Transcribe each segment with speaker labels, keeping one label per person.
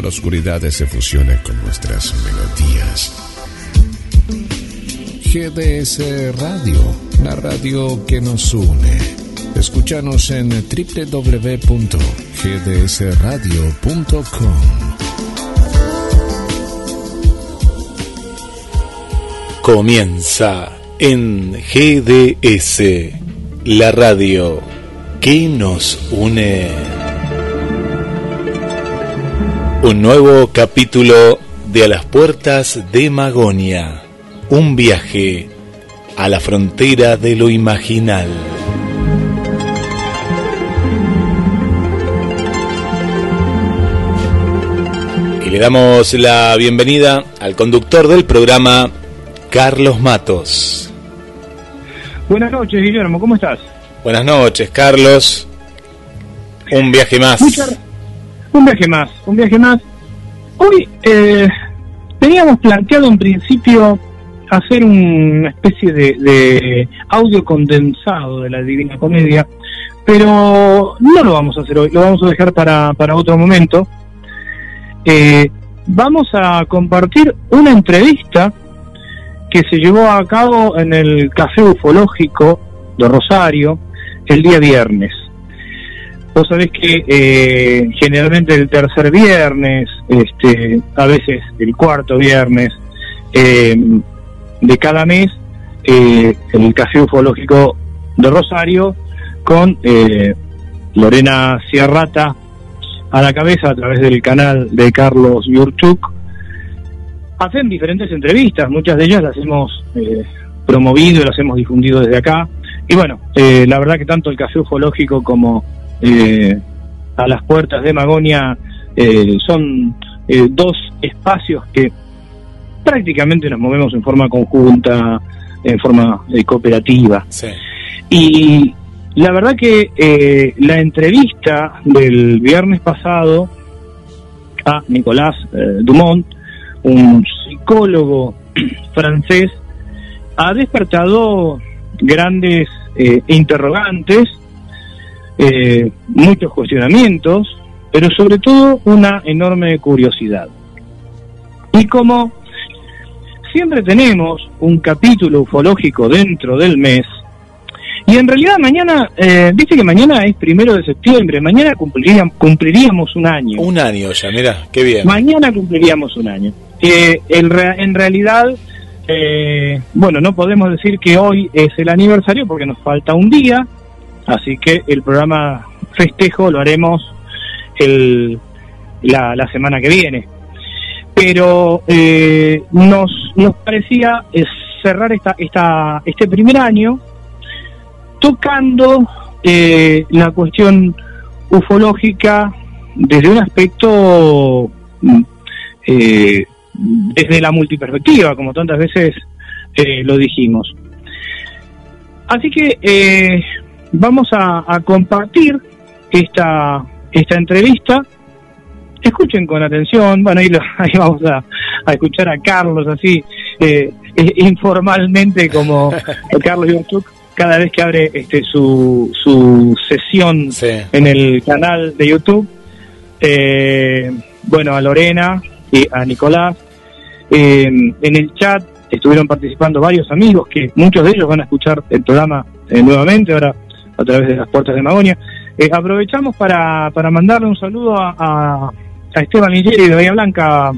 Speaker 1: la oscuridad se fusiona con nuestras melodías. GDS Radio, la radio que nos une. Escúchanos en www.gdsradio.com.
Speaker 2: Comienza en GDS, la radio que nos une. Un nuevo capítulo de A las puertas de Magonia. Un viaje a la frontera de lo imaginal. Y le damos la bienvenida al conductor del programa, Carlos Matos.
Speaker 3: Buenas noches, Guillermo, ¿cómo estás?
Speaker 2: Buenas noches, Carlos. Un viaje más.
Speaker 3: Un viaje más, un viaje más. Hoy eh, teníamos planteado en principio hacer una especie de, audio condensado de la Divina Comedia, pero no lo vamos a hacer hoy, lo vamos a dejar para, para otro momento. Eh, vamos a compartir una entrevista que se llevó a cabo en el Café Ufológico de Rosario el día viernes. Vos sabés que eh, generalmente el tercer viernes, este, a veces el cuarto viernes eh, de cada mes, eh, el Café Ufológico de Rosario con Lorena Sierrata a la cabeza a través del canal de Carlos Yurchuk. Hacen diferentes entrevistas, muchas de ellas las hemos promovido y las hemos difundido desde acá. Y bueno, la verdad que tanto el Café Ufológico como eh, a las puertas de Magonia eh, son eh, dos espacios que prácticamente nos movemos en forma conjunta, en forma cooperativa. Y la verdad que la entrevista del viernes pasado a Nicolás Dumont, un psicólogo francés, ha despertado grandes interrogantes eh, muchos cuestionamientos, pero sobre todo una enorme curiosidad. Y como siempre tenemos un capítulo ufológico dentro del mes, y en realidad mañana, eh, dice que mañana es primero de septiembre, mañana cumpliríamos, cumpliríamos un año.
Speaker 2: Un año ya, mira, qué bien.
Speaker 3: Mañana cumpliríamos un año. Eh, en, en realidad, eh, bueno, no podemos decir que hoy es el aniversario porque nos falta un día, Así que el programa festejo lo haremos el, la, semana que viene. Pero eh, nos, nos parecía eh, cerrar esta, esta, este primer año tocando eh, la cuestión ufológica desde un aspecto mm, desde la multiperspectiva, como tantas veces lo dijimos. Así que vamos a, compartir esta, esta entrevista. Escuchen con atención, bueno, ahí, ahí vamos a, escuchar a Carlos así eh, eh, informalmente como Carlos Yurchuk cada vez que abre este, su, su sesión en el canal de YouTube. Eh, bueno, a Lorena y a Nicolás. en el chat estuvieron participando varios amigos que muchos de ellos van a escuchar el programa nuevamente. Ahora a través de las puertas de Magonia. Eh, aprovechamos para, para mandarle un saludo a, a, Esteban Ligeri de Bahía Blanca,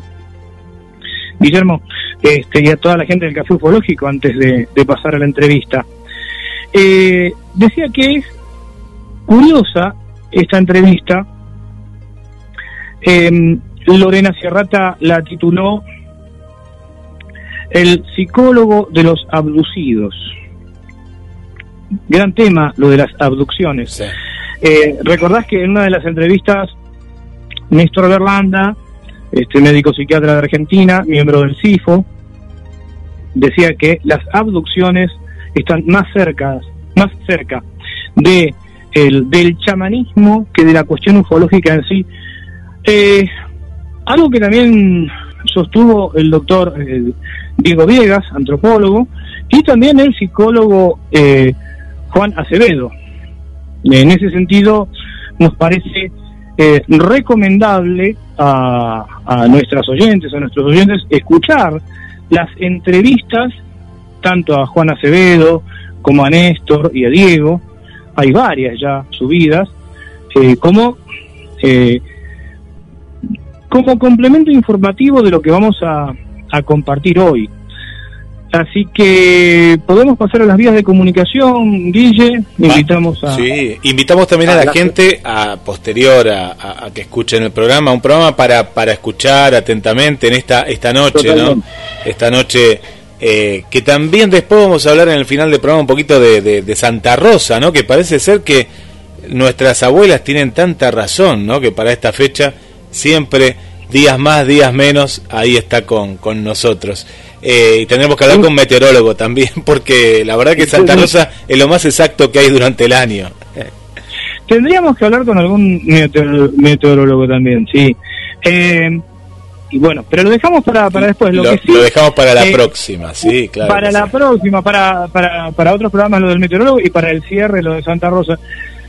Speaker 3: Guillermo, este, y a toda la gente del Café Ufológico antes de, pasar a la entrevista. Eh, decía que es curiosa esta entrevista. Em, Lorena Sierrata la tituló El psicólogo de los abducidos gran tema lo de las abducciones. Eh, recordás que en una de las entrevistas, Néstor Berlanda, este médico psiquiatra de Argentina, miembro del CIFO, decía que las abducciones están más cerca, más cerca de el, del chamanismo que de la cuestión ufológica en sí. Eh, algo que también sostuvo el doctor eh, Diego Viegas, antropólogo, y también el psicólogo eh, Juan Acevedo. En ese sentido, nos parece eh, recomendable a, a nuestras oyentes, a nuestros oyentes, escuchar las entrevistas tanto a Juan Acevedo como a Néstor y a Diego, hay varias ya subidas, eh, como, eh, como complemento informativo de lo que vamos a, a compartir hoy. Así que podemos pasar a las vías de comunicación, Guille. Invitamos a.
Speaker 2: Sí, invitamos también a, la, gente a posterior a, que escuchen el programa, un programa para, para escuchar atentamente en esta esta noche, ¿no? Esta noche eh, que también después vamos a hablar en el final del programa un poquito de, de, Santa Rosa, ¿no? Que parece ser que nuestras abuelas tienen tanta razón, ¿no? Que para esta fecha siempre días más, días menos, ahí está con, con nosotros. Eh, y tendremos que hablar con un meteorólogo también, porque la verdad que Santa Rosa es lo más exacto que hay durante el año.
Speaker 3: Tendríamos que hablar con algún meteorólogo también, sí. Eh, y bueno, pero lo dejamos para, para después.
Speaker 2: Lo,
Speaker 3: que
Speaker 2: sí, lo dejamos para la eh, próxima, sí, claro.
Speaker 3: Para la próxima, para, para, para otros programas lo del meteorólogo y para el cierre lo de Santa Rosa.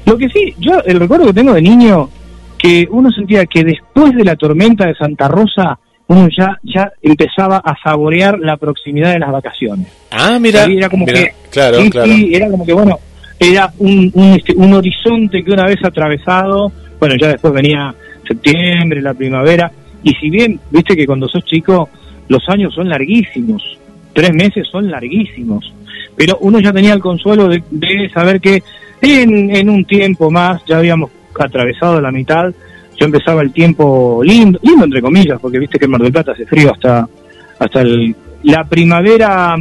Speaker 3: Lo que sí, yo el recuerdo que tengo de niño, que uno sentía que después de la tormenta de Santa Rosa uno ya, ya empezaba a saborear la proximidad de las vacaciones.
Speaker 2: Ah, mira,
Speaker 3: era como
Speaker 2: que, claro, claro.
Speaker 3: era como que, bueno, era un, un, este, un horizonte que una vez atravesado, bueno, ya después venía septiembre, la primavera, y si bien, viste que cuando sos chico, los años son larguísimos, tres meses son larguísimos, pero uno ya tenía el consuelo de, de saber que en, en un tiempo más ya habíamos atravesado la mitad yo empezaba el tiempo lindo, lindo entre comillas, porque viste que en Mar del Plata hace frío hasta, hasta el, la primavera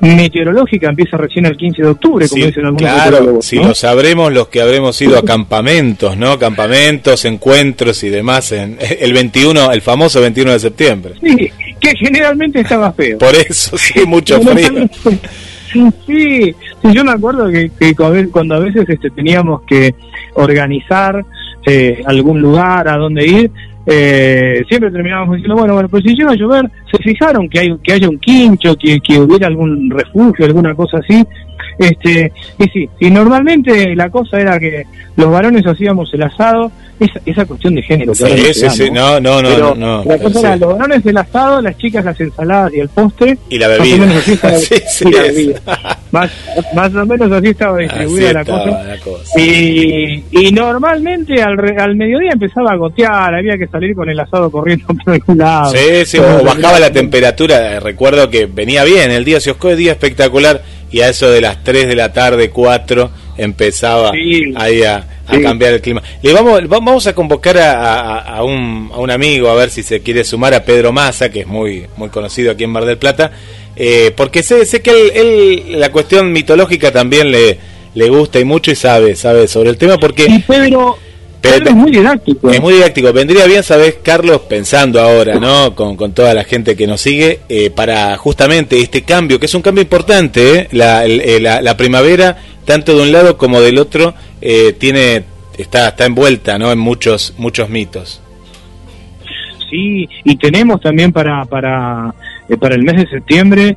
Speaker 3: meteorológica empieza recién el 15 de octubre, como dicen algunos
Speaker 2: Claro, si lo sabremos los que habremos ido a campamentos, ¿no? Campamentos, encuentros y demás en el 21, el famoso 21 de septiembre.
Speaker 3: Sí, que generalmente estaba feo.
Speaker 2: Por eso, sí, mucho frío.
Speaker 3: Sí, yo me acuerdo que, que cuando a veces este, teníamos que organizar eh, algún lugar a donde ir, eh, siempre terminábamos diciendo, bueno, bueno, pues si llega a llover, se fijaron que hay que haya un quincho, que, que hubiera algún refugio, alguna cosa así. Este, y sí, y normalmente la cosa era que los varones hacíamos el asado, esa, esa cuestión de género.
Speaker 2: sí, sí, sí, no, no, no, no,
Speaker 3: La cosa era los varones el asado, las chicas las ensaladas y el postre.
Speaker 2: Y la bebida.
Speaker 3: Más o menos así estaba, distribuida la, cosa. Y, y normalmente al, al mediodía empezaba a gotear, había que salir con el asado corriendo por algún lado.
Speaker 2: Sí, sí, o bajaba la temperatura, recuerdo que venía bien, el día se oscurece día espectacular y a eso de las 3 de la tarde, 4, empezaba ahí a, cambiar el clima. Le vamos, vamos a convocar a, un, a un amigo a ver si se quiere sumar a Pedro Massa, que es muy, muy conocido aquí en Mar del Plata, eh, porque sé, sé que él, la cuestión mitológica también le, le gusta y mucho y sabe, sabe sobre el tema, porque...
Speaker 3: Y Pedro, es muy didáctico.
Speaker 2: Es muy didáctico. Vendría bien, sabes, Carlos, pensando ahora, ¿no? Con, con toda la gente que nos sigue, eh, para justamente este cambio, que es un cambio importante, ¿eh? la, eh, la, la, primavera, tanto de un lado como del otro, eh, tiene está, está envuelta, ¿no? En muchos, muchos mitos.
Speaker 3: Sí, y tenemos también para, para, para el mes de septiembre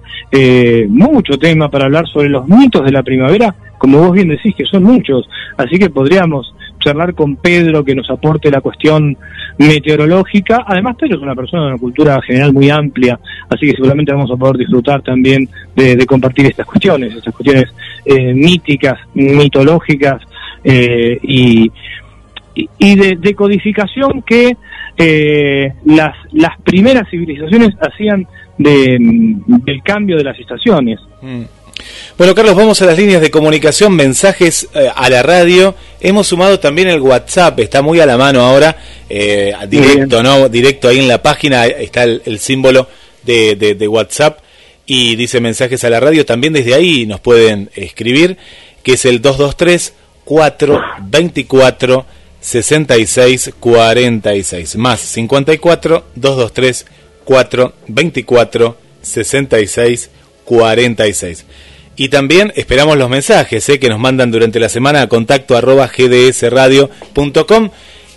Speaker 3: mucho tema para hablar sobre los mitos de la primavera, como vos bien decís, que son muchos. Así que podríamos charlar con Pedro que nos aporte la cuestión meteorológica. Además, Pedro es una persona de una cultura general muy amplia, así que seguramente vamos a poder disfrutar también de, compartir estas cuestiones, estas cuestiones eh, míticas, mitológicas eh, y, y de, codificación que eh, las, las primeras civilizaciones hacían de, del cambio de las estaciones. Mm.
Speaker 2: Bueno, Carlos, vamos a las líneas de comunicación, mensajes eh, a la radio. Hemos sumado también el WhatsApp, está muy a la mano ahora, eh, directo, ¿no? Directo ahí en la página está el, símbolo de, de, WhatsApp y dice mensajes a la radio. También desde ahí nos pueden escribir, que es el 223 424 66 46 más 54 223 424 66 46 y también esperamos los mensajes eh, que nos mandan durante la semana a contacto arroba gdsradio.com,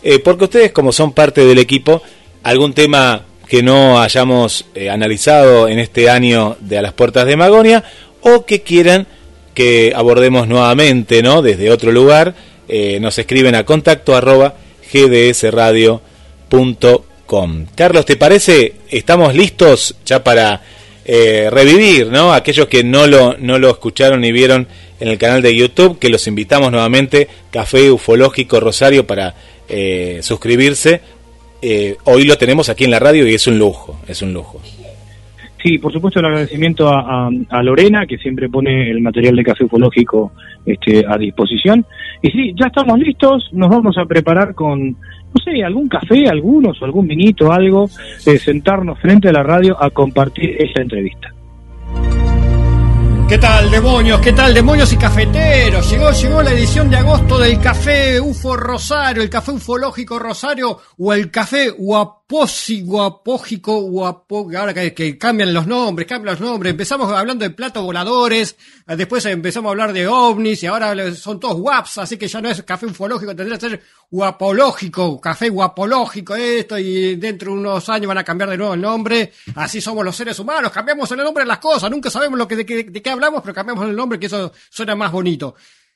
Speaker 2: eh, porque ustedes como son parte del equipo, algún tema que no hayamos eh, analizado en este año de A las Puertas de Magonia, o que quieran que abordemos nuevamente, ¿no? Desde otro lugar, nos escriben a contacto arroba gdsradio.com. Carlos, ¿te parece? Estamos listos ya para eh, revivir, ¿no? Aquellos que no lo, no lo escucharon ni vieron en el canal de YouTube, que los invitamos nuevamente, Café Ufológico Rosario, para eh, suscribirse. Eh, hoy lo tenemos aquí en la radio y es un lujo, es un lujo.
Speaker 3: Sí, por supuesto el agradecimiento a, Lorena, que siempre pone el material de café ufológico este, a disposición. Y sí, ya estamos listos, nos vamos a preparar con, no sé, algún café, algunos, o algún vinito, algo, sentarnos frente a la radio a compartir esta entrevista.
Speaker 4: ¿Qué tal, demonios? ¿Qué tal, demonios y cafeteros? Llegó, llegó la edición de agosto del Café UFO Rosario, el Café Ufológico Rosario o el Café Guaposi, Guapógico, Guapo... Ahora que, cambian los nombres, cambian los nombres. Empezamos hablando de platos voladores, después empezamos a hablar de ovnis y ahora son todos WAPs, así que ya no es Café Ufológico, tendría que ser Guapológico, Café Guapológico, esto, y dentro de unos años van a cambiar de nuevo el nombre. Así somos los seres humanos, cambiamos el nombre de las cosas, nunca sabemos de, de, de qué hablamos pero cambiamos el nombre, que eso suena más bonito.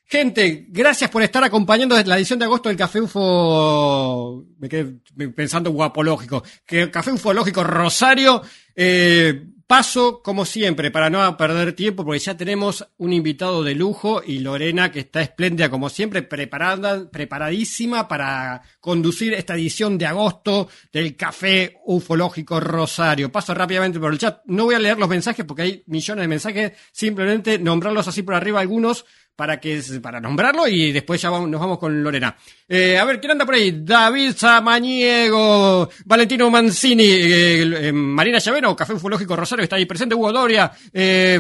Speaker 4: Gente, gracias por estar acompañando la edición de agosto del Café UFO. Me quedé pensando guapológico. Que Café Ufológico Rosario. Eh, paso, como siempre, para no perder tiempo, porque ya tenemos un invitado de lujo y Lorena, que está espléndida, como siempre, preparada, preparadísima para conducir esta edición de agosto del Café Ufológico Rosario. Paso rápidamente por el chat. No voy a leer los mensajes porque hay millones de mensajes, simplemente nombrarlos así por arriba algunos para que para nombrarlo y después ya nos vamos con Lorena. Eh, a ver, ¿quién anda por ahí? David Samaniego, Valentino Mancini, eh, eh, Marina Llavero, Café Ufológico Rosario está ahí presente, Hugo Doria,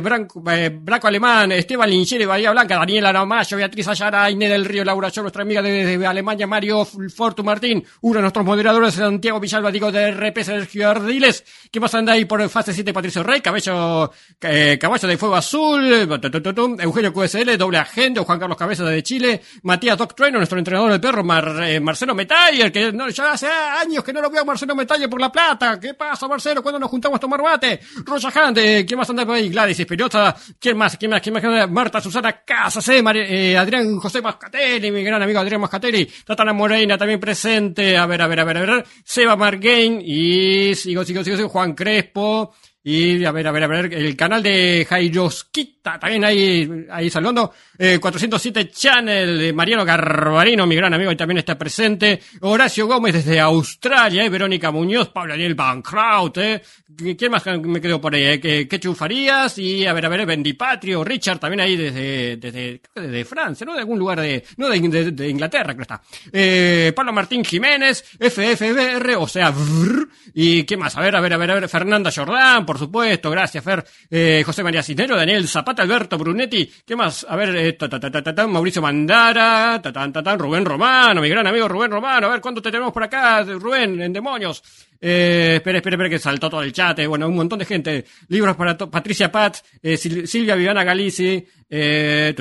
Speaker 4: Branco, Braco Alemán, Esteban Lincheri, Bahía Blanca, Daniela Namayo, Beatriz Ayara, Inés del Río, Laura Yo, nuestra amiga desde Alemania, Mario Fortu Martín, uno de nuestros moderadores, Santiago Villalba, digo de RP, Sergio Ardiles, ¿qué más anda ahí por fase 7? Patricio Rey, Cabello, Caballo de Fuego Azul, Eugenio QSL, doble gente, Juan Carlos Cabeza de Chile, Matías Doc Trainer, nuestro entrenador del perro, eh, Marcelo Metaller, que no, ya hace años que no lo veo Marcelo Metaller por La Plata. ¿Qué pasa, Marcelo? cuando nos juntamos a tomar mate? Rocha Hunt, eh, ¿quién más anda por ahí? Gladys Espinosa, ¿quién más? ¿Quién más? ¿Quién más? Marta Susana Casas, eh, Adrián José Mascatelli, mi gran amigo Adrián Mascatelli, Tatana Morena también presente, a ver, a ver, a ver, a ver, Seba Margain y sigo, sigo, sigo, sigo, Juan Crespo, y a ver, a ver, a ver, el canal de Jairoskita, también ahí, ahí saludando. Eh, 407 Channel, de Mariano Garbarino, mi gran amigo, y también está presente. Horacio Gómez desde Australia, eh, Verónica Muñoz, Pablo Daniel Bancrout, eh. ¿Quién más me quedó por ahí? Eh? ¿Qué, chufarías? Y a ver, a ver, Bendipatrio, Richard también ahí desde, desde, desde Francia, ¿no? De algún lugar de, no de, Inglaterra, creo está. Eh, Pablo Martín Jiménez, FFBR, o sea, y ¿qué más? A ver, a ver, a ver, a ver, Fernanda Jordán, por supuesto, gracias, Fer. Eh, José María Cisnero, Daniel Zapata, Alberto Brunetti, ¿qué más? A ver, eh, Mauricio Mandara, Rubén Romano, mi gran amigo Rubén Romano, a ver, ¿cuánto te tenemos por acá, Rubén, en demonios? Eh, espera, espera, espera, que saltó todo el chat. Eh, bueno, un montón de gente. Libros para Patricia Pat, eh, Silvia Viviana Galici, eh,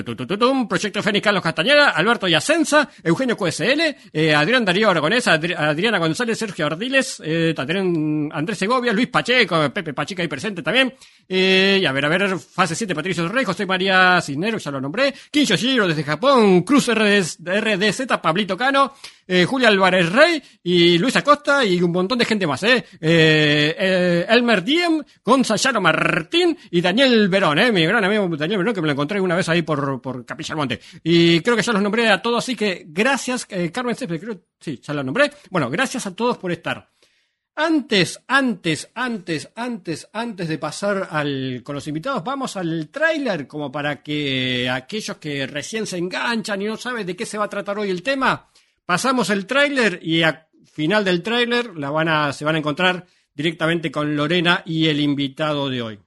Speaker 4: Proyecto Fénix Carlos Castañeda, Alberto Yacenza, Eugenio QSL, eh, Adrián Darío Aragonés, Adriana González, Sergio Ardiles, eh, Andrés Segovia, Luis Pacheco, Pepe Pachica ahí presente también. Eh, y a ver, a ver, fase 7, Patricio Rey, José María Cisneros, ya lo nombré. Quincho Giro desde Japón, Cruz RDZ Pablito Cano, eh, Julia Álvarez Rey y Luis Acosta y un montón de gente más, ¿eh? eh, Elmer Diem, Gonzalo Martín y Daniel Verón, ¿eh? Mi gran amigo Daniel Verón, que me lo encontré una vez ahí por, por Capilla Monte. Y creo que ya los nombré a todos, así que gracias, eh, Carmen Césped, creo, sí, ya los nombré. Bueno, gracias a todos por estar. Antes, antes, antes, antes, antes de pasar al, con los invitados, vamos al tráiler como para que aquellos que recién se enganchan y no saben de qué se va a tratar hoy el tema, pasamos el tráiler y al final del tráiler se van a encontrar directamente con Lorena y el invitado de hoy.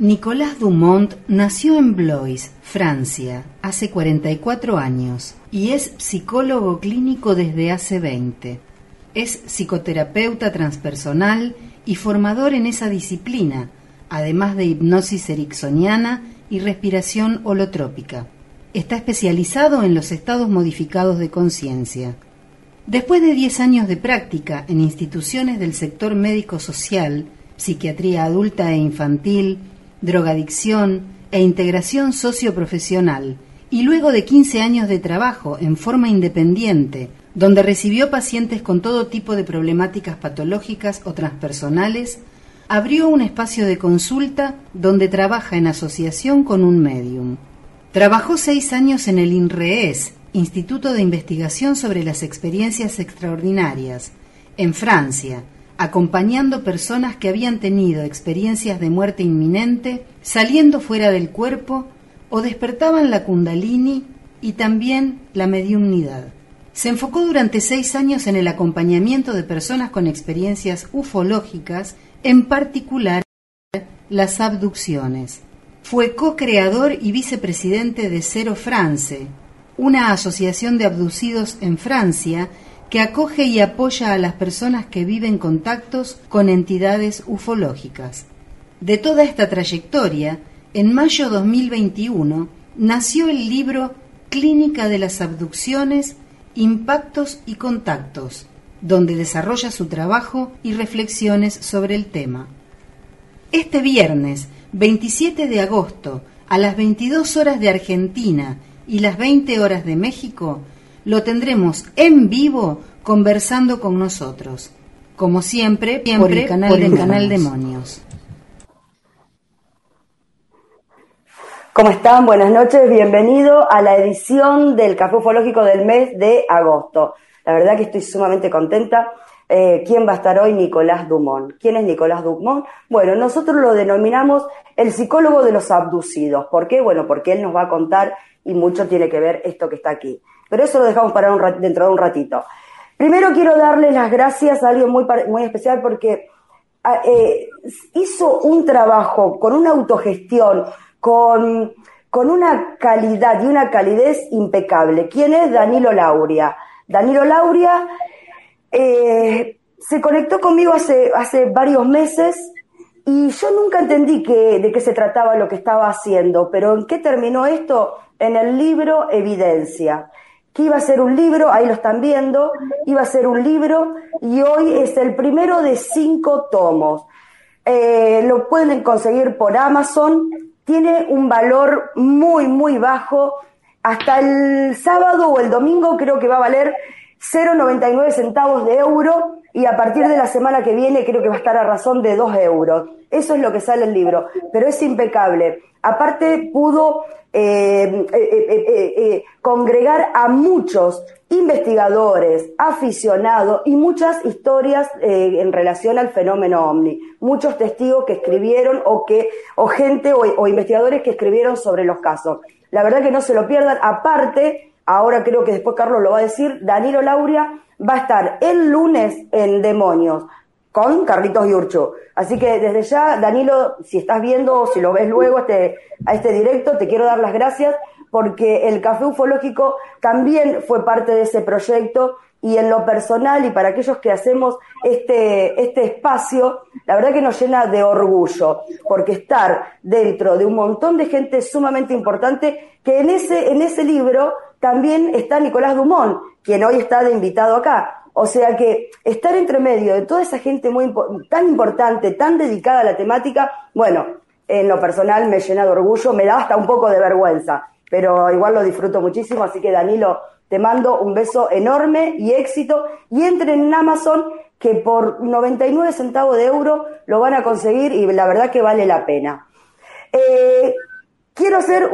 Speaker 5: Nicolas Dumont nació en Blois, Francia, hace 44 años y es psicólogo clínico desde hace 20. Es psicoterapeuta transpersonal y formador en esa disciplina, además de hipnosis ericksoniana y respiración holotrópica. Está especializado en los estados modificados de conciencia. Después de 10 años de práctica en instituciones del sector médico-social, psiquiatría adulta e infantil, drogadicción e integración socioprofesional, y luego de 15 años de trabajo en forma independiente, donde recibió pacientes con todo tipo de problemáticas patológicas o transpersonales, abrió un espacio de consulta donde trabaja en asociación con un medium. Trabajó seis años en el INREES, Instituto de Investigación sobre las Experiencias Extraordinarias, en Francia, acompañando personas que habían tenido experiencias de muerte inminente, saliendo fuera del cuerpo o despertaban la kundalini y también la mediumnidad. Se enfocó durante seis años en el acompañamiento de personas con experiencias ufológicas, en particular las abducciones. Fue co-creador y vicepresidente de Cero France, una asociación de abducidos en Francia que acoge y apoya a las personas que viven contactos con entidades ufológicas. De toda esta trayectoria, en mayo 2021 nació el libro Clínica de las Abducciones, Impactos y Contactos, donde desarrolla su trabajo y reflexiones sobre el tema. Este viernes, 27 de agosto, a las 22 horas de Argentina y las 20 horas de México, lo tendremos en vivo conversando con nosotros, como siempre, por el canal Demonios.
Speaker 6: ¿Cómo están? Buenas noches, bienvenido a la edición del Café Ufológico del mes de agosto. La verdad que estoy sumamente contenta. Eh, ¿Quién va a estar hoy? Nicolás Dumont. ¿Quién es Nicolás Dumont? Bueno, nosotros lo denominamos el psicólogo de los abducidos. ¿Por qué? Bueno, porque él nos va a contar y mucho tiene que ver esto que está aquí. Pero eso lo dejamos para dentro de un ratito. Primero quiero darle las gracias a alguien muy, muy especial porque ah, eh, hizo un trabajo con una autogestión, con, con una calidad y una calidez impecable. ¿Quién es Danilo Lauria? Danilo Lauria eh, se conectó conmigo hace, hace varios meses y yo nunca entendí que, de qué se trataba lo que estaba haciendo, pero ¿en qué terminó esto? En el libro Evidencia que iba a ser un libro, ahí lo están viendo, iba a ser un libro y hoy es el primero de cinco tomos. Eh, lo pueden conseguir por Amazon, tiene un valor muy, muy bajo. Hasta el sábado o el domingo creo que va a valer 0,99 centavos de euro y a partir de la semana que viene creo que va a estar a razón de 2 euros. Eso es lo que sale el libro, pero es impecable. Aparte pudo eh, eh, eh, congregar a muchos investigadores, aficionados y muchas historias en relación al fenómeno ovni, muchos testigos que escribieron o que o gente o, investigadores que escribieron sobre los casos. La verdad que no se lo pierdan. Aparte, ahora creo que después Carlos lo va a decir, Danilo Lauria va a estar el lunes en Demonios con Carlitos Yurcho. Así que desde ya, Danilo, si estás viendo o si lo ves luego este, a este directo, te quiero dar las gracias porque el Café Ufológico también fue parte de ese proyecto y en lo personal y para aquellos que hacemos este, este espacio, la verdad que nos llena de orgullo, porque estar dentro de un montón de gente sumamente importante, que en ese, en ese libro también está Nicolás Dumont, quien hoy está de invitado acá. O sea que estar entre medio de toda esa gente muy tan importante, tan dedicada a la temática, bueno, en lo personal me llena de orgullo, me da hasta un poco de vergüenza, pero igual lo disfruto muchísimo, así que Danilo, te mando un beso enorme y éxito y entren en Amazon que por 99 centavos de euro lo van a conseguir y la verdad que vale la pena. Eh, quiero hacer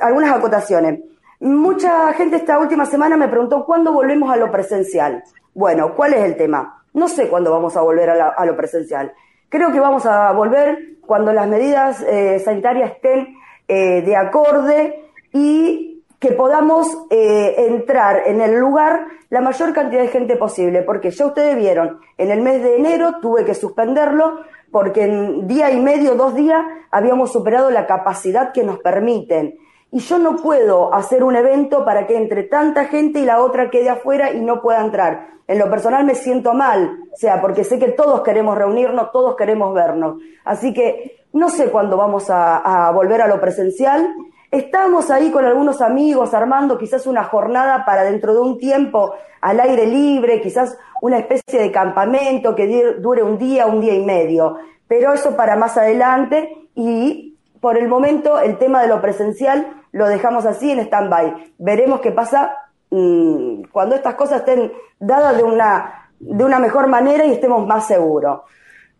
Speaker 6: algunas acotaciones. Mucha gente esta última semana me preguntó cuándo volvemos a lo presencial. Bueno, ¿cuál es el tema? No sé cuándo vamos a volver a, lo presencial. Creo que vamos a volver cuando las medidas eh, sanitarias estén eh, de acorde y que podamos eh, entrar en el lugar la mayor cantidad de gente posible, porque ya ustedes vieron, en el mes de enero tuve que suspenderlo porque en día y medio, dos días, habíamos superado la capacidad que nos permiten y yo no puedo hacer un evento para que entre tanta gente y la otra quede afuera y no pueda entrar. En lo personal me siento mal, o sea, porque sé que todos queremos reunirnos, todos queremos vernos. Así que no sé cuándo vamos a, volver a lo presencial. Estamos ahí con algunos amigos armando quizás una jornada para dentro de un tiempo al aire libre, quizás una especie de campamento que dure un día, un día y medio. Pero eso para más adelante y por el momento el tema de lo presencial lo dejamos así en stand-by. Veremos qué pasa mm, cuando estas cosas estén dadas de una, de una mejor manera y estemos más seguros.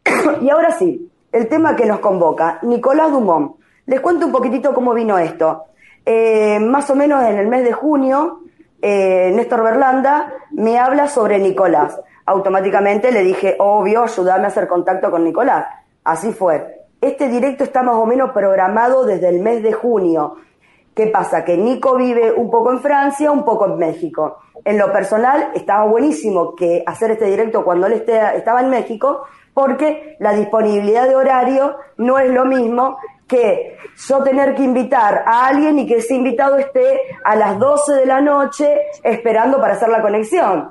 Speaker 6: y ahora sí, el tema que nos convoca, Nicolás Dumont. Les cuento un poquitito cómo vino esto. Eh, más o menos en el mes de junio, eh, Néstor Berlanda me habla sobre Nicolás. Automáticamente le dije, obvio, ayúdame a hacer contacto con Nicolás. Así fue. Este directo está más o menos programado desde el mes de junio. ¿Qué pasa? Que Nico vive un poco en Francia, un poco en México. En lo personal, estaba buenísimo que hacer este directo cuando él estaba en México, porque la disponibilidad de horario no es lo mismo que yo tener que invitar a alguien y que ese invitado esté a las 12 de la noche esperando para hacer la conexión.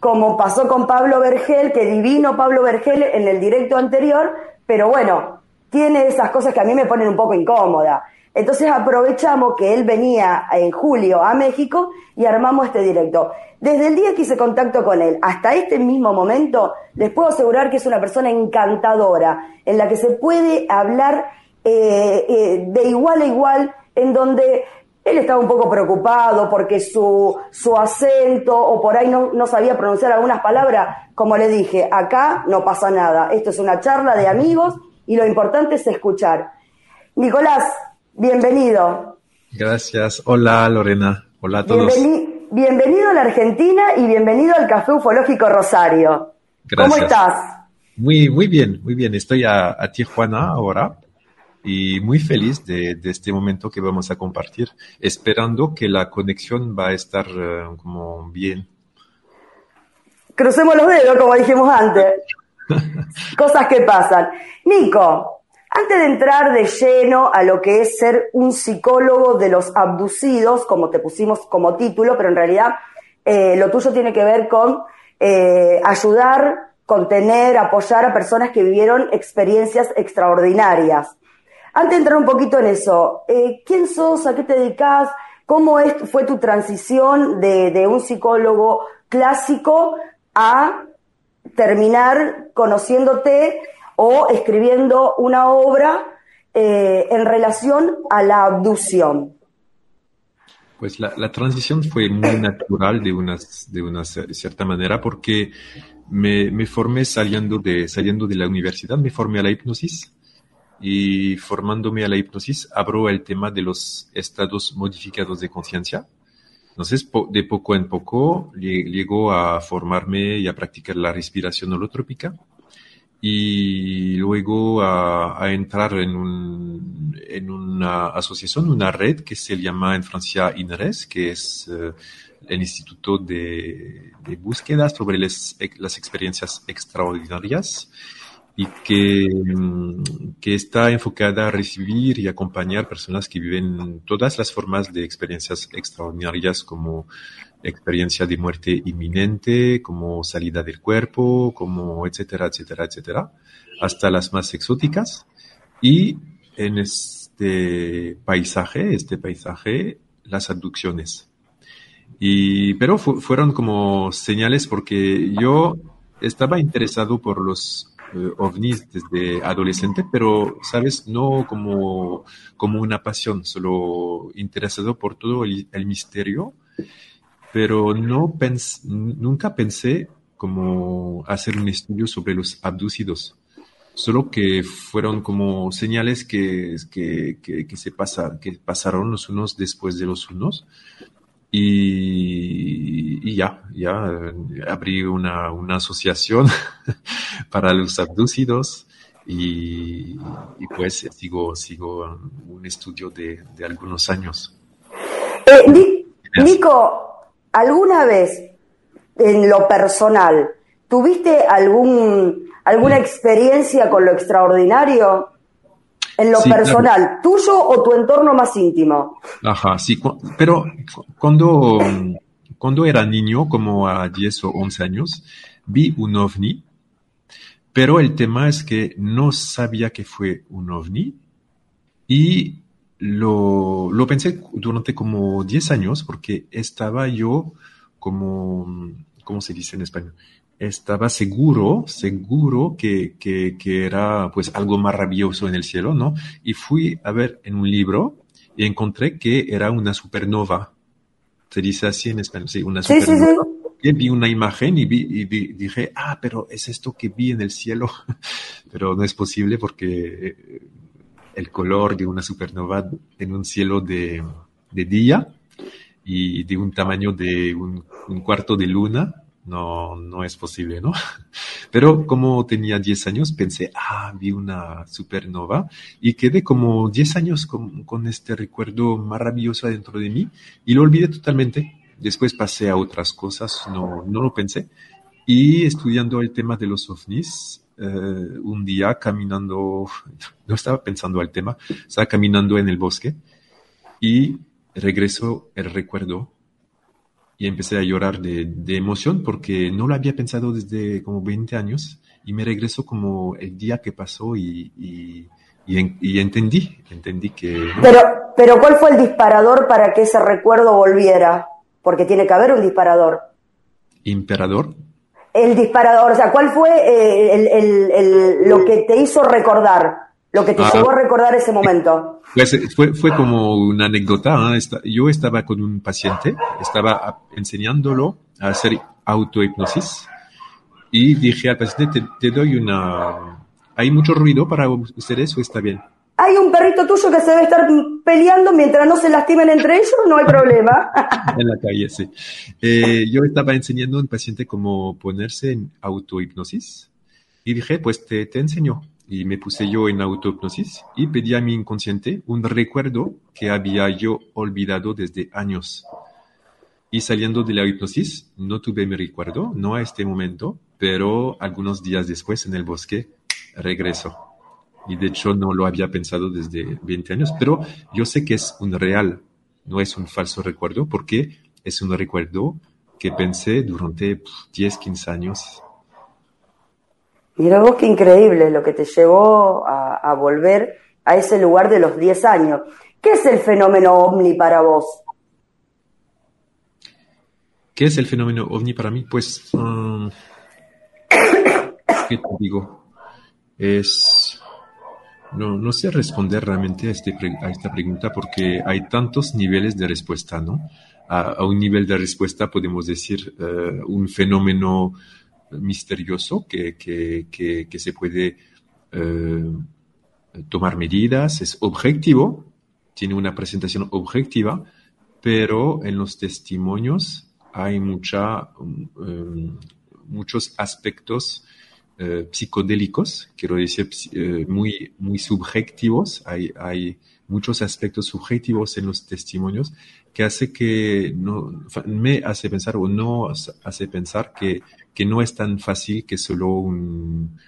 Speaker 6: Como pasó con Pablo Vergel, que divino Pablo Vergel en el directo anterior, pero bueno, tiene esas cosas que a mí me ponen un poco incómoda. Entonces aprovechamos que él venía en julio a México y armamos este directo. Desde el día que hice contacto con él hasta este mismo momento, les puedo asegurar que es una persona encantadora, en la que se puede hablar eh, eh, de igual a igual, en donde él estaba un poco preocupado porque su, su acento o por ahí no, no, sabía pronunciar algunas palabras. Como le dije, acá no pasa nada. Esto es una charla de amigos y lo importante es escuchar. Nicolás, bienvenido.
Speaker 7: Gracias. Hola Lorena. Hola a todos.
Speaker 6: bienvenido a la Argentina y bienvenido al Café Ufológico Rosario.
Speaker 7: Gracias.
Speaker 6: ¿Cómo estás?
Speaker 7: Muy, muy bien, muy bien. Estoy a Tijuana ahora y muy feliz de, este momento que vamos a compartir, esperando que la conexión va a estar eh, como bien.
Speaker 6: Crucemos los dedos, como dijimos antes. Cosas que pasan. Nico, antes de entrar de lleno a lo que es ser un psicólogo de los abducidos, como te pusimos como título, pero en realidad eh, lo tuyo tiene que ver con eh, ayudar, contener, apoyar a personas que vivieron experiencias extraordinarias. Antes de entrar un poquito en eso, eh, ¿quién sos? ¿A qué te dedicas? ¿Cómo fue tu transición de, un psicólogo clásico a terminar conociéndote o escribiendo una obra eh, en relación a la abducción?
Speaker 7: Pues la, transición fue muy natural de una, de una cierta manera porque me, me, formé saliendo de, saliendo de la universidad, me formé a la hipnosis y formándome a la hipnosis abro el tema de los estados modificados de conciencia. Entonces, de poco en poco, llego a formarme y a practicar la respiración holotrópica y luego a, entrar en, un, en, una asociación, una red que se llama en Francia INRES, que es eh, el Instituto de Búsqueda sobre las experiencias extraordinarias y que, mm, que, está enfocada a recibir y acompañar personas que viven todas las formas de experiencias extraordinarias como experiencia de muerte inminente, como salida del cuerpo, como etcétera, etcétera, etcétera, hasta las más exóticas. Y en este paisaje, este paisaje, las abducciones. Y, pero fueron como señales porque yo estaba interesado por los eh, ovnis desde adolescente, pero, ¿sabes? No como, como una pasión, solo interesado por todo el, misterio, pero no nunca pensé como hacer un estudio sobre los abducidos, solo que fueron como señales que, que, que, se pasa, que pasaron los unos después de los unos y, ya, ya abrí una, una asociación para los abducidos y, pues sigo, sigo un estudio de, de algunos años.
Speaker 6: Eh, Nico, ¿alguna vez en lo personal tuviste algún, alguna experiencia con lo extraordinario? En lo personal, tuyo o tu entorno más íntimo.
Speaker 7: Ajá, sí, pero cuando, cuando era niño, como a 10 o 11 años, vi un ovni, pero el tema es que no sabía que fue un ovni y lo, lo pensé durante como 10 años porque estaba yo como, ¿cómo se dice en español? Estaba seguro, seguro que, que, que, era pues algo maravilloso en el cielo, ¿no? Y fui a ver en un libro y encontré que era una supernova. Se dice así en español, sí, una supernova. Y vi una imagen y, vi, y dije, ah, pero es esto que vi en el cielo. pero no es posible porque el color de una supernova en un cielo de, de día y de un tamaño de un, un, cuarto de luna, no, no es posible, ¿no? Pero como tenía 10 años, pensé, ah, vi una supernova y quedé como 10 años con, con este recuerdo maravilloso adentro de mí y lo olvidé totalmente. Después pasé a otras cosas, no, no lo pensé. Y estudiando el tema de los ovnis, eh, un día caminando, no estaba pensando al tema, estaba caminando en el bosque y regresó el recuerdo y empecé a llorar de, de, emoción porque no lo había pensado desde como 20 años y me regresó como el día que pasó y, y, y, entendí, entendí que...
Speaker 6: Pero, pero ¿cuál fue el disparador para que ese recuerdo volviera? Porque tiene que haber un disparador.
Speaker 7: ¿Imperador?
Speaker 6: el disparador? O sea, ¿cuál fue eh, el, el, el, lo que te hizo recordar? Lo que te ah, llevó a recordar ese momento.
Speaker 7: Pues fue, fue como una anécdota. ¿eh? Yo estaba con un paciente, estaba enseñándolo a hacer autohipnosis y dije al paciente, te, te doy una... ¿Hay mucho ruido para ustedes o está bien?
Speaker 6: hay un perrito tuyo que se debe estar peleando mientras no se lastimen entre ellos, no hay problema.
Speaker 7: en la calle, sí. Eh, yo estaba enseñando a un paciente cómo ponerse en autohipnosis y dije, pues te, te enseño. Y me puse yo en autohipnosis y pedí a mi inconsciente un recuerdo que había yo olvidado desde años. Y saliendo de la hipnosis, no tuve mi recuerdo, no a este momento, pero algunos días después en el bosque regreso y de hecho no lo había pensado desde 20 años, pero yo sé que es un real, no es un falso recuerdo, porque es un recuerdo que pensé durante 10, 15 años.
Speaker 6: Mira vos qué increíble lo que te llevó a, volver a ese lugar de los 10 años. ¿Qué es el fenómeno ovni para vos?
Speaker 7: ¿Qué es el fenómeno ovni para mí? Pues, um, ¿qué te digo? Es no, no sé responder realmente a, este, a esta pregunta porque hay tantos niveles de respuesta, ¿no? A, un nivel de respuesta podemos decir uh, un fenómeno misterioso que, que, que, se puede uh, tomar medidas, es objetivo, tiene una presentación objetiva, pero en los testimonios hay mucha, um, muchos aspectos eh, psicodélicos, quiero decir, eh, muy, muy subjetivos. Hay, hay muchos aspectos subjetivos en los testimonios que hace que no, me hace pensar o no hace pensar que, que no es tan fácil que solo un,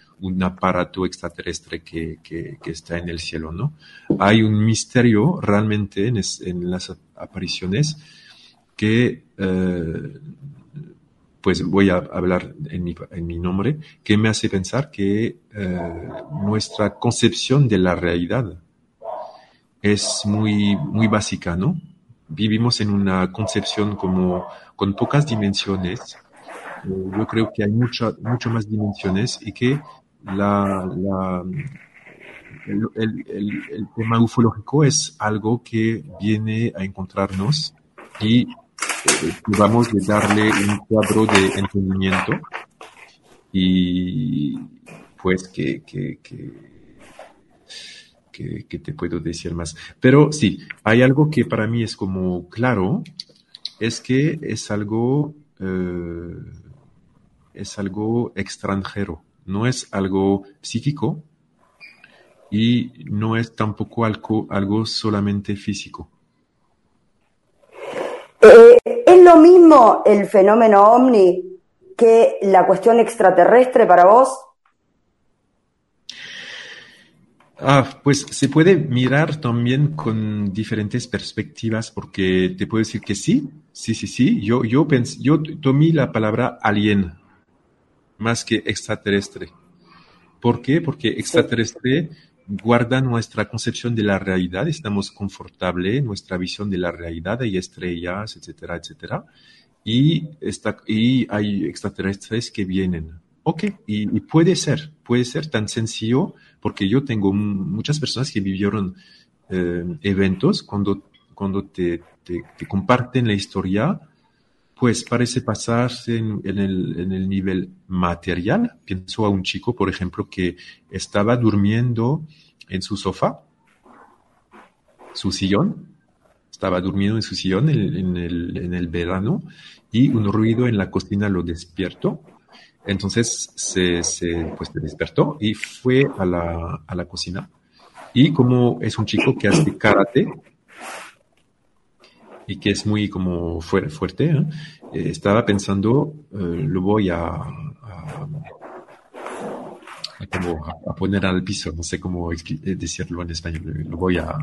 Speaker 7: aparato extraterrestre que, está en el cielo, ¿no? Hay un misterio realmente en, las apariciones que eh, pues voy a hablar en mi, en mi nombre, que me hace pensar que eh, nuestra concepción de la realidad es muy, muy básica, ¿no? Vivimos en una concepción como con pocas dimensiones. Eh, yo creo que hay mucho, mucho más dimensiones y que la, la el, el, tema ufológico es algo que viene a encontrarnos y vamos de darle un cuadro de entendimiento y pues que, que, que, que, te puedo decir más. Pero sí, hay algo que para mí es como claro, es que es algo, eh, es algo extranjero, no es algo psíquico y no es tampoco algo, algo solamente físico.
Speaker 6: Eh, ¿Es lo mismo el fenómeno ovni que la cuestión extraterrestre para vos?
Speaker 7: Ah, pues se puede mirar también con diferentes perspectivas porque te puedo decir que sí, sí, sí, sí. Yo, yo, yo tomé la palabra alien más que extraterrestre. ¿Por qué? Porque extraterrestre guarda nuestra concepción de la realidad, estamos confortables, nuestra visión de la realidad, hay estrellas, etcétera, etcétera, y, está, y hay extraterrestres que vienen. Ok, y, puede ser, puede ser tan sencillo, porque yo tengo muchas personas que vivieron eh, eventos cuando, cuando te, te, comparten la historia, pues parece pasarse en, el, nivel material. Pienso a un chico, por ejemplo, que estaba durmiendo en su sofá, su sillón, estaba durmiendo en su sillón en, el, verano y un ruido en la cocina lo despiertó. Entonces se, se, pues, se despertó y fue a la, a la cocina. Y como es un chico que hace karate y que es muy como fuerte, ¿eh? Eh, estaba pensando, eh, lo voy a, a como a, poner al piso, no sé cómo eh, decirlo en español, lo voy a,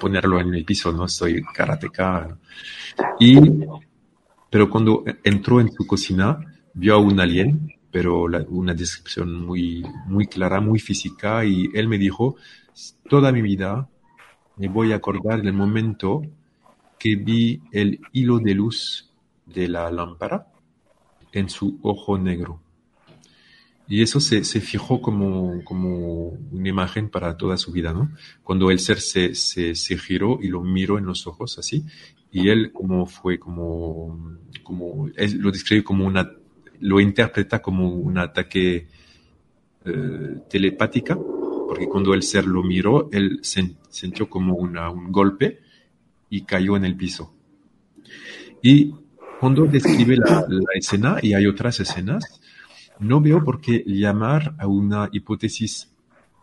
Speaker 7: ponerlo en el piso, no soy karateka. Y, pero cuando entró en su cocina, vio a un alien, pero una descripción muy, muy clara, muy física, y él me dijo, toda mi vida me voy a acordar del momento que vi el hilo de luz de la lámpara en su ojo negro. Y eso se, se fijó como, como, una imagen para toda su vida, ¿no? Cuando el ser se, se, se, giró y lo miró en los ojos así, y él como fue como, como, él lo describe como una, lo interpreta como un ataque eh, telepática, porque cuando el ser lo miró, él sintió como una, un golpe cayó en el piso. Y cuando describe la, escena, y hay otras escenas, no veo por qué llamar a una hipótesis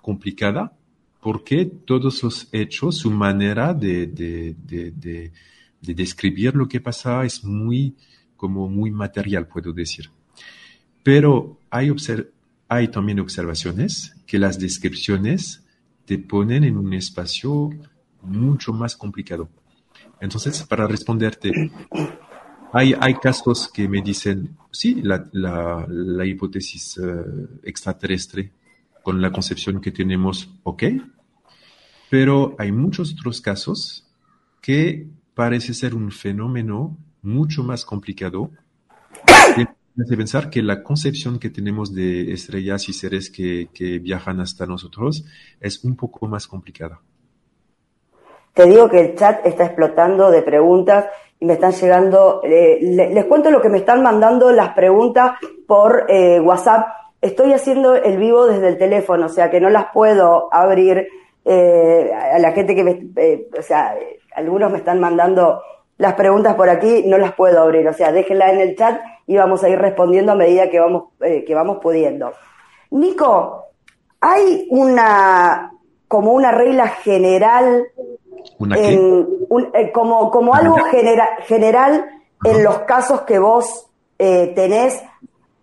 Speaker 7: complicada, porque todos los hechos, su manera de describir lo que pasa es muy, como muy material, puedo decir. Pero hay, hay también observaciones que las descripciones te ponen en un espacio mucho más complicado. Entonces, para responderte, hay, hay casos que me dicen, sí, la, la, hipótesis eh, extraterrestre con la concepción que tenemos, ok, pero hay muchos otros casos que parece ser un fenómeno mucho más complicado. Hace pensar que la concepción que tenemos de estrellas y seres que, que viajan hasta nosotros es un poco más complicada.
Speaker 6: Te digo que el chat está explotando de preguntas y me están llegando, eh, les cuento lo que me están mandando las preguntas por eh, WhatsApp. Estoy haciendo el vivo desde el teléfono, o sea que no las puedo abrir eh, a la gente que me, o sea, algunos me están mandando las preguntas por aquí, no las puedo abrir, o sea, déjenla en el chat y vamos a ir respondiendo a medida que vamos, que vamos pudiendo. Nico, hay una, como una regla general eh, como, como algo general en los casos que vos eh, tenés,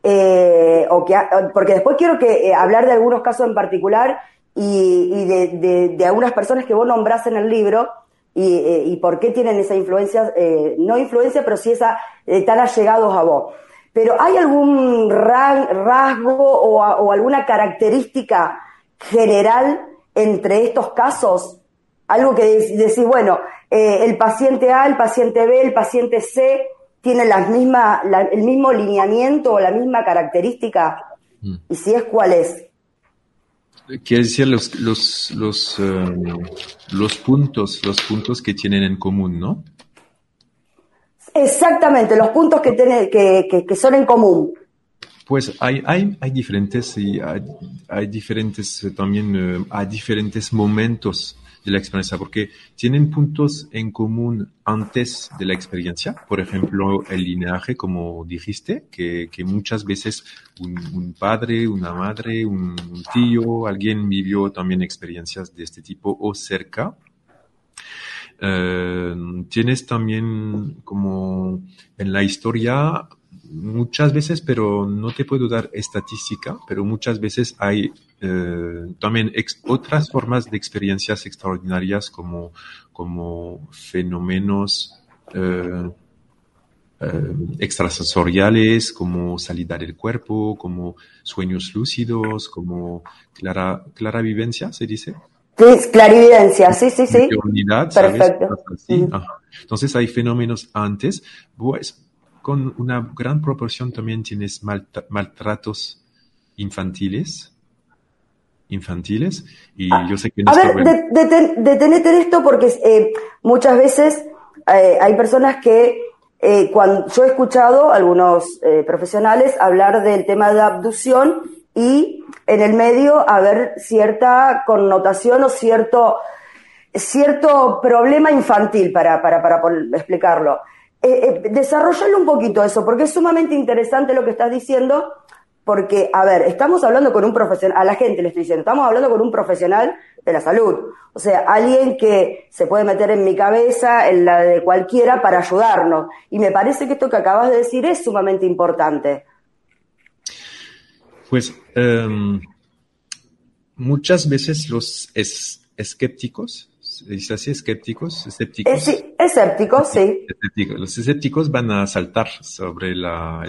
Speaker 6: eh, o que, porque después quiero que hablar de algunos casos en particular y, de, de, algunas personas que vos nombrás en el libro y, y por qué tienen esa influencia, no influencia, pero sí esa, tan allegados a vos. Pero ¿hay algún rasgo o, o alguna característica general entre estos casos algo que decís, bueno, eh, el paciente A, el paciente B, el paciente C tienen la misma, el mismo lineamiento o la misma característica. Mm. Y si es, ¿cuál es?
Speaker 7: Quiere decir los, los, los, eh, los puntos, los puntos que tienen en común, ¿no?
Speaker 6: Exactamente, los puntos que, tienen, que, que, son en común.
Speaker 7: Pues hay, hay, hay diferentes y hay, diferentes eh, también, hay diferentes momentos de la experiencia, porque tienen puntos en común antes de la experiencia. Por ejemplo, el lineaje, como dijiste, que, que muchas veces un, padre, una madre, un, tío, alguien vivió también experiencias de este tipo o cerca. Eh, tienes también como en la historia muchas veces, pero no te puedo dar estadística, pero muchas veces hay eh, también otras formas de experiencias extraordinarias como, como fenómenos, eh, eh, extrasensoriales como salida del cuerpo, como sueños lúcidos, como clara, clara vivencia, se dice.
Speaker 6: Sí, clarividencia, sí, sí, sí.
Speaker 7: Perfecto. Entonces hay fenómenos antes, pues con una gran proporción también tienes maltratos infantiles, infantiles, y yo sé que...
Speaker 6: a ver, detenete en esto porque eh, muchas veces eh, hay personas que, eh, cuando yo he escuchado a algunos profesionales hablar del tema de abducción y en el medio haber cierta connotación o cierto, cierto problema infantil para, para, para explicarlo. Eh, eh un poquito eso, porque es sumamente interesante lo que estás diciendo, porque, a ver, estamos hablando con un profesional, a la gente le estoy diciendo, estamos hablando con un profesional de la salud, o sea, alguien que se puede meter en mi cabeza, en la de cualquiera, para ayudarnos. Y me parece que esto que acabas de decir es sumamente importante.
Speaker 7: Pues em, muchas veces los escépticos, dice así, escépticos, escépticos.
Speaker 6: sí, escépticos, sí.
Speaker 7: Los escépticos van a saltar sobre el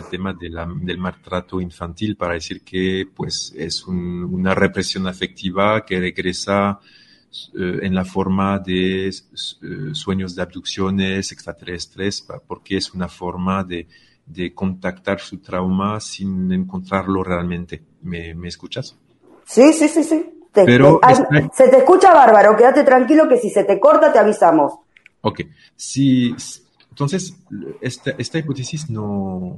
Speaker 7: tema del maltrato infantil para decir que pues es una represión afectiva que regresa eh, en la forma de eh, sueños de abducciones extraterrestres, porque es una forma de de contactar su trauma sin encontrarlo realmente. ¿Me, escuchas?
Speaker 6: Sí, sí, sí, sí. Pero Se te escucha bárbaro, quédate tranquilo que si se te corta te avisamos.
Speaker 7: Ok, si, entonces esta, esta hipótesis no,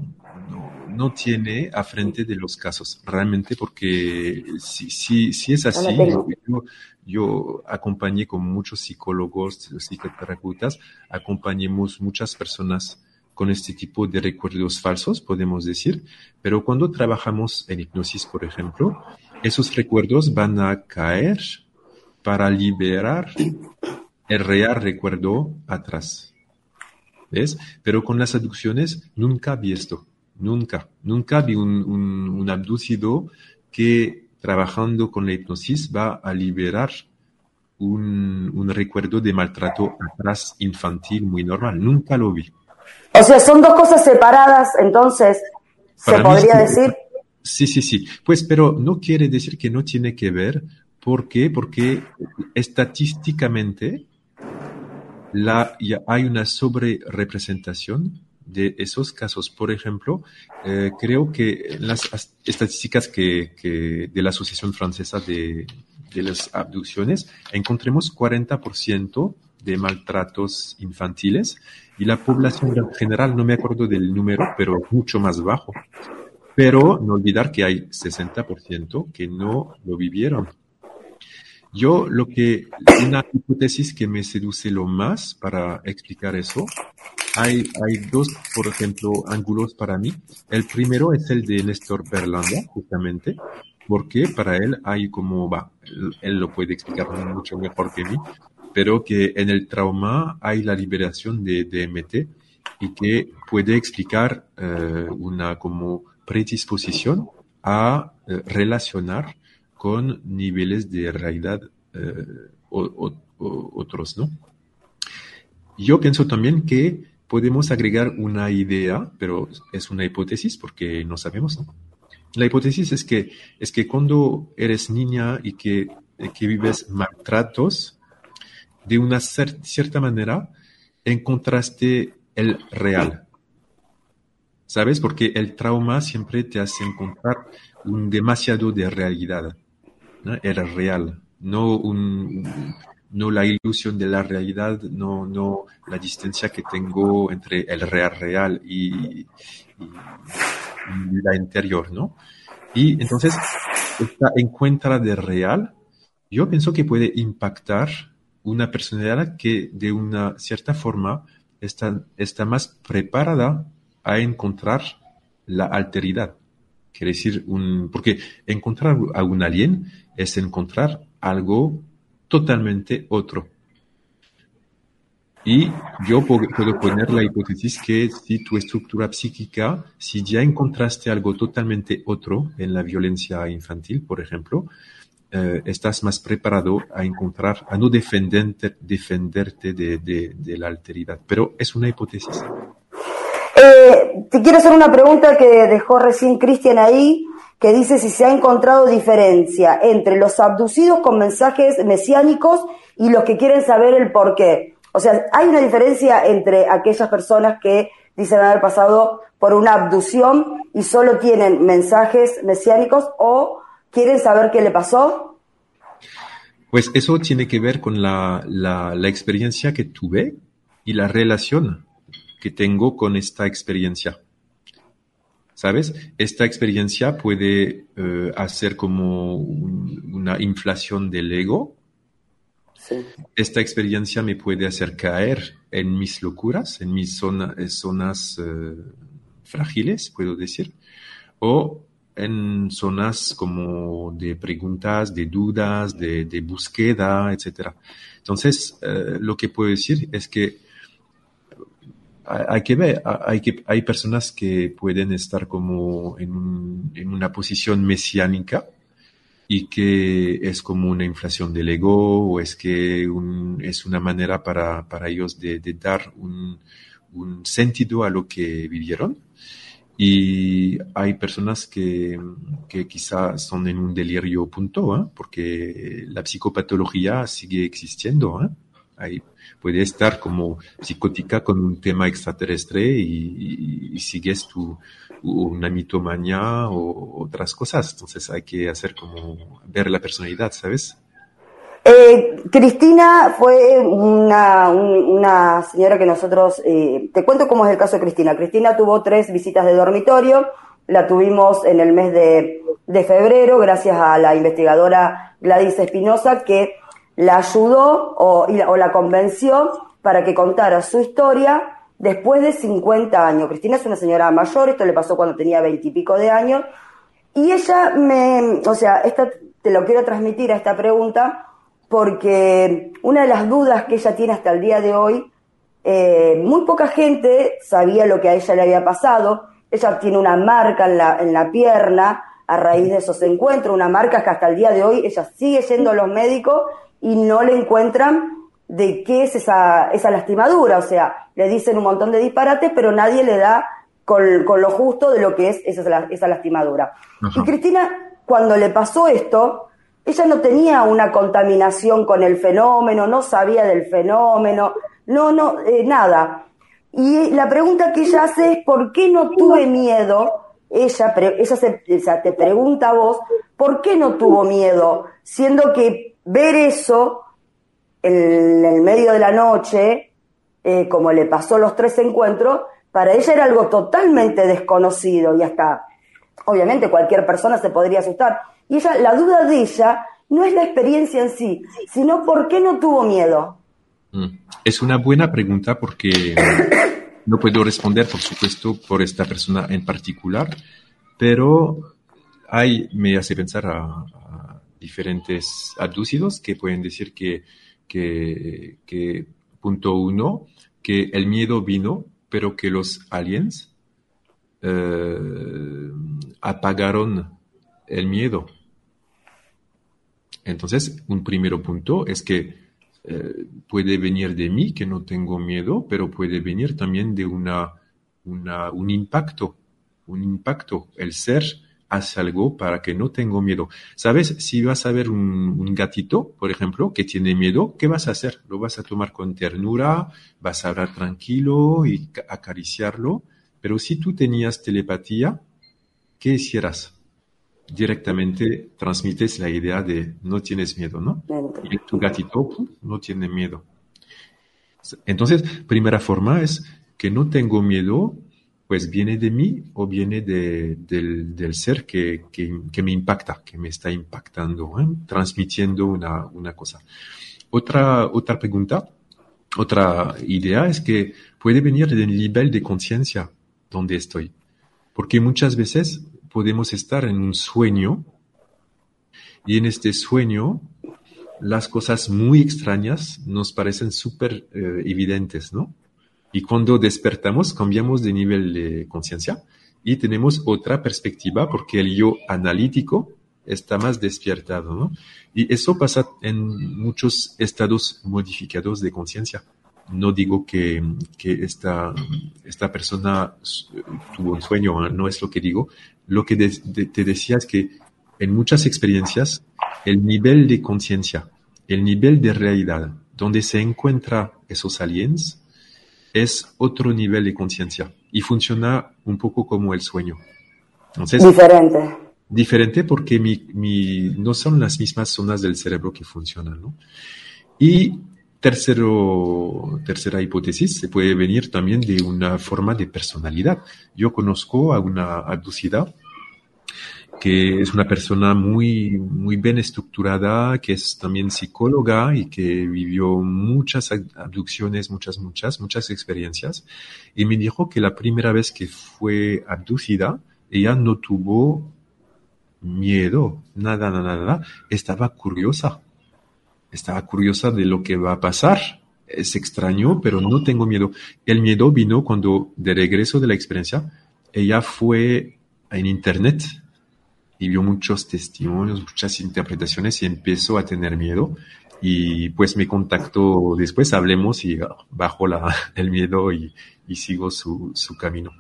Speaker 7: no, tiene a frente de los casos, realmente porque si, si, si es así, yo, yo, acompañé con muchos psicólogos, psicoterapeutas, acompañemos muchas personas con este tipo de recuerdos falsos, podemos decir, pero cuando trabajamos en hipnosis, por ejemplo, esos recuerdos van a caer para liberar el real recuerdo atrás. ¿Ves? Pero con las aducciones nunca vi esto, nunca, nunca vi un, un abducido que trabajando con la hipnosis va a liberar un, un recuerdo de maltrato atrás infantil muy normal, nunca lo vi.
Speaker 6: O sea, son dos cosas separadas, entonces, se podría decir.
Speaker 7: Sí, sí, sí. Pues, pero no quiere decir que no tiene que ver. ¿Por qué? Porque estadísticamente la, ya hay una sobre-representación de esos casos. Por ejemplo, eh, creo que las estadísticas que, que de la Asociación Francesa de, de las Abducciones encontremos 40% de maltratos infantiles y la población en general, no me acuerdo del número, pero mucho más bajo. Pero no olvidar que hay 60% que no lo vivieron. Yo lo que, una hipótesis que me seduce lo más para explicar eso, hay, hay dos, por ejemplo, ángulos para mí. El primero es el de Néstor Berlanda, justamente, porque para él hay como, va, él lo puede explicar mucho mejor que mí, pero que en el trauma hay la liberación de DMT y que puede explicar eh, una como predisposición a eh, relacionar con niveles de realidad eh, otros, ¿no? Yo pienso también que podemos agregar una idea, pero es una hipótesis porque no sabemos. La hipótesis es que, es que cuando eres niña y que, que vives maltratos, de una cierta manera encontraste el real. ¿Sabes? Porque el trauma siempre te hace encontrar un demasiado de realidad, ¿no? el real, no, un, no la ilusión de la realidad, no, no la distancia que tengo entre el real real y, y, la interior, ¿no? Y entonces, esta encuentra de real, yo pienso que puede impactar una personalidad que de una cierta forma está, está más preparada a encontrar la alteridad. Quiere decir, un, porque encontrar a un alien es encontrar algo totalmente otro. Y yo puedo poner la hipótesis que si tu estructura psíquica, si ya encontraste algo totalmente otro en la violencia infantil, por ejemplo, eh, estás más preparado a encontrar, a no defenderte, defenderte de, de, la alteridad. Pero es una hipótesis.
Speaker 6: Eh, te quiero hacer una pregunta que dejó recién Cristian ahí, que dice si se ha encontrado diferencia entre los abducidos con mensajes mesiánicos y los que quieren saber el por qué. O sea, hay una diferencia entre aquellas personas que dicen haber pasado por una abducción y solo tienen mensajes mesiánicos o quieren saber qué le pasó.
Speaker 7: Pues eso tiene que ver con la, la, la experiencia que tuve y la relación que tengo con esta experiencia. ¿Sabes? Esta experiencia puede eh, hacer como una inflación del ego. Esta experiencia me puede hacer caer en mis locuras, en mis eh, zonas eh, frágiles, puedo decir, o en zonas como de preguntas, de dudas, de, búsqueda, etc. Entonces, lo que puedo decir es que hay que ver, hay, que, hay personas que pueden estar como en, en, una posición mesiánica y que es como una inflación del ego o es que es una manera para, para ellos de, de dar un, un, sentido a lo que vivieron. Y hay personas que, que quizá son en un delirio punto, ¿eh? porque la psicopatología sigue existiendo. ¿eh? Hay puede estar como psicótica con un tema extraterrestre y, sigues tu, una mitomanía o otras cosas. Entonces hay que hacer como ver la personalidad, ¿sabes?
Speaker 6: Eh, Cristina fue una, una, señora que nosotros, eh, te cuento cómo es el caso de Cristina. Cristina tuvo tres visitas de dormitorio, la tuvimos en el mes de, de febrero gracias a la investigadora Gladys Espinosa que la ayudó o, la convenció para que contara su historia después de 50 años. Cristina es una señora mayor, esto le pasó cuando tenía 20 y pico de años, y ella me, o sea, esta, te lo quiero transmitir a esta pregunta, porque una de las dudas que ella tiene hasta el día de hoy, eh, muy poca gente sabía lo que a ella le había pasado, ella tiene una marca en la, en la pierna a raíz de esos encuentros, una marca que hasta el día de hoy ella sigue yendo a los médicos y no le encuentran de qué es esa, esa lastimadura. O sea, le dicen un montón de disparates, pero nadie le da con, con lo justo de lo que es esa, esa lastimadura. Y Cristina, cuando le pasó esto, ella no tenía una contaminación con el fenómeno, no sabía del fenómeno, no, no, eh, nada. Y la pregunta que ella hace es, ¿por qué no tuve miedo? Ella, ella se, te pregunta a vos, ¿por qué no tuvo miedo? Siendo que ver eso en el medio de la noche, eh, como le pasó los tres encuentros, para ella era algo totalmente desconocido y hasta, obviamente, cualquier persona se podría asustar. Y ella, la duda de ella no es la experiencia en sí, sino por qué no tuvo miedo.
Speaker 7: Mm. Es una buena pregunta porque no puedo responder, por supuesto, por esta persona en particular, pero hay, me hace pensar a, diferentes abducidos que pueden decir que, que, punto uno, que el miedo vino, pero que los aliens eh, apagaron el miedo. Entonces, un primer punto es que eh, puede venir de mí, que no tengo miedo, pero puede venir también de una, una, un impacto, un impacto, el ser haz algo para que no tengo miedo. ¿Sabes? Si vas a ver un, gatito, por ejemplo, que tiene miedo, ¿qué vas a hacer? Lo vas a tomar con ternura, vas a hablar tranquilo y acariciarlo. Pero si tú tenías telepatía, ¿qué hicieras? Directamente transmites la idea de no tienes miedo, ¿no? Y tu gatito no tiene miedo. Entonces, primera forma es que no tengo miedo pues viene de mí o viene del, ser que, me impacta, que me está impactando, ¿eh? transmitiendo una, cosa. Otra, otra pregunta, otra idea es que puede venir del nivel de conciencia donde estoy. Porque muchas veces podemos estar en un sueño y en este sueño las cosas muy extrañas nos parecen súper eh, evidentes, ¿no? Y cuando despertamos, cambiamos de nivel de conciencia y tenemos otra perspectiva porque el yo analítico está más despiertado, ¿no? Y eso pasa en muchos estados modificados de conciencia. no digo que, esta, esta persona tuvo un sueño, no es lo que digo. Lo que te decía es que en muchas experiencias el nivel de conciencia, el nivel de realidad donde se encuentran esos aliens es otro nivel de conciencia y funciona un poco como el sueño.
Speaker 6: diferente.
Speaker 7: Diferente porque mi, no son las mismas zonas del cerebro que funcionan. ¿no? Y tercero, tercera hipótesis, se puede venir también de una forma de personalidad. Yo conozco a una abducida que es una persona muy, muy bien estructurada, que es también psicóloga y que vivió muchas abducciones, muchas, muchas, muchas experiencias. Y me dijo que la primera vez que fue abducida, ella no tuvo miedo, nada, nada, nada, estaba curiosa. Estaba curiosa de lo que va a pasar. Es extraño, pero no tengo miedo. El miedo vino cuando, de regreso de la experiencia, ella fue en internet y vio muchos testimonios, muchas interpretaciones y empezó a tener miedo. Y pues me contactó después, hablemos y bajo la, el miedo y, y sigo su, su camino.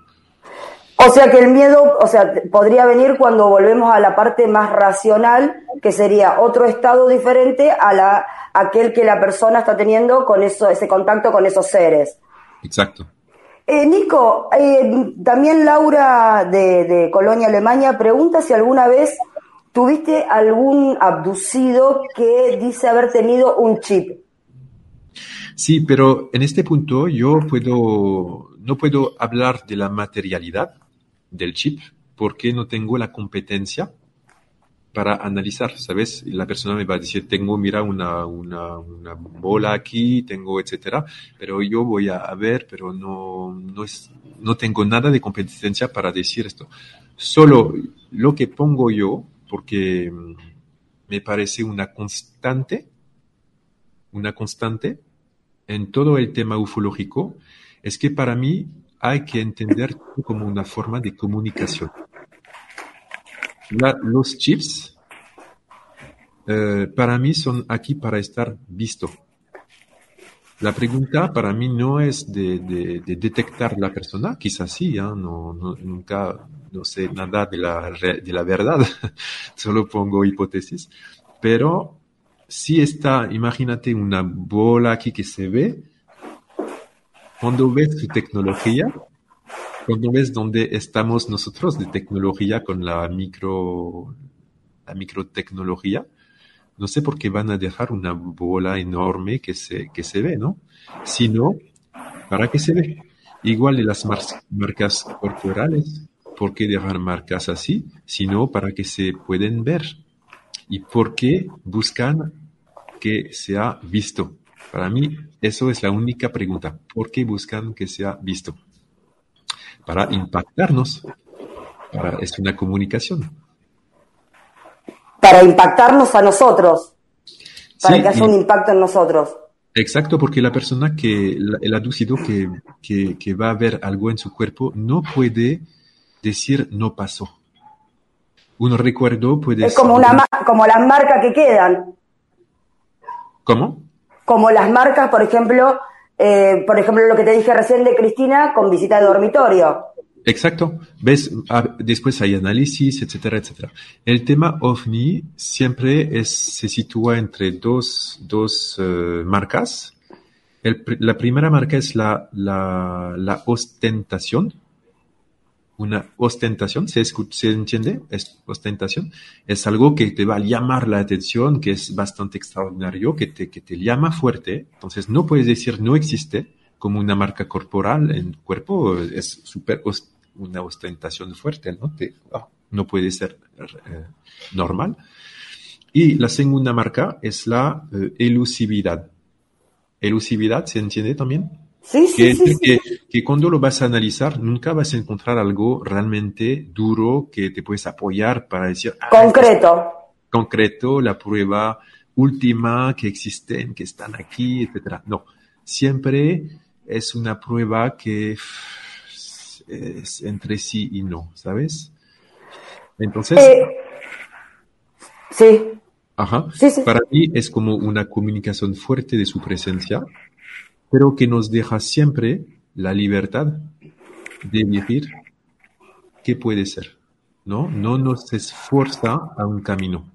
Speaker 6: O sea que el miedo, o sea, podría venir cuando volvemos a la parte más racional, que sería otro estado diferente a la aquel que la persona está teniendo con eso, ese contacto con esos seres.
Speaker 7: Exacto.
Speaker 6: Eh, Nico, eh, también Laura de, Colonia, Alemania, pregunta si alguna vez tuviste algún abducido que dice haber tenido un chip.
Speaker 7: Sí, pero en este punto yo puedo, no puedo hablar de la materialidad del chip porque no tengo la competencia para analizar, ¿sabes? La persona me va a decir, tengo, mira, una, una, una bola aquí, tengo, etcétera, pero yo voy a, ver, pero no, no, es, no tengo nada de competencia para decir esto. Solo lo que pongo yo, porque mm, me parece una constante, una constante en todo el tema ufológico, es que para mí hay que entender como una forma de comunicación los chips eh, para mí son aquí para estar visto. La pregunta para mí no es de, detectar la persona, quizás sí, ¿eh? no, nunca no sé nada de la, de la verdad, solo pongo hipótesis, pero si está, imagínate una bola aquí que se ve, cuando ves su tecnología, cuando ves dónde estamos nosotros de tecnología con la micro, la microtecnología, no sé por qué van a dejar una bola enorme que se, que se ve, ¿no? Sino, ¿para qué se ve? Igual de las marcas corporales, ¿por qué dejar marcas así? Sino para que se pueden ver. ¿Y por qué buscan que sea visto? Para mí, eso es la única pregunta. ¿Por qué buscan que sea visto? Para impactarnos. Para, es una comunicación.
Speaker 6: Para impactarnos a nosotros. Para que haya un impacto en nosotros.
Speaker 7: Exacto, porque la persona que, el aducido que, que, va a ver algo en su cuerpo no puede decir no pasó. Un recuerdo puede
Speaker 6: Es como, una, como las marcas que quedan.
Speaker 7: ¿Cómo?
Speaker 6: Como las marcas, por ejemplo, eh, por ejemplo, lo que te dije recién de Cristina con visita de dormitorio.
Speaker 7: Exacto. Ves, después hay análisis, etcétera, etcétera. El tema OVNI siempre se sitúa entre dos, dos eh, marcas. la primera marca es la, la, la ostentación, una ostentación, ¿se, ¿se entiende? Es ostentación. Es algo que te va a llamar la atención, que es bastante extraordinario, que te, que te llama fuerte. Entonces no puedes decir no existe como una marca corporal en cuerpo, es súper una ostentación fuerte, ¿no? Ah, no puede ser eh, normal. Y la segunda marca es la eh, elusividad. Elusividad, ¿se entiende también?
Speaker 6: Sí, sí,
Speaker 7: sí, que, que, cuando lo vas a analizar, nunca vas a encontrar algo realmente duro que te puedes apoyar para decir.
Speaker 6: Ah, concreto.
Speaker 7: concreto, la prueba última que existen, que están aquí, etcétera. No, siempre es una prueba que es entre sí y no, ¿sabes? Entonces.
Speaker 6: Eh, sí.
Speaker 7: Ajá. Para mí es como una comunicación fuerte de su presencia pero que nos deja siempre la libertad de elegir qué puede ser, ¿no? No nos esfuerza a un camino.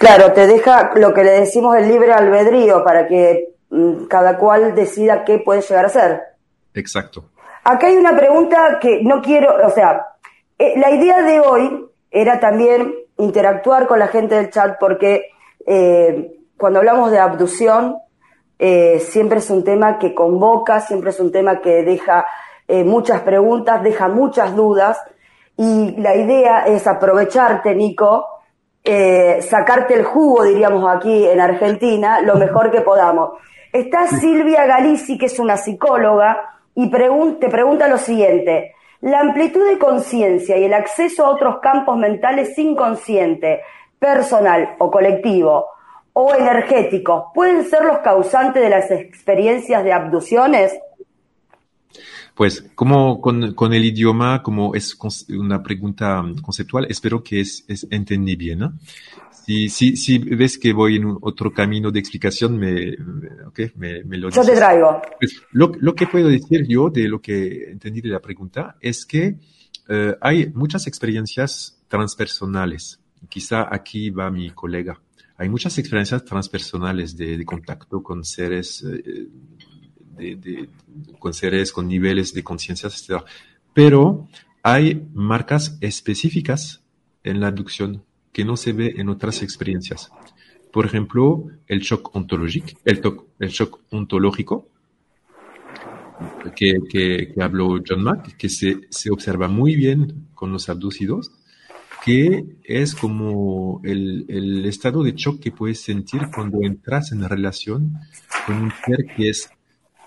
Speaker 6: Claro, te deja lo que le decimos el libre albedrío para que mm, cada cual decida qué puede llegar a ser.
Speaker 7: Exacto.
Speaker 6: Acá hay una pregunta que no quiero, o sea, eh, la idea de hoy era también interactuar con la gente del chat porque eh, cuando hablamos de abducción eh, siempre es un tema que convoca, siempre es un tema que deja muchas preguntas, deja muchas dudas y la idea es aprovecharte, Nico, sacarte el jugo, diríamos aquí en Argentina, lo mejor que podamos. Está Silvia Galici, que es una psicóloga, y te pregunta lo siguiente. La amplitud de conciencia y el acceso a otros campos mentales inconsciente, personal o colectivo, o energéticos, pueden ser los causantes de las experiencias de abducciones?
Speaker 7: Pues como con, el idioma, como es una pregunta conceptual, espero que es, es entendí bien. Si, si, si ves que voy en otro camino de explicación, me, okay, me, lo
Speaker 6: dices. Yo te traigo.
Speaker 7: Pues, lo, lo, que puedo decir yo de lo que entendí de la pregunta es que eh, hay muchas experiencias transpersonales. Quizá aquí va mi colega. Hay muchas experiencias transpersonales de, contacto con seres, eh, con seres con niveles de conciencia, etc. Pero hay marcas específicas en la abducción que no se ve en otras experiencias. Por ejemplo, el shock ontológico, el, el shock ontológico que, que, habló John Mack, que se, se, observa muy bien con los abducidos, que es como el, el, estado de shock que puedes sentir cuando entras en relación con un ser que es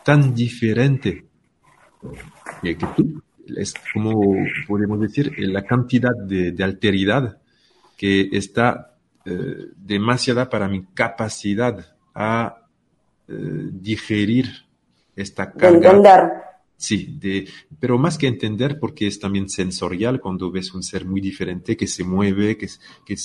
Speaker 7: tan diferente que, tú. Es como podemos decir la cantidad de, de alteridad que está eh, demasiada para mi capacidad a eh, digerir esta carga.
Speaker 6: Entender.
Speaker 7: Sí, de, pero más que entender, porque es también sensorial cuando ves un ser muy diferente que se mueve, que, que,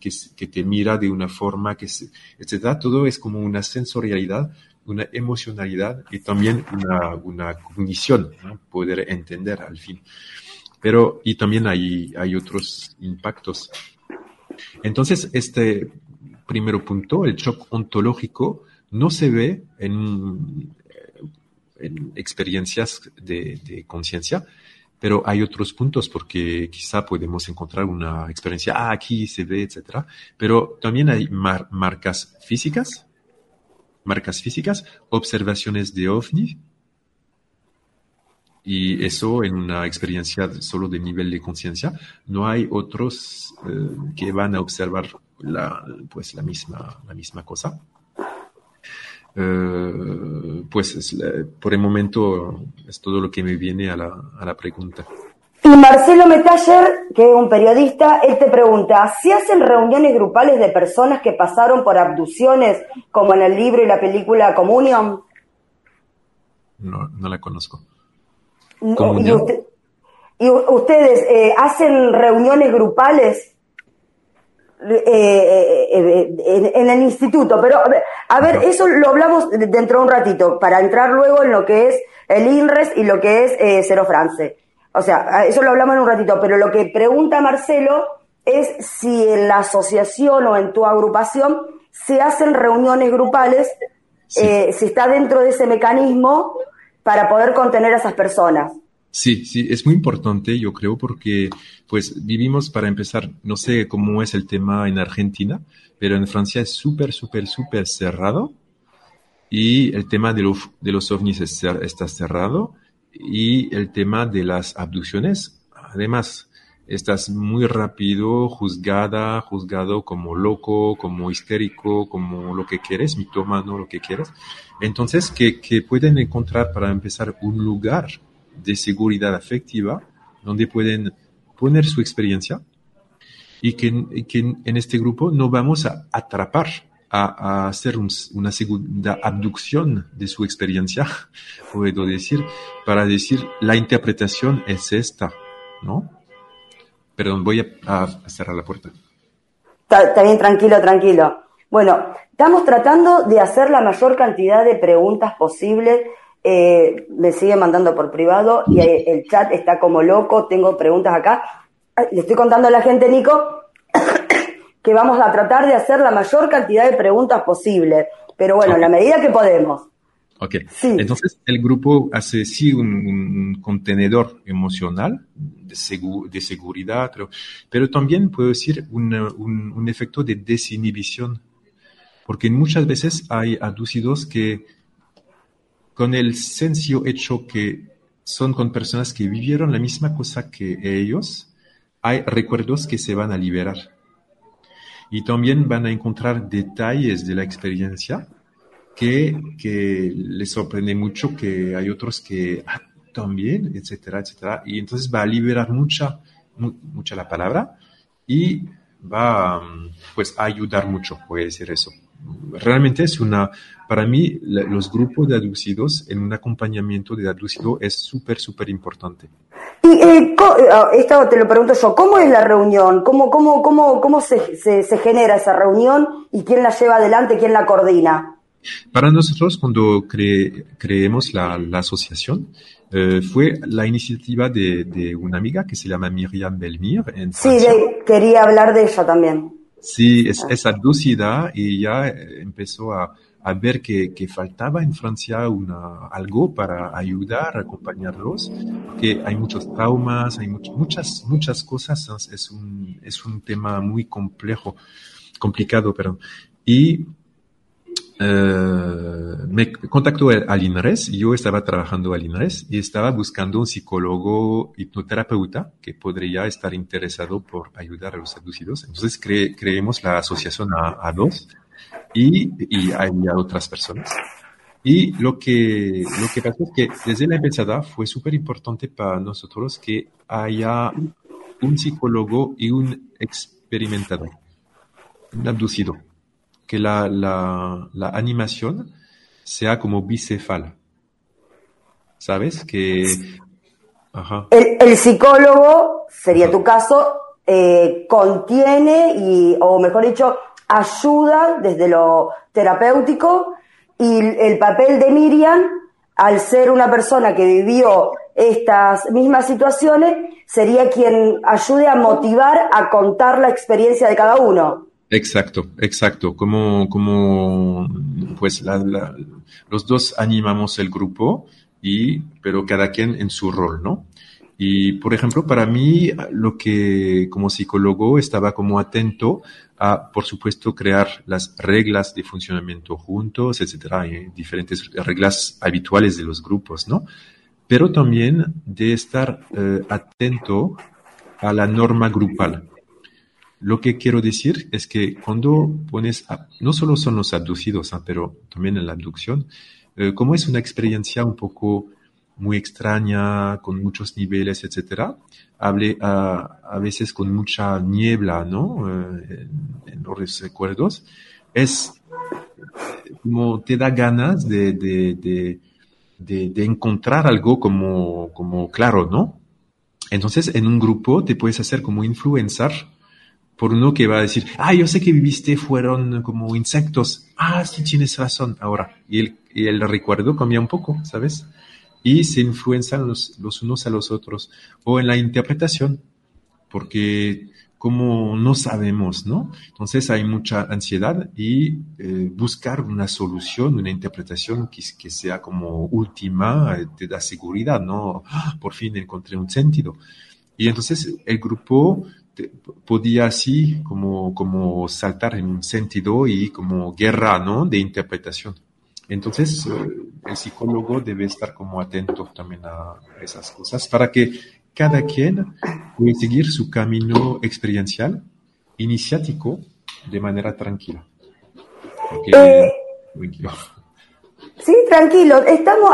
Speaker 7: que, que te mira de una forma, que se, etcétera. Todo es como una sensorialidad, una emocionalidad y también una, una cognición, poder entender al fin. Pero, y también hay, hay otros impactos entonces, este primer punto, el shock ontológico, no se ve en, experiencias de, conciencia, pero hay otros puntos porque quizá podemos encontrar una experiencia, ah, aquí se ve, etcétera. Pero también hay marcas físicas, marcas físicas, observaciones de ovni, y eso en una experiencia solo de nivel de conciencia. No hay otros eh, que van a observar la, pues la misma, la misma cosa. Eh, pues por el momento es todo lo que me viene a la, a la pregunta.
Speaker 6: Y Marcelo Metaller, que es un periodista, él te pregunta, ¿si hacen reuniones grupales de personas que pasaron por abducciones, como en el libro y la película Communion?
Speaker 7: No, no la conozco.
Speaker 6: Y, ustedes eh, hacen reuniones grupales eh, eh, en, el instituto, pero a ver, eso lo hablamos dentro de un ratito, para entrar luego en lo que es el INRES y lo que es Cero France. O sea, eso lo hablamos en un ratito, pero lo que pregunta Marcelo es si en la asociación o en tu agrupación se hacen reuniones grupales, si está dentro de ese mecanismo para poder contener a esas personas.
Speaker 7: Sí, sí, es muy importante, yo creo, porque pues vivimos, para empezar, no sé cómo es el tema en Argentina, pero en Francia es súper, súper, súper cerrado y el tema de, de los ovnis está cerrado y el tema de las abducciones, además, estás muy rápido juzgada, juzgado como loco, como histérico, como lo que quieres, mitómano, lo que quieras. Entonces, que, que pueden encontrar para empezar un lugar de seguridad afectiva donde pueden poner su experiencia y que, en este grupo no vamos a atrapar, a, hacer una segunda abducción de su experiencia, puedo decir, para decir la interpretación es esta, ¿no? Perdón, voy a, cerrar la puerta.
Speaker 6: Está, bien, tranquilo, tranquilo. Bueno, estamos tratando de hacer la mayor cantidad de preguntas posibles. Eh, me sigue mandando por privado y el chat está como loco. Tengo preguntas acá. Le estoy contando a la gente, Nico, que vamos a tratar de hacer la mayor cantidad de preguntas posible. Pero bueno, en la medida que podemos.
Speaker 7: Ok, entonces el grupo hace sí un, contenedor emocional de, de seguridad, pero, pero, también puedo decir un, un, efecto de desinhibición, porque muchas veces hay aducidos que con el senso hecho que son con personas que vivieron la misma cosa que ellos, hay recuerdos que se van a liberar. Y también van a encontrar detalles de la experiencia que, les sorprende mucho que hay otros que ah, también, etcétera, etcétera. Y entonces va a liberar mucha, mucha la palabra y va pues a ayudar mucho, puede ser eso. Realmente es una, para mí, los grupos de aducidos en un acompañamiento de aducido es súper, súper importante.
Speaker 6: Y eh, ah, esto te lo pregunto yo, ¿cómo es la reunión? ¿Cómo, cómo, cómo, cómo se, se, se genera esa reunión y quién la lleva adelante, quién la coordina?
Speaker 7: Para nosotros, cuando creemos la, asociación, eh, fue la iniciativa de, una amiga que se llama Miriam Belmir. En
Speaker 6: sí, quería hablar de ella también.
Speaker 7: Sí, es, es aducida y ya empezó a, ver que, faltaba en Francia una, algo para ayudar, acompañarlos, que hay muchos traumas, hay muchas, muchas cosas, es un, es un tema muy complejo, complicado, pero Y eh, me contactó al INRES, yo estaba trabajando al INRES y estaba buscando un psicólogo hipnoterapeuta que podría estar interesado por ayudar a los seducidos. Entonces creemos la asociación a, dos y, y había otras personas. Y lo que, lo que pasó es que desde la empezada fue súper importante para nosotros que haya un psicólogo y un experimentador, un abducido que la, la, animación sea como bicefal. ¿Sabes? Que...
Speaker 6: El, psicólogo, sería tu caso, eh, contiene y, o mejor dicho, ayuda desde lo terapéutico y el papel de Miriam, al ser una persona que vivió estas mismas situaciones, sería quien ayude a motivar a contar la experiencia de cada uno.
Speaker 7: Exacto, exacto. Como, como pues los dos animamos el grupo y, pero cada quien en su rol, ¿no? Y, por ejemplo, para mí, lo que como psicólogo estaba como atento a, por supuesto, crear las reglas de funcionamiento juntos, etcétera, diferentes reglas habituales de los grupos, ¿no? Pero también de estar eh, atento a la norma grupal. Lo que quiero decir es que cuando pones, no solo son los abducidos, ah, pero también en la abducción, eh, como es una experiencia un poco muy extraña, con muchos niveles, etcétera, hable a, veces con mucha niebla, ¿no? Eh, en, los recuerdos, es como te da ganas de, encontrar algo como, como claro, ¿no? Entonces, en un grupo te puedes hacer como influenciar por uno que va a decir, ah, yo sé que viviste fueron como insectos. Ah, sí, tienes razón ahora. Y el, y el recuerdo cambia un poco, ¿sabes? Y se influencian los, los unos a los otros. O en la interpretación, porque como no sabemos, ¿no? Entonces hay mucha ansiedad y eh, buscar una solución, una interpretación que, que, sea como última, eh, te da seguridad, ¿no? Ah, por fin encontré un sentido. Y entonces el grupo podía así como, como saltar en un sentido y como guerra, ¿no? De interpretación. Entonces, eh, el psicólogo debe estar como atento también a esas cosas para que cada quien pueda seguir su camino experiencial, iniciático, de manera tranquila.
Speaker 6: Eh, Sí, tranquilo, estamos,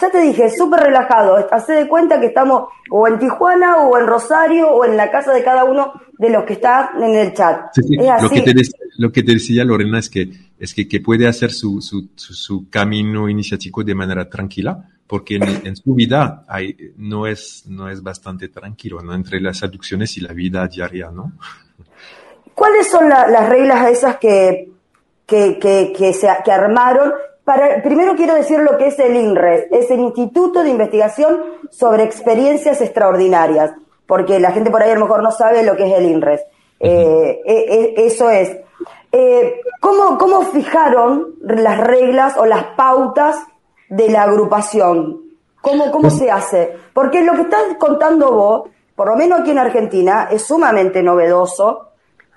Speaker 6: ya te dije, súper relajado, hace de cuenta que estamos o en Tijuana o en Rosario o en la casa de cada uno de los que está en el chat.
Speaker 7: Lo, que te lo que te decía Lorena es que, es que, que puede hacer su, su, su, camino iniciático de manera tranquila, porque en, su vida hay, no, es, no es bastante tranquilo, ¿no? Entre las abducciones y la vida diaria, ¿no?
Speaker 6: ¿Cuáles son las reglas esas que que, que, que, se, que armaron. Para, primero quiero decir lo que es el INRES, es el Instituto de Investigación sobre Experiencias Extraordinarias, porque la gente por ahí a lo mejor no sabe lo que es el INRES. Eh, eh, eh, eso es. ¿cómo, ¿Cómo fijaron las reglas o las pautas de la agrupación? ¿Cómo, cómo se hace? Porque lo que estás contando vos, por lo menos aquí en Argentina, es sumamente novedoso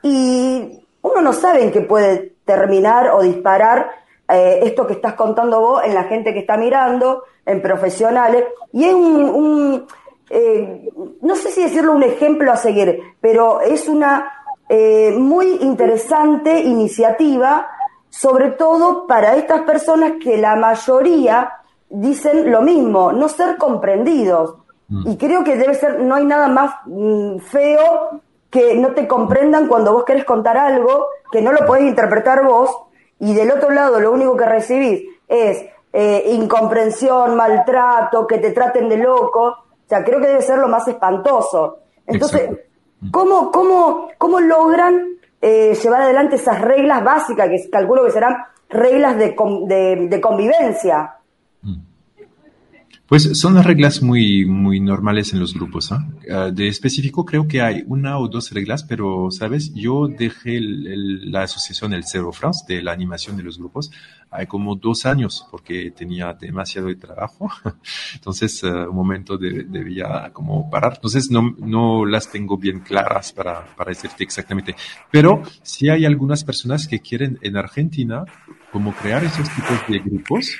Speaker 6: y uno no sabe en qué puede terminar o disparar esto que estás contando vos en la gente que está mirando, en profesionales, y es un eh, no sé si decirlo un ejemplo a seguir, pero es una eh, muy interesante iniciativa, sobre todo para estas personas que la mayoría dicen lo mismo, no ser comprendidos. Mm. Y creo que debe ser, no hay nada más mm, feo que no te comprendan cuando vos querés contar algo, que no lo podés interpretar vos, y del otro lado lo único que recibís es eh, incomprensión, maltrato, que te traten de loco. O sea, creo que debe ser lo más espantoso. Entonces, ¿cómo, cómo, cómo logran eh, llevar adelante esas reglas básicas, que calculo que serán reglas de, de convivencia?
Speaker 7: Pues son las reglas muy, muy normales en los grupos. Ah, de específico creo que hay una o dos reglas, pero, ¿sabes? Yo dejé la asociación El Zero France de la animación de los grupos hay como dos años porque tenía demasiado de trabajo. Entonces, uh, un momento de, debía como parar. Entonces, no, no las tengo bien claras para, para decirte exactamente. Pero sí hay algunas personas que quieren en Argentina como crear esos tipos de grupos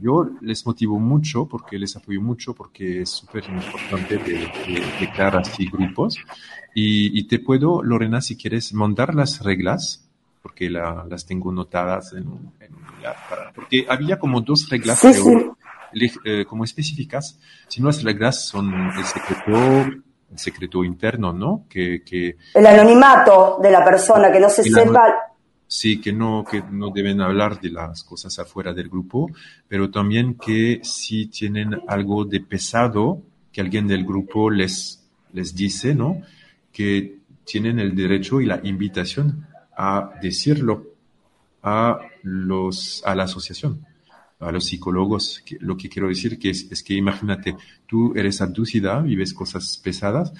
Speaker 7: yo les motivo mucho porque les apoyo mucho porque es súper importante de, crear así grupos. Y, te puedo, Lorena, si quieres, mandar las reglas, porque las tengo notadas en un, lugar. porque había como dos reglas eh, como específicas, si no las reglas son el secreto el secreto interno, ¿no? Que, que,
Speaker 6: el anonimato de la persona, que no se sepa
Speaker 7: sí que no, que no deben hablar de las cosas afuera del grupo, pero también que si tienen algo de pesado que alguien del grupo les, les dice, ¿no? Que tienen el derecho y la invitación a decirlo a los, a la asociación, a los psicólogos. Lo que quiero decir que es, es que imagínate, tú eres abducida, vives cosas pesadas,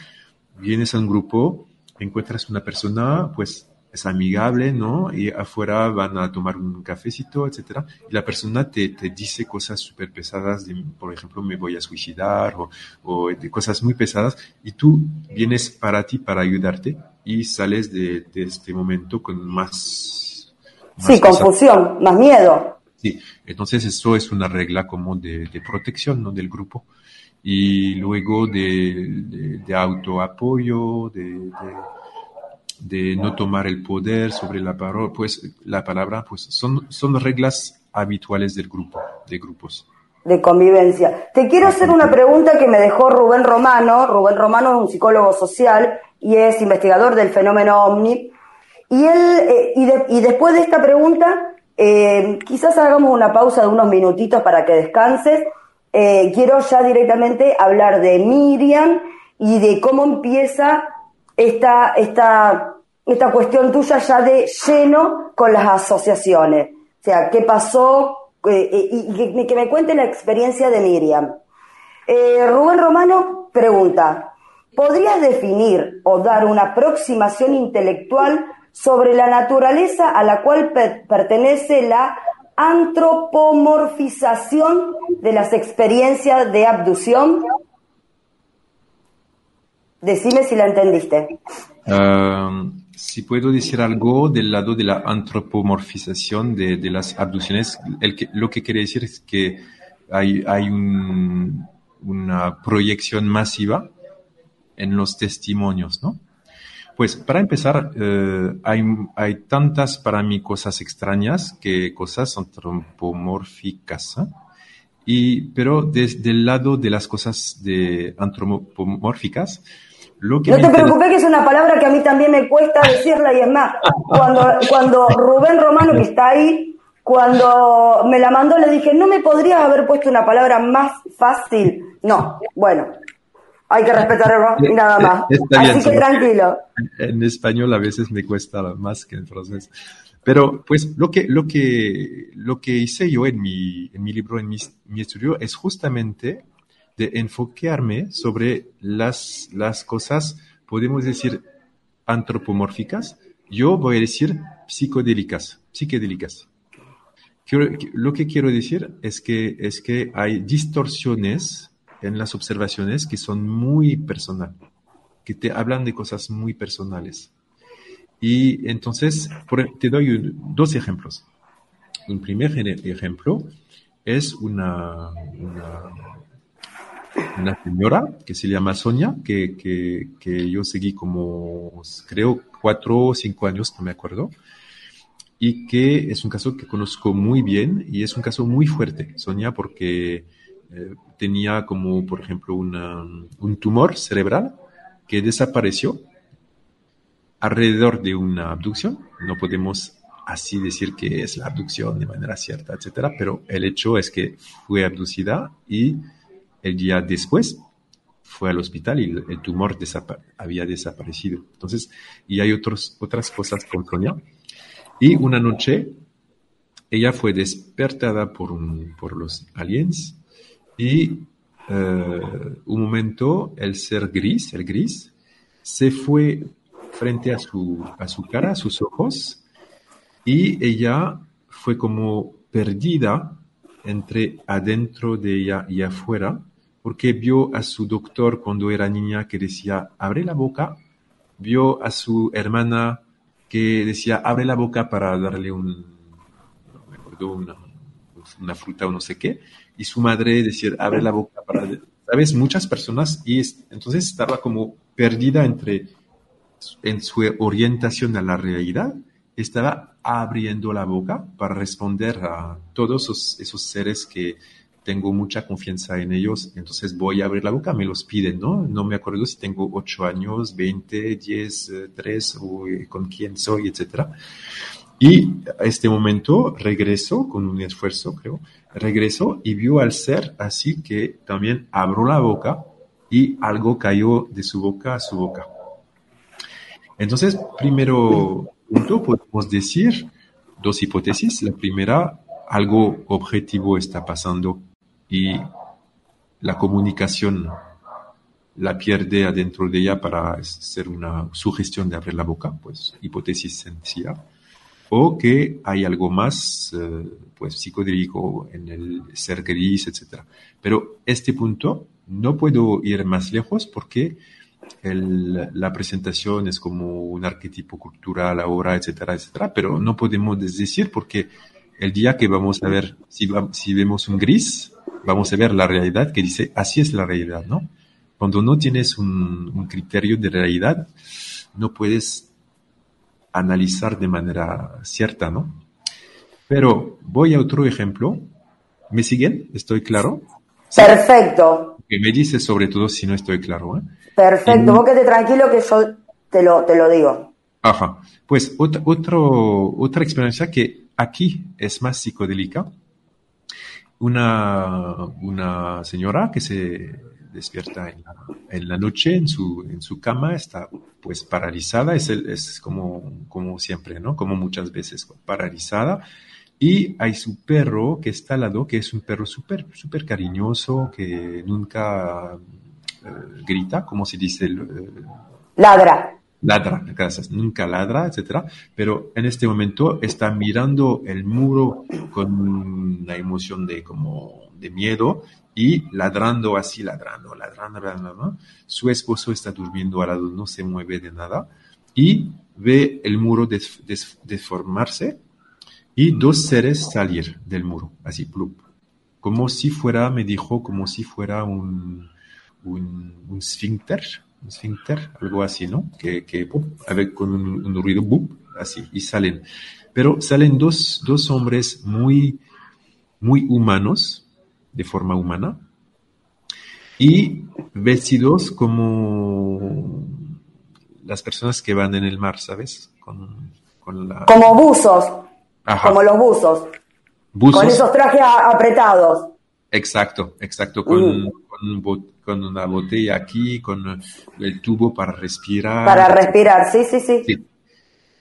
Speaker 7: vienes a un grupo, encuentras una persona, pues es amigable, ¿no? Y afuera van a tomar un cafecito, etcétera. Y la persona te, te dice cosas súper pesadas, de, por ejemplo, me voy a suicidar o, o, de cosas muy pesadas. Y tú vienes para ti, para ayudarte y sales de, de este momento con más...
Speaker 6: sí, confusión, más miedo.
Speaker 7: Sí, entonces eso es una regla como de, de protección, ¿no? Del grupo. Y luego de, de, autoapoyo, de de no tomar el poder sobre la palabra, pues la palabra, pues son, son reglas habituales del grupo, de grupos.
Speaker 6: De convivencia. Te quiero hacer una pregunta que me dejó Rubén Romano. Rubén Romano es un psicólogo social y es investigador del fenómeno OVNI. Y él, eh, y, después de esta pregunta, eh, quizás hagamos una pausa de unos minutitos para que descanses. Eh, quiero ya directamente hablar de Miriam y de cómo empieza esta, esta, esta cuestión tuya ya de lleno con las asociaciones. O sea, ¿qué pasó? Eh, eh, y, que, me cuente la experiencia de Miriam. Eh, Rubén Romano pregunta, ¿podrías definir o dar una aproximación intelectual sobre la naturaleza a la cual pertenece la antropomorfización de las experiencias de abducción? Decime si la entendiste.
Speaker 7: si puedo decir algo del lado de la antropomorfización de, de las abducciones, el que, lo que quiere decir es que hay, hay un, una proyección masiva en los testimonios, ¿no? Pues para empezar, eh, hay, hay, tantas para mí cosas extrañas que cosas antropomórficas. ¿eh? Y, pero desde el lado de las cosas de antropomórficas,
Speaker 6: no te preocupes que es una palabra que a mí también me cuesta decirla y es más, cuando, cuando Rubén Romano, que está ahí, cuando me la mandó le dije, ¿no me podrías haber puesto una palabra más fácil? No, bueno, hay que respetar y nada más. Así que tranquilo.
Speaker 7: En español a veces me cuesta más que en francés. Pero pues lo que, lo que, lo que hice yo en mi, en mi libro, en mi, mi estudio, es justamente de enfocarme sobre las, las cosas, podemos decir, antropomórficas. Yo voy a decir psicodélicas, psiquedélicas. lo que quiero decir es que, es que hay distorsiones en las observaciones que son muy personales, que te hablan de cosas muy personales. Y entonces, te doy dos ejemplos. Un primer ejemplo es una, señora que se llama Sonia, que, que, que, yo seguí como, creo, cuatro o cinco años, no me acuerdo, y que es un caso que conozco muy bien y es un caso muy fuerte, Sonia, porque eh, tenía como, por ejemplo, una, un tumor cerebral que desapareció alrededor de una abducción. No podemos así decir que es la abducción de manera cierta, etcétera, pero el hecho es que fue abducida y el día después fue al hospital y el, tumor había desaparecido. Entonces, y hay otros, otras cosas con Sonia. Y una noche ella fue despertada por, un, por los aliens y eh, un momento el ser gris, el gris, se fue frente a su, a su cara, a sus ojos, y ella fue como perdida entre adentro de ella y afuera, porque vio a su doctor cuando era niña que decía, abre la boca, vio a su hermana que decía, abre la boca para darle un, me acuerdo, una, fruta o no sé qué, y su madre decía, abre la boca para, ¿sabes? Muchas personas, y entonces estaba como perdida entre, en su orientación a la realidad, estaba abriendo la boca para responder a todos esos seres que tengo mucha confianza en ellos, entonces voy a abrir la boca, me los piden, ¿no? No me acuerdo si tengo 8 años, 20, 10, 3, o con quién soy, etcétera. Y a este momento regresó con un esfuerzo, creo, regresó y vio al ser así que también abrió la boca y algo cayó de su boca a su boca. Entonces, primero punto, podemos decir dos hipótesis. La primera, algo objetivo está pasando y la comunicación la pierde adentro de ella para hacer una sugestión de abrir la boca, pues hipótesis sencilla o que hay algo más eh, pues psicodélico en el ser gris, etc. Pero este punto no puedo ir más lejos porque el, la presentación es como un arquetipo cultural ahora, etcétera, etcétera, pero no podemos decir porque el día que vamos a ver, si, si vemos un gris, vamos a ver la realidad que dice, así es la realidad, ¿no? Cuando no tienes un, un criterio de realidad, no puedes analizar de manera cierta, ¿no? Pero voy a otro ejemplo. ¿Me siguen? ¿Estoy claro?
Speaker 6: Perfecto.
Speaker 7: Que me dice sobre todo si no estoy claro. ¿eh?
Speaker 6: Perfecto. Vos quede tranquilo que yo te lo, te lo digo.
Speaker 7: Ajá. Pues otra, otro, otra experiencia que aquí es más psicodélica. Una, una señora que se despierta en la, noche en su, en su cama, está pues paralizada, es, el, es como, como siempre, ¿no? Como muchas veces, paralizada. Y hay su perro que está al lado, que es un perro súper, súper cariñoso, que nunca eh, grita, como se dice. Eh,
Speaker 6: ladra.
Speaker 7: Ladra, gracias, nunca ladra, etcétera. Pero en este momento está mirando el muro con una emoción de como de miedo y ladrando así, ladrando, ladrando, ladrando. Su esposo está durmiendo al lado, no se mueve de nada y ve el muro deformarse y dos seres salir del muro, así, plup. Como si fuera, me dijo, como si fuera un, un, un esfínter, algo así, ¿no? Que, que con un, ruido, así, y salen. Pero salen dos, dos hombres muy, muy humanos, de forma humana y vestidos como las personas que van en el mar, ¿sabes? Con,
Speaker 6: Como buzos, como los buzos. Con esos trajes apretados.
Speaker 7: Exacto, exacto, con, mm. con, una botella aquí, con el tubo para respirar.
Speaker 6: Para respirar, sí, sí, sí.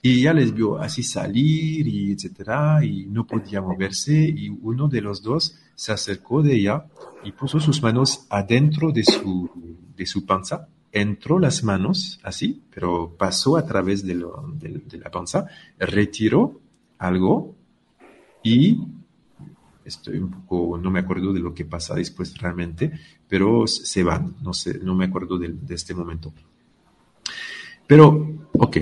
Speaker 7: y ella les vio así salir y etcétera y no podía moverse y uno de los dos se acercó de ella y puso sus manos adentro de su, de su panza, entró las manos así, pero pasó a través de, de la panza, retiró algo y estoy un poco, no me acuerdo de lo que pasa después realmente, pero se van, no sé, no me acuerdo de, este momento. Pero, ok,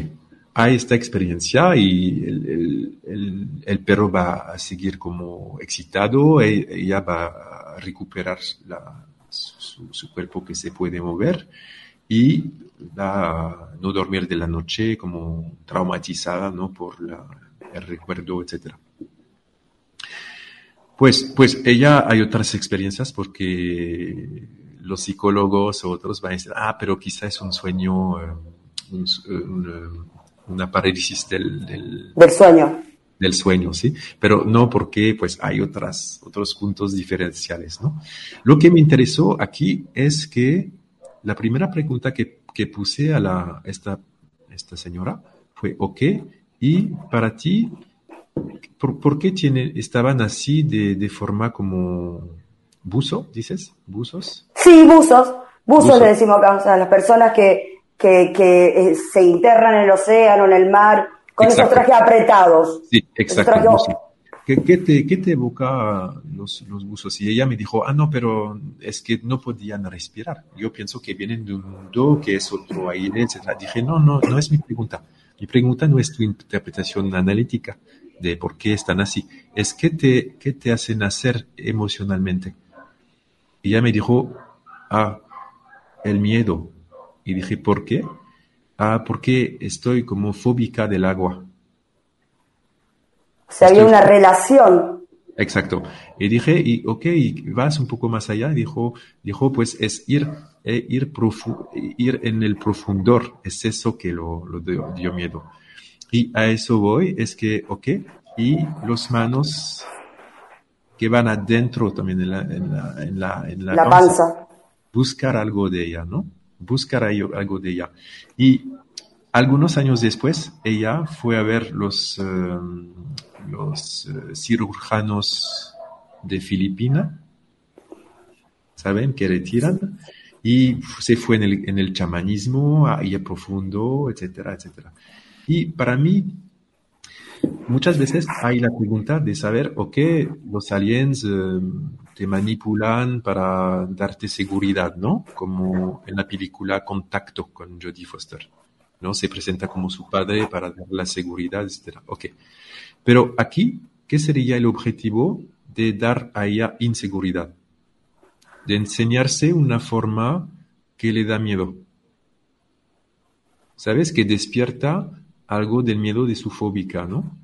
Speaker 7: hay esta experiencia y el, perro va a seguir como excitado, e, ella va a recuperar su, cuerpo que se puede mover y va a no dormir de la noche como traumatizada ¿no? por el recuerdo, etcétera. Pues, pues ella hay otras experiencias porque los psicólogos o otros van a decir, ah, pero quizá es un sueño, eh, eh, una parálisis del,
Speaker 6: del, sueño.
Speaker 7: Del sueño, sí. Pero no porque pues hay otras, otros puntos diferenciales, ¿no? Lo que me interesó aquí es que la primera pregunta que, que puse a la, esta, esta señora fue, ok, y para ti, ¿Por, qué tiene, estaban así de, forma como buzo, dices? ¿Buzos?
Speaker 6: Sí, buzos. Buzos le decimos acá, o sea, las personas que, que, eh, se internan en el océano, en el mar, con esos trajes apretados.
Speaker 7: Sí, exacto. ¿Qué, te, ¿Qué, te, evoca los, los, buzos? Y ella me dijo, ah, no, pero es que no podían respirar. Yo pienso que vienen de un mundo que es otro aire, etc. Dije, no, no, no es mi pregunta. Mi pregunta no es tu interpretación analítica de por qué están así, es qué te, qué te hacen hacer emocionalmente. Y ella me dijo, ah, el miedo. Y dije, ¿por qué? Ah, porque estoy como fóbica del agua.
Speaker 6: O sea, había una relación.
Speaker 7: Exacto. Y dije, y, ok, vas un poco más allá. Dijo, dijo pues es ir, eh, ir, ir en el profundor. Es eso que lo, lo dio miedo. Y a eso voy, es que, ok, y los manos que van adentro también en la, en la, en la, en la, panza, buscar algo de ella, ¿no? Buscar algo de ella. Y algunos años después, ella fue a ver los, em, los eh, cirujanos de Filipina, ¿saben? Que retiran. Y se fue en el, en el chamanismo, ahí profundo, etcétera, etcétera. Y para mí, muchas veces hay la pregunta de saber, ok, los aliens eh, te manipulan para darte seguridad, ¿no? Como en la película Contacto con Jodie Foster, ¿no? Se presenta como su padre para dar la seguridad, etc. Ok. Pero aquí, ¿qué sería el objetivo de dar a ella inseguridad? De enseñarse una forma que le da miedo. ¿Sabes? Que despierta algo del miedo de su fóbica, ¿no?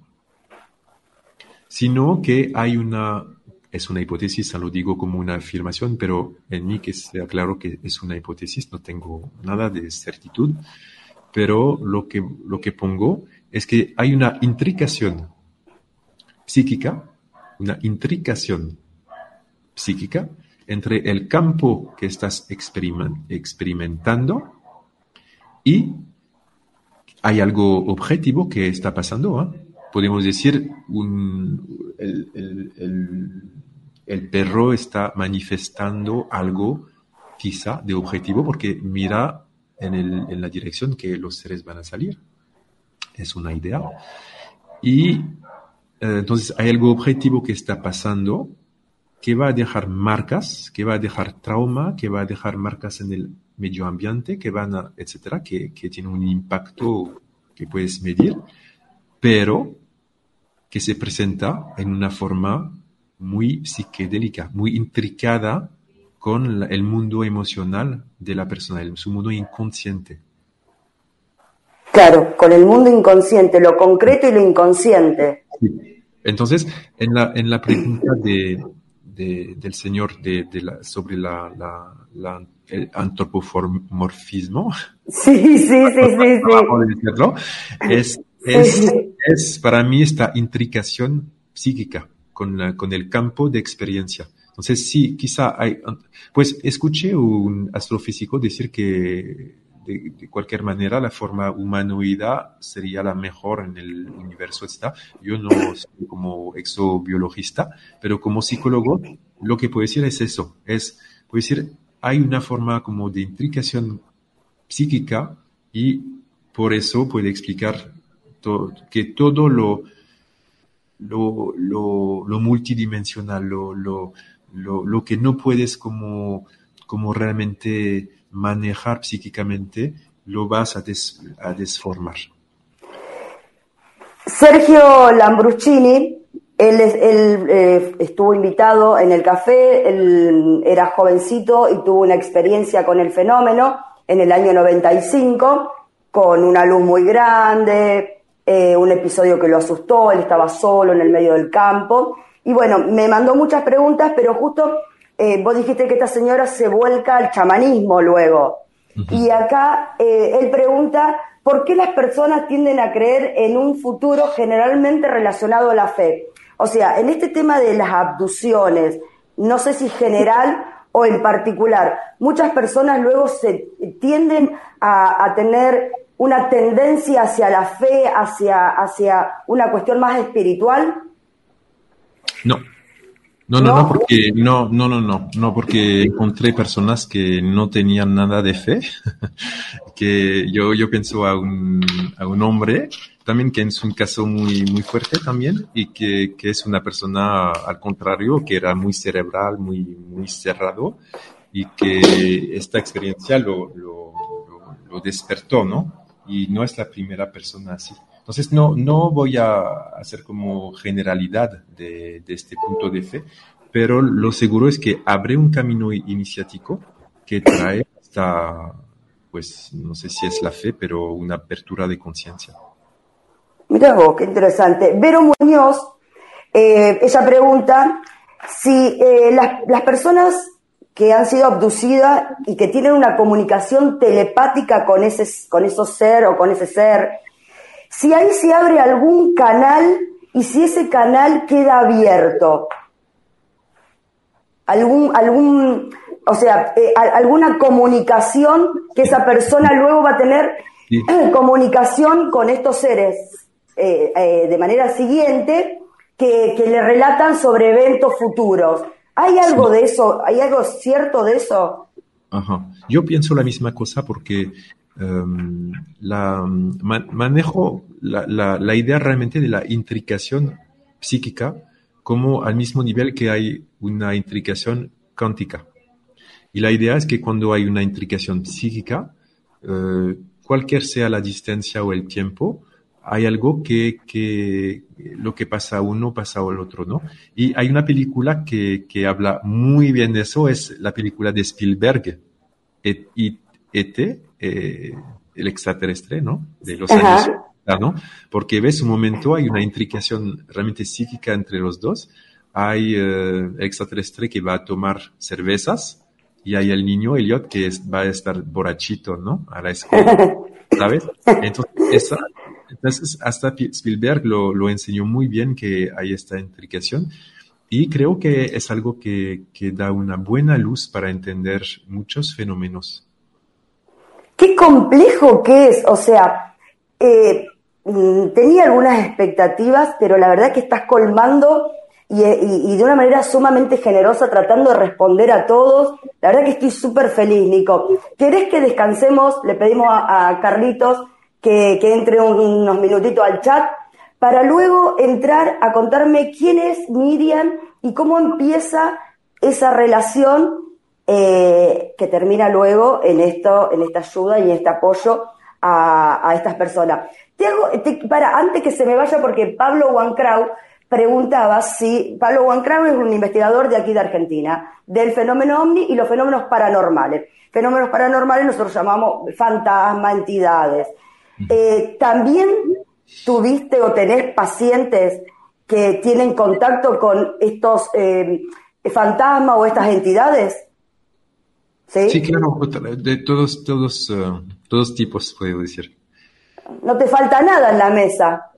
Speaker 7: Sino que hay una, es una hipótesis, lo digo como una afirmación, pero en mí que sea claro que es una hipótesis, no tengo nada de certitud, pero lo que, lo que pongo es que hay una intricación psíquica, una intricación psíquica entre el campo que estás experimentando y hay algo objetivo que está pasando. ¿ah? Podemos decir, un, el, perro está manifestando algo quizá de objetivo porque mira en, en, la dirección que los seres van a salir. Es una idea. Y eh, entonces hay algo objetivo que está pasando que va a dejar marcas, que va a dejar trauma, que va a dejar marcas en el medio ambiente que van a, etcétera, que, que tiene un impacto que puedes medir, pero que se presenta en una forma muy psiquedélica, muy intricada con el mundo emocional de la persona, su mundo inconsciente.
Speaker 6: Claro, con el mundo inconsciente, lo concreto y lo inconsciente.
Speaker 7: Entonces, en la, en la pregunta de, del Señor de, la, sobre la, la, el antropomorfismo.
Speaker 6: Sí, sí, sí, sí,
Speaker 7: Es, es, es, para mí esta intricación psíquica con, con el campo de experiencia. Entonces, sí, quizá hay, pues escuché un astrofísico decir que de, cualquier manera la forma humanoida sería la mejor en el universo está. Yo no soy como exobiologista, pero como psicólogo lo que puedo decir es eso, es, puedo decir, hay una forma como de intricación psíquica y por eso puede explicar que todo lo, lo, lo, multidimensional, lo, lo, lo, que no puedes como, como realmente manejar psíquicamente, lo vas a, a desformar.
Speaker 6: Sergio Lambruccini, él, él eh, estuvo invitado en el café, él era jovencito y tuvo una experiencia con el fenómeno en el año 95, con una luz muy grande, eh, un episodio que lo asustó, él estaba solo en el medio del campo. Y bueno, me mandó muchas preguntas, pero justo eh, vos dijiste que esta señora se vuelca al chamanismo luego. Y acá eh, él pregunta, ¿por qué las personas tienden a creer en un futuro generalmente relacionado a la fe? O sea, en este tema de las abducciones, no sé si general o en particular, muchas personas luego se tienden a, tener una tendencia hacia la fe, hacia, hacia una cuestión más espiritual.
Speaker 7: No, no, no, no, porque no, no, no, no, no, porque encontré personas que no tenían nada de fe, que yo, yo pienso a un, a un hombre también que es un caso muy, muy fuerte también y que, que es una persona al contrario, que era muy cerebral, muy, muy cerrado y que esta experiencia lo, lo, lo, despertó, ¿no? Y no es la primera persona así. Entonces, no, no voy a hacer como generalidad de, de, este punto de fe, pero lo seguro es que abre un camino iniciático que trae hasta, pues, no sé si es la fe, pero una apertura de conciencia.
Speaker 6: Mira vos, qué interesante. Vero Muñoz, eh, ella pregunta si eh, las, las personas que han sido abducidas y que tienen una comunicación telepática con ese, con esos ser o con ese ser, si ahí se abre algún canal y si ese canal queda abierto. Algún, algún, o sea, eh, alguna comunicación que esa persona luego va a tener comunicación con estos seres eh, eh, de manera siguiente que, que, le relatan sobre eventos futuros. ¿Hay algo de eso? ¿Hay algo cierto de eso?
Speaker 7: Ajá. Yo pienso la misma cosa porque Em, la, manejo la, la, idea realmente de la intricación psíquica como al mismo nivel que hay una intricación cuántica. Y la idea es que cuando hay una intricación psíquica, eh, cualquier sea la distancia o el tiempo, hay algo que, que lo que pasa a uno pasa al otro, ¿no? Y hay una película que, que habla muy bien de eso, es la película de Spielberg, et, ET, eh, el extraterrestre, ¿no? De los años, ¿no? Porque ves un momento, hay una intricación realmente psíquica entre los dos. Hay eh, el extraterrestre que va a tomar cervezas y hay el niño Elliot que va a estar borrachito, ¿no? A la escuela, ¿sabes? Entonces, entonces hasta Spielberg lo, lo, enseñó muy bien que hay esta intricación y creo que es algo que, que da una buena luz para entender muchos fenómenos
Speaker 6: qué complejo que es, o sea, eh, tenía algunas expectativas, pero la verdad que estás colmando y, de una manera sumamente generosa tratando de responder a todos. La verdad que estoy súper feliz, Nico. ¿Querés que descansemos? Le pedimos a, Carlitos que, que entre unos minutitos al chat para luego entrar a contarme quién es Miriam y cómo empieza esa relación eh, que termina luego en esto, en esta ayuda y en este apoyo a, estas personas. para, antes que se me vaya, porque Pablo Wancrau preguntaba si, Pablo Wancrau es un investigador de aquí de Argentina, del fenómeno ovni y los fenómenos paranormales. Fenómenos paranormales nosotros llamamos fantasma, entidades. Eh, También tuviste o tenés pacientes que tienen contacto con estos eh, fantasmas o estas entidades?
Speaker 7: ¿Sí? claro, de todos, todos, eh, todos tipos, puedo decir.
Speaker 6: No te falta nada en la mesa.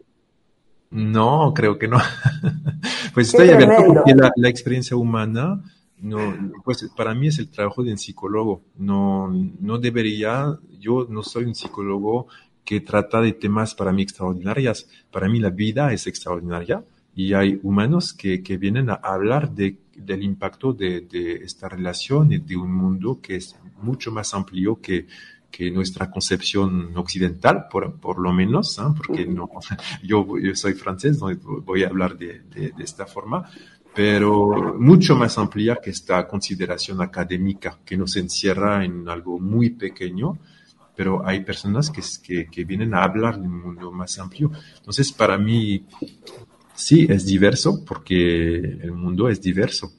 Speaker 7: No, creo que no. pues estoy abierto porque la, experiencia humana no, pues para mí es el trabajo de un psicólogo. No, no debería, yo no soy un psicólogo que trata de temas para mí extraordinarias. Para mí la vida es extraordinaria y hay humanos que, que vienen a hablar de, del impacto de, de, esta relación y de un mundo que es mucho más amplio que, que nuestra concepción occidental, por, por lo menos, ¿eh? porque no, yo, yo, soy francés, no voy a hablar de, de, de, esta forma, pero mucho más amplia que esta consideración académica que nos encierra en algo muy pequeño, pero hay personas que, que, que vienen a hablar de un mundo más amplio. Entonces, para mí, sí, es diverso porque el mundo es diverso.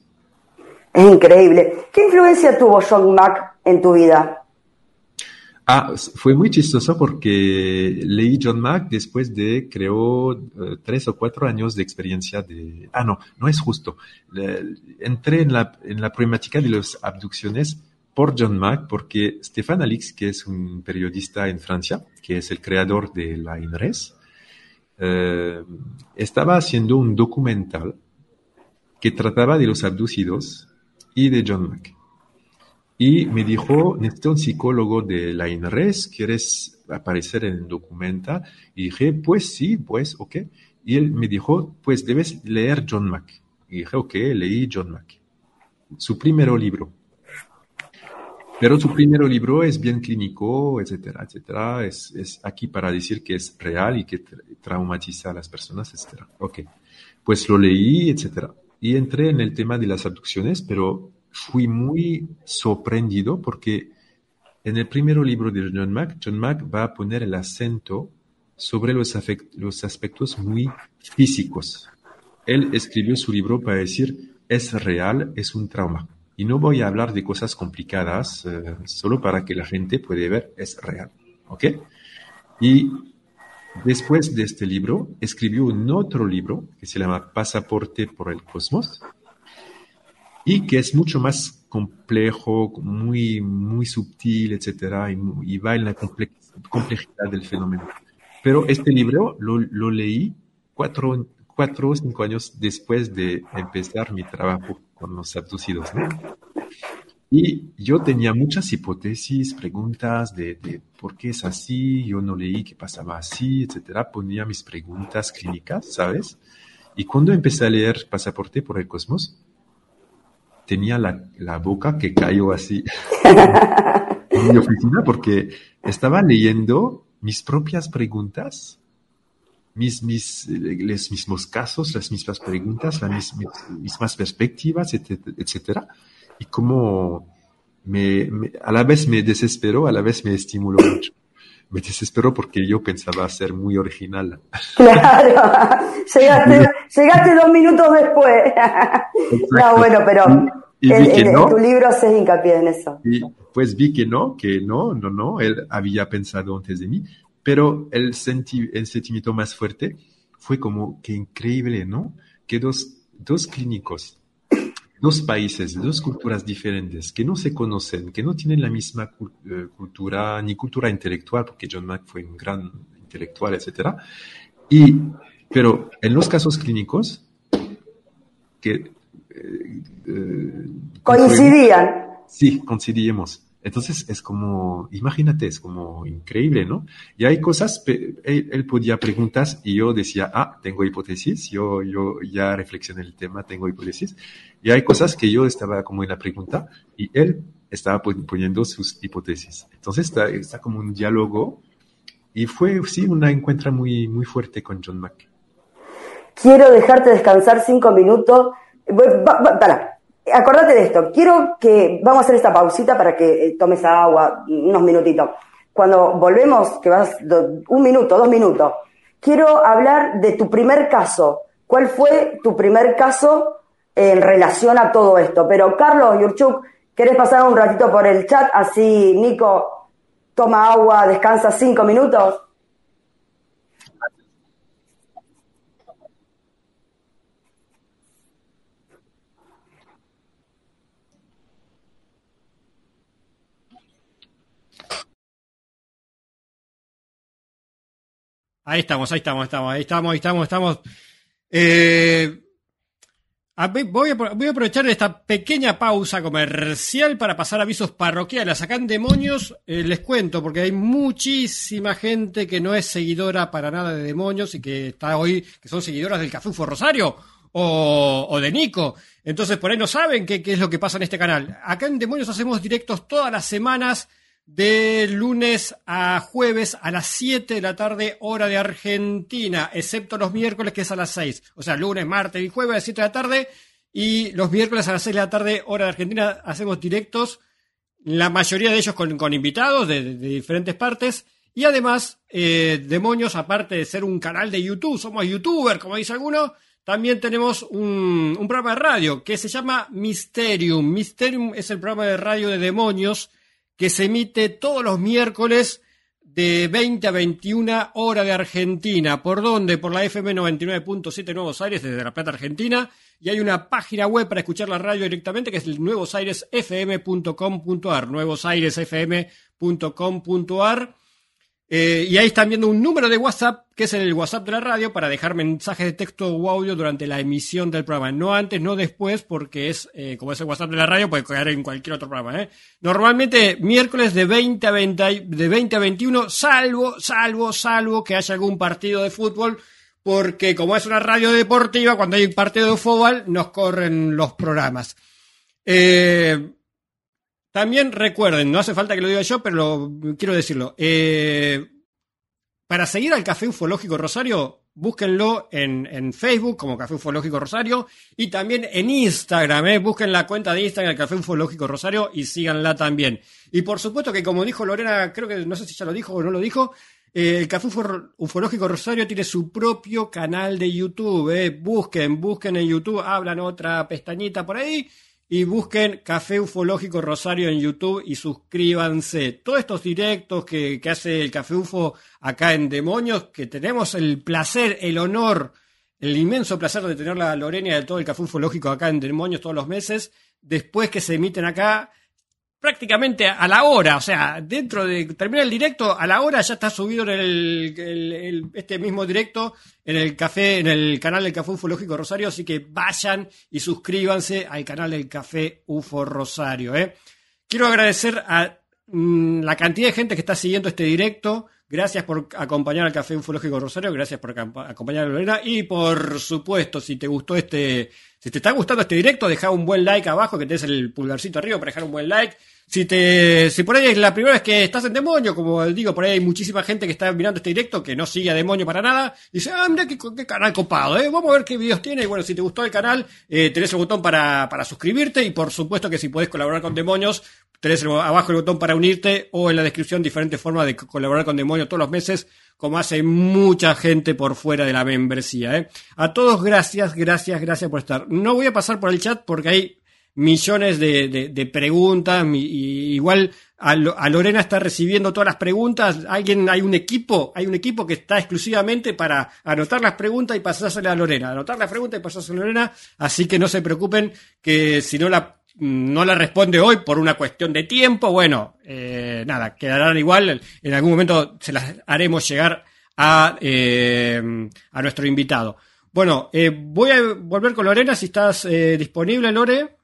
Speaker 6: Es increíble. ¿Qué influencia tuvo John Mack en tu vida?
Speaker 7: Ah, fue muy chistoso porque leí John Mack después de, creo, uh, tres o cuatro años de experiencia de... Ah, no, no es justo. Entré en la, en la problemática de las abducciones por John Mack porque Stéphane Alix, que es un periodista en Francia, que es el creador de la INRES, uh, estaba haciendo un documental que trataba de los abducidos y de John Mack. Y me dijo, necesito un psicólogo de la INRES, ¿quieres aparecer en el documental? Y dije, pues sí, pues, ok. Y él me dijo, pues debes leer John Mack. Y dije, ok, leí John Mack. Su primer libro. Pero su primer libro es bien clínico, etcétera, etcétera. Es, es aquí para decir que es real y que tra traumatiza a las personas, etcétera. Ok. Pues lo leí, etcétera. Y entré en el tema de las abducciones, pero fui muy sorprendido porque en el primer libro de John Mack, John Mack va a poner el acento sobre los, los aspectos muy físicos. Él escribió su libro para decir, es real, es un trauma. Y no voy a hablar de cosas complicadas, eh, solo para que la gente pueda ver, es real. ¿Ok? Y después de este libro, escribió un otro libro que se llama Pasaporte por el Cosmos, y que es mucho más complejo, muy, muy sutil, etcétera, y, y va en la complejidad del fenómeno. Pero este libro lo, lo leí cuatro, cuatro o cinco años después de empezar mi trabajo con los abducidos, ¿no? Y yo tenía muchas hipótesis, preguntas de, de, por qué es así, yo no leí que pasaba así, etcétera. Ponía mis preguntas clínicas, ¿sabes? Y cuando empecé a leer Pasaporte por el Cosmos, tenía la, la, boca que cayó así en mi oficina porque estaba leyendo mis propias preguntas, mis, mis, los mismos casos, las mismas preguntas, las mismas, mismas perspectivas, etcétera. Y como me, me, a la vez me desesperó, a la vez me estimuló mucho. Me desesperó porque yo pensaba ser muy original.
Speaker 6: Claro, llegaste, llegaste dos minutos después. no, bueno, pero
Speaker 7: y, no.
Speaker 6: tu libro haces hincapié en eso.
Speaker 7: Y pues vi que no, que no, no, no, él había pensado antes de mí, pero el, senti el sentimiento más fuerte fue como que increíble, ¿no? Que dos, dos clínicos, dos países, dos culturas diferentes, que no se conocen, que no tienen la misma uh, cultura, ni cultura intelectual, porque John Mack fue un gran intelectual, etcétera. Y, pero en los casos clínicos, que eh,
Speaker 6: coincidían.
Speaker 7: Sí, coincidíamos. Entonces es como, imagínate, es como increíble, ¿no? Y hay cosas, él, él, podía preguntar y yo decía, ah, tengo hipótesis, yo, yo ya reflexioné el tema, tengo hipótesis. Y hay cosas que yo estaba como en la pregunta y él estaba poniendo sus hipótesis. Entonces está, como un diálogo y fue, sí, una encuentra muy, muy fuerte con John Mack.
Speaker 6: Quiero dejarte descansar cinco minutos. Para, acordate de esto, quiero que vamos a hacer esta pausita para que eh, tomes agua, unos minutitos. Cuando volvemos, que vas un minuto, dos minutos, quiero hablar de tu primer caso. ¿Cuál fue tu primer caso en relación a todo esto? Pero Carlos Yurchuk, ¿querés pasar un ratito por el chat? Así Nico toma agua, descansa cinco minutos.
Speaker 4: Ahí estamos, ahí estamos, estamos, ahí estamos, ahí estamos, estamos. Eh, Voy a, aprovechar esta pequeña pausa comercial para pasar avisos parroquiales. Acá en Demonios eh, les cuento, porque hay muchísima gente que no es seguidora para nada de Demonios y que está hoy, que son seguidoras del Cafufo Rosario o, de Nico. Entonces por ahí no saben qué es lo que pasa en este canal. Acá en Demonios hacemos directos todas las semanas de lunes a jueves a las 7 de la tarde, hora de Argentina, excepto los miércoles que es a las 6. O sea, lunes, martes y jueves a las 7 de la tarde. Y los miércoles a las 6 de la tarde, hora de Argentina, hacemos directos, la mayoría de ellos con, invitados de, diferentes partes. Y además, eh, Demonios, aparte de ser un canal de YouTube, somos youtubers, como dice alguno, también tenemos un, un programa de radio que se llama Mysterium. Mysterium es el programa de radio de Demonios que se emite todos los miércoles de 20 a 21 hora de Argentina. ¿Por dónde? Por la FM 99.7 Nuevos Aires desde La Plata, Argentina. Y hay una página web para escuchar la radio directamente que es el nuevosairesfm.com.ar. nuevosairesfm.com.ar. Eh, y ahí están viendo un número de WhatsApp, que es el WhatsApp de la radio, para dejar mensajes de texto o audio durante la emisión del programa. No antes, no después, porque es, eh, como es el WhatsApp de la radio, puede quedar en cualquier otro programa. ¿eh? Normalmente miércoles de 20 a 20, de 20 a 21, salvo, salvo, salvo que haya algún partido de fútbol, porque como es una radio deportiva, cuando hay un partido de fútbol, nos corren los programas. Eh, también recuerden, no hace falta que lo diga yo, pero quiero decirlo. Eh, para seguir al Café Ufológico Rosario, búsquenlo en, Facebook como Café Ufológico Rosario y también en Instagram. Eh, busquen la cuenta de Instagram del Café Ufológico Rosario y síganla también. Y por supuesto que como dijo Lorena, creo que no sé si ya lo dijo o no lo dijo, eh, el Café Ufológico Rosario tiene su propio canal de YouTube. Busquen, busquen en YouTube, hablan otra pestañita por ahí y busquen Café Ufológico Rosario en YouTube y suscríbanse. Todos estos directos que, hace el Café Ufo acá en Demonios, que tenemos el placer, el honor, el inmenso placer de tener la Lorena de todo el Café Ufológico acá en Demonios todos los meses, después que se emiten acá prácticamente a la hora, o sea, dentro de terminar el directo, a la hora ya está subido en el, este mismo directo en el café, en el canal del Café Ufológico Rosario, así que vayan y suscríbanse al canal del Café UFO Rosario. ¿eh? Quiero agradecer a mm, la cantidad de gente que está siguiendo este directo. Gracias por acompañar al Café Ufológico Rosario, gracias por acompañar a Lorena y por supuesto, si te gustó este, si te está gustando este directo, deja un buen like abajo, que te des el pulgarcito arriba para dejar un buen like. Si te, si por ahí es la primera vez que estás en Demonio, como digo, por ahí hay muchísima gente que está mirando este directo que no sigue a Demonio para nada, y dice, ah, mira qué, canal copado, eh, vamos a ver qué videos tiene, y bueno, si te gustó el canal, eh, tenés el botón para, para suscribirte, y por supuesto que si podés colaborar con Demonios, tenés abajo el botón para unirte, o en la descripción diferentes formas de colaborar con Demonio todos los meses, como hace mucha gente por fuera de la membresía, eh. A todos gracias, gracias, gracias por estar. No voy a pasar por el chat porque hay millones de, de, preguntas. Y, igual a, Lorena está recibiendo todas las preguntas. Alguien, hay un equipo, hay un equipo que está exclusivamente para anotar las preguntas y pasárselas a Lorena. Anotar las preguntas y pasárselas a Lorena. Así que no se preocupen que si no la no la responde hoy por una cuestión de tiempo, bueno, eh, nada, quedarán igual. En algún momento se las haremos llegar a, eh, a nuestro invitado. Bueno, eh, voy a volver con Lorena si estás disponible, Lore.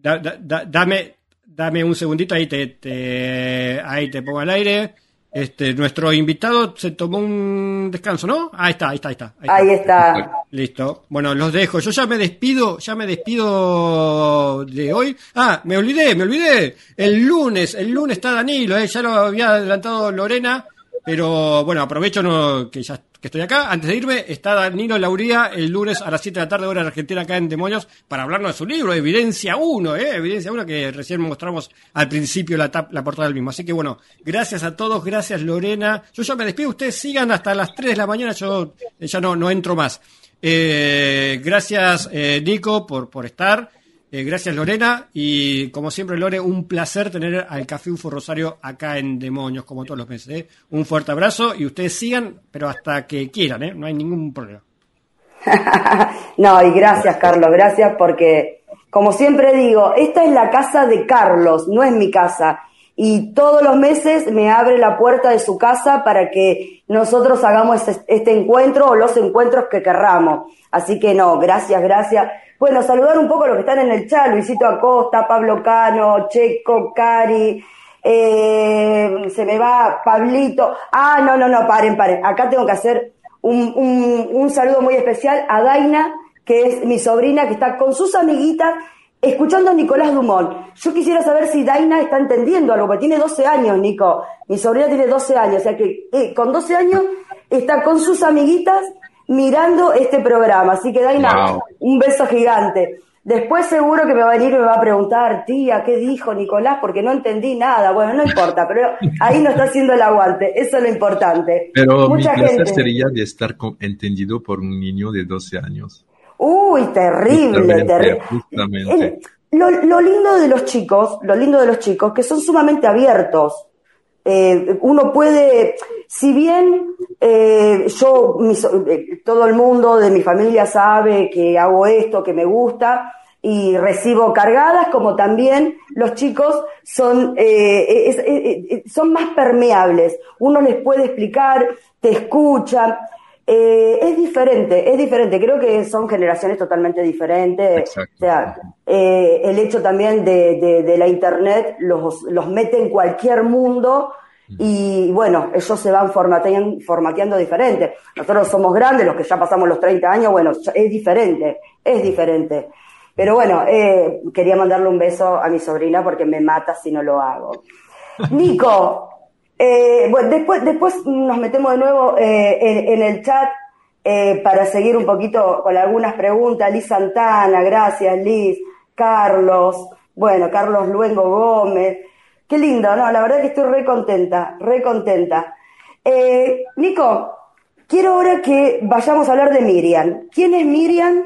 Speaker 4: dame, dame un segundito, ahí te, ahí te pongo al aire. Este, nuestro invitado se tomó un descanso, ¿no? Ahí está, ahí está, ahí está.
Speaker 6: Ahí está.
Speaker 4: Listo. Bueno, los dejo. Yo ya me despido, ya me despido de hoy. Ah, me olvidé, me olvidé. El lunes, el lunes está Danilo, ¿eh? ya lo había adelantado Lorena, pero bueno, aprovecho no, que ya que estoy acá. Antes de irme, está Danilo Lauría el lunes a las 7 de la tarde, hora Argentina, acá en Demonios, para hablarnos de su libro, Evidencia 1, ¿eh? Evidencia 1, que recién mostramos al principio la, la portada del mismo. Así que bueno, gracias a todos, gracias Lorena. Yo ya me despido, ustedes sigan hasta las 3 de la mañana, yo ya no, no entro más. Eh, gracias, eh, Nico, por, por estar. Eh, gracias Lorena y como siempre Lore, un placer tener al Café UFO Rosario acá en Demonios como todos los meses. ¿eh? Un fuerte abrazo y ustedes sigan, pero hasta que quieran, ¿eh? no hay ningún problema.
Speaker 6: no, y gracias Carlos, gracias porque como siempre digo, esta es la casa de Carlos, no es mi casa. Y todos los meses me abre la puerta de su casa para que nosotros hagamos este, este encuentro o los encuentros que querramos. Así que no, gracias, gracias. Bueno, saludar un poco a los que están en el chat, Luisito Acosta, Pablo Cano, Checo, Cari, eh, se me va Pablito. Ah, no, no, no, paren, paren. Acá tengo que hacer un, un, un saludo muy especial a Daina, que es mi sobrina, que está con sus amiguitas escuchando a Nicolás Dumont. Yo quisiera saber si Daina está entendiendo algo, porque tiene 12 años, Nico. Mi sobrina tiene 12 años, o sea que eh, con 12 años está con sus amiguitas mirando este programa. Así que Daina, un beso gigante. Después seguro que me va a venir y me va a preguntar, tía, ¿qué dijo Nicolás? Porque no entendí nada. Bueno, no importa, pero ahí no está haciendo el aguante. Eso es lo importante.
Speaker 7: Pero Mucha mi placer sería de estar entendido por un niño de 12 años.
Speaker 6: Uy, terrible, terrible. Lo, lo, lindo de los chicos, lo lindo de los chicos, que son sumamente abiertos. Eh, uno puede, si bien eh, yo, eh, todo el mundo de mi familia sabe que hago esto, que me gusta, y recibo cargadas, como también los chicos son, son más permeables. Uno les puede explicar, te escucha. Eh, es diferente, es diferente. Creo que son generaciones totalmente diferentes. O sea, eh, el hecho también de, de, la internet los, los, mete en cualquier mundo y bueno, ellos se van formateando, formateando diferente. Nosotros somos grandes, los que ya pasamos los 30 años, bueno, es diferente, es diferente. Pero bueno, eh, quería mandarle un beso a mi sobrina porque me mata si no lo hago. Nico, eh, bueno, después, después nos metemos de nuevo eh, en, el chat eh, para seguir un poquito con algunas preguntas. Liz Santana, gracias Liz, Carlos, bueno, Carlos Luengo Gómez. Qué lindo, ¿no? La verdad que estoy re contenta, re contenta. Nico, quiero ahora que vayamos a hablar de Miriam. ¿Quién es Miriam?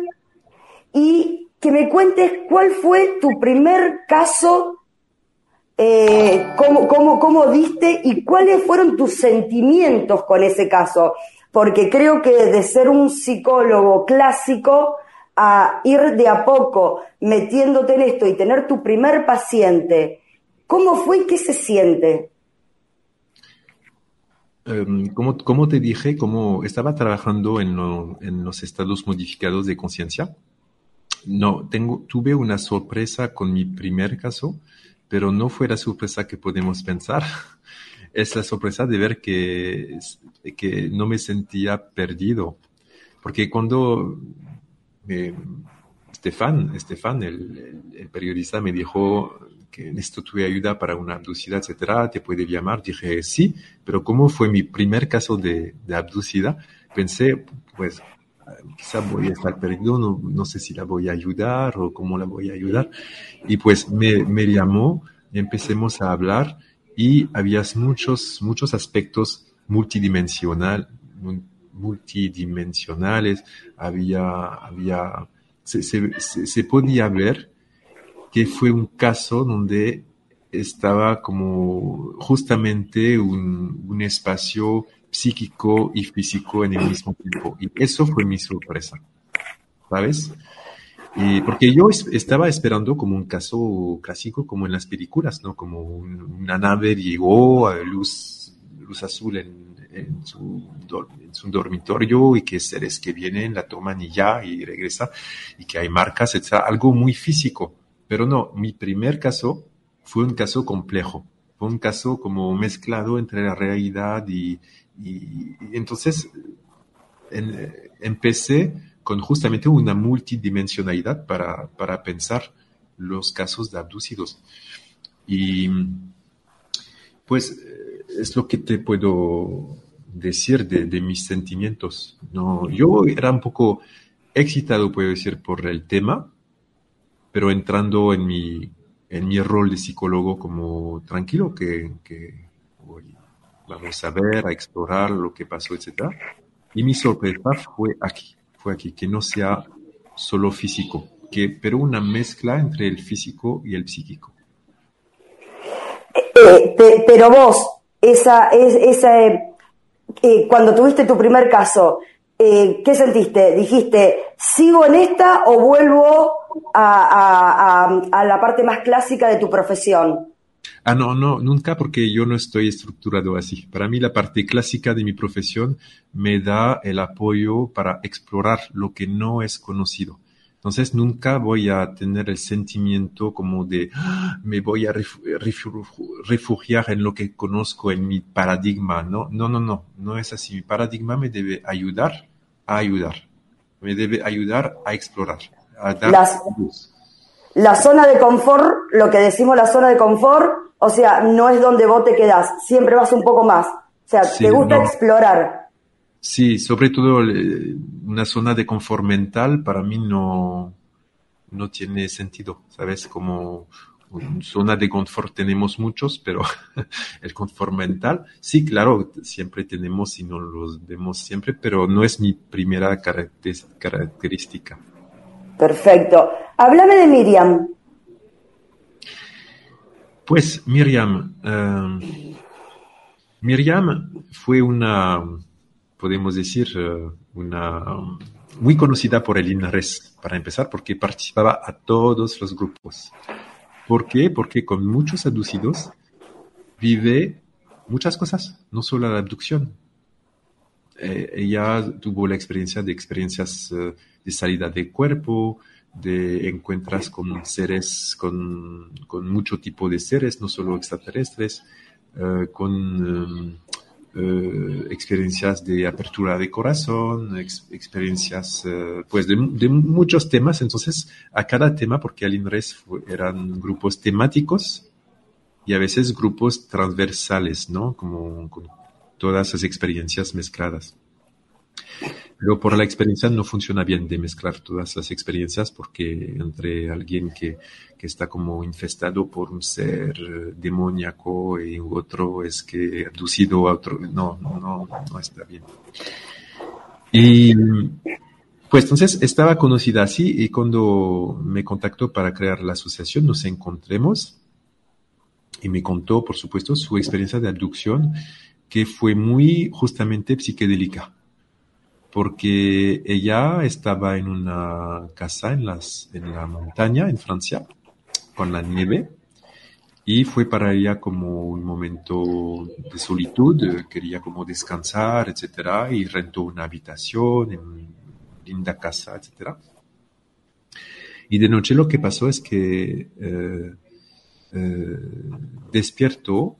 Speaker 6: Y que me cuentes cuál fue tu primer caso eh, cómo, cómo, cómo diste y cuáles fueron tus sentimientos con ese caso. Porque creo que de ser un psicólogo clásico a ir de a poco metiéndote en esto y tener tu primer paciente, ¿cómo fue y qué se siente?
Speaker 7: Um, como, te dije, como estaba trabajando en, en los estados modificados de conciencia, no, tengo, tuve una sorpresa con mi primer caso pero no fue la sorpresa que podemos pensar. Es la sorpresa de ver que, que no me sentía perdido. Porque cuando eh, Estefan, Estefan el, periodista, me dijo que necesito tu ayuda para una abducida, etcétera, te puede llamar. Dije sí, pero como fue mi primer caso de, de abducida, pensé, pues quizá voy a estar perdido, no, no, sé si la voy a ayudar o cómo la voy a ayudar. Y pues me, me llamó, empecemos a hablar y había muchos, muchos aspectos multidimensional, multidimensionales, había, había, se, se, se podía ver que fue un caso donde estaba como justamente un, un espacio psíquico y físico en el mismo tiempo. Y eso fue mi sorpresa, ¿sabes? Y porque yo estaba esperando como un caso clásico, como en las películas, ¿no? Como una nave llegó a luz, luz azul en, en, su, en, su, dormitorio y que seres que vienen la toman y ya, y regresa, y que hay marcas, etc. Algo muy físico. Pero no, mi primer caso fue un caso complejo. Fue un caso como mezclado entre la realidad y, y, entonces empecé con justamente una multidimensionalidad para, para, pensar los casos de abducidos. Y pues es lo que te puedo decir de, de, mis sentimientos. No, yo era un poco excitado, puedo decir, por el tema, pero entrando en mi, en mi rol de psicólogo como tranquilo, que, que vamos a ver, a explorar lo que pasó, etc. Y mi sorpresa fue aquí, fue aquí, que no sea solo físico, que, pero una mezcla entre el físico y el psíquico.
Speaker 6: Eh, pero vos, esa, esa, eh, cuando tuviste tu primer caso, eh, ¿qué sentiste? ¿Dijiste, sigo en esta o vuelvo a, la parte más clásica de tu profesión?
Speaker 7: Ah, no, no, nunca porque yo no estoy estructurado así. Para mí la parte clásica de mi profesión me da el apoyo para explorar lo que no es conocido. Entonces nunca voy a tener el sentimiento como de ah, me voy a refugiar en lo que conozco, en mi paradigma. No, no, no, no, no es así. Mi paradigma me debe ayudar a ayudar. Me debe ayudar a explorar, a dar
Speaker 6: la zona de confort, lo que decimos la zona de confort, o sea, no es donde vos te quedás, siempre vas un poco más. O sea, te gusta explorar.
Speaker 7: Sí, sobre todo una zona de confort mental para mí no, no tiene sentido, ¿sabes? Como zona de confort tenemos muchos, pero el confort mental, sí, claro, siempre tenemos y no los vemos siempre, pero no es mi primera característica.
Speaker 6: Perfecto. Háblame de Miriam.
Speaker 7: Pues Miriam, eh, Miriam fue una, podemos decir, eh, una muy conocida por el INRES, para empezar, porque participaba a todos los grupos. ¿Por qué? Porque con muchos abducidos vive muchas cosas, no solo la abducción. Eh, ella tuvo la experiencia de experiencias de salida de cuerpo, de encuentras con seres, con, con mucho tipo de seres, no solo extraterrestres, eh, con eh, eh, experiencias de apertura de corazón, experiencias pues de, muchos temas. Entonces, a cada tema, porque al INRES eran grupos temáticos y a veces grupos transversales, ¿no? Como con todas esas experiencias mezcladas. Pero por la experiencia no funciona bien de mezclar todas las experiencias porque entre alguien que, que está como infestado por un ser demoníaco y otro es que abducido a otro, no, no, no está bien. Y pues entonces estaba conocida así y cuando me contactó para crear la asociación nos encontremos y me contó, por supuesto, su experiencia de abducción que fue muy justamente psicodélica porque ella estaba en una casa en, las, en la montaña, en Francia, con la nieve, y fue para ella como un momento de solitud, quería como descansar, etcétera, y rentó una habitación en linda casa, etcétera. Y de noche lo que pasó es que eh, eh, despiertó,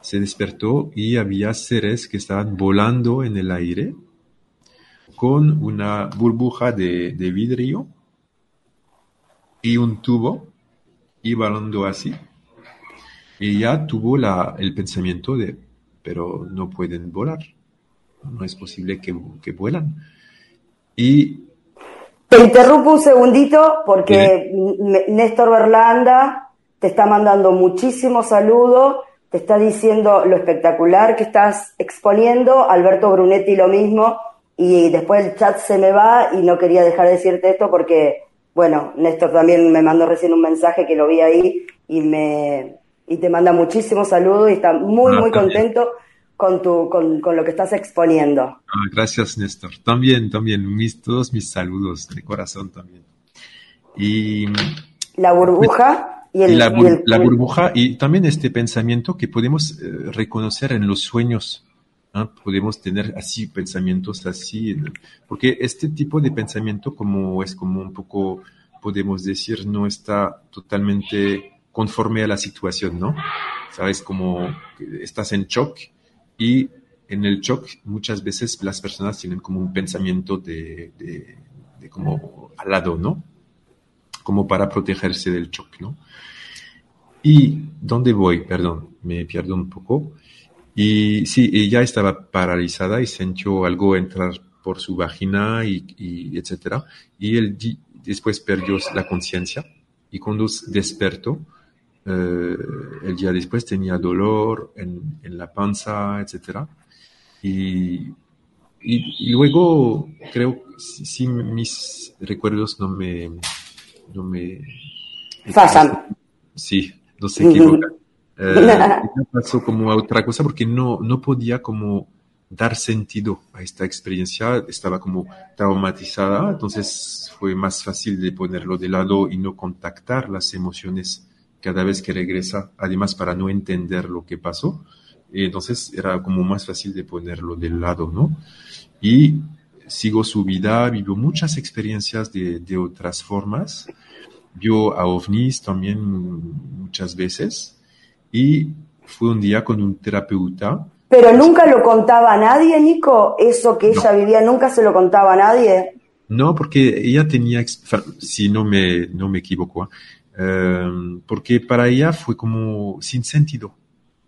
Speaker 7: se despertó y había seres que estaban volando en el aire con una burbuja de, vidrio y un tubo y volando así. Y ya tuvo la, el pensamiento de, pero no pueden volar, no es posible que, que vuelan. Y...
Speaker 6: Te interrumpo un segundito porque Néstor Berlanda te está mandando muchísimos saludos, te está diciendo lo espectacular que estás exponiendo, Alberto Brunetti lo mismo, y después el chat se me va y no quería dejar de decirte esto porque, bueno, Néstor también me mandó recién un mensaje que lo vi ahí y me y te manda muchísimos saludos y está muy, muy contento con, tu, con, con, lo que estás exponiendo.
Speaker 7: Ah, gracias, Néstor. También, también, mis, todos mis saludos de corazón también. Y
Speaker 6: la burbuja y, el,
Speaker 7: la, la, burbuja y también este pensamiento que podemos eh, reconocer en los sueños podemos tener así pensamientos así, porque este tipo de pensamiento como es como un poco, podemos decir, no está totalmente conforme a la situación, ¿no? Sabes, como estás en shock y en el shock muchas veces las personas tienen como un pensamiento de, de, como al lado, ¿no? Como para protegerse del shock, ¿no? ¿Y dónde voy? Perdón, me pierdo un poco. Y sí, ella estaba paralizada y sintió algo entrar por su vagina y, y etcétera. Y él después perdió la conciencia y cuando despertó, eh, el día después tenía dolor en, en la panza, etcétera. Y, y, luego creo, si mis recuerdos no me, no me, Sí, no se equivocan. Eh, pasó como a otra cosa porque no, no podía como dar sentido a esta experiencia, estaba como traumatizada, entonces fue más fácil de ponerlo de lado y no contactar las emociones cada vez que regresa, además para no entender lo que pasó. Entonces era como más fácil de ponerlo del lado, ¿no? Y sigo su vida, vivió muchas experiencias de, de otras formas, vio a ovnis también muchas veces y fue un día con un terapeuta.
Speaker 6: Pero nunca lo contaba a nadie, Nico, eso que ella vivía, nunca se lo contaba a nadie.
Speaker 7: No, porque ella tenía, si no me, no me equivoco, eh, porque para ella fue como sin sentido.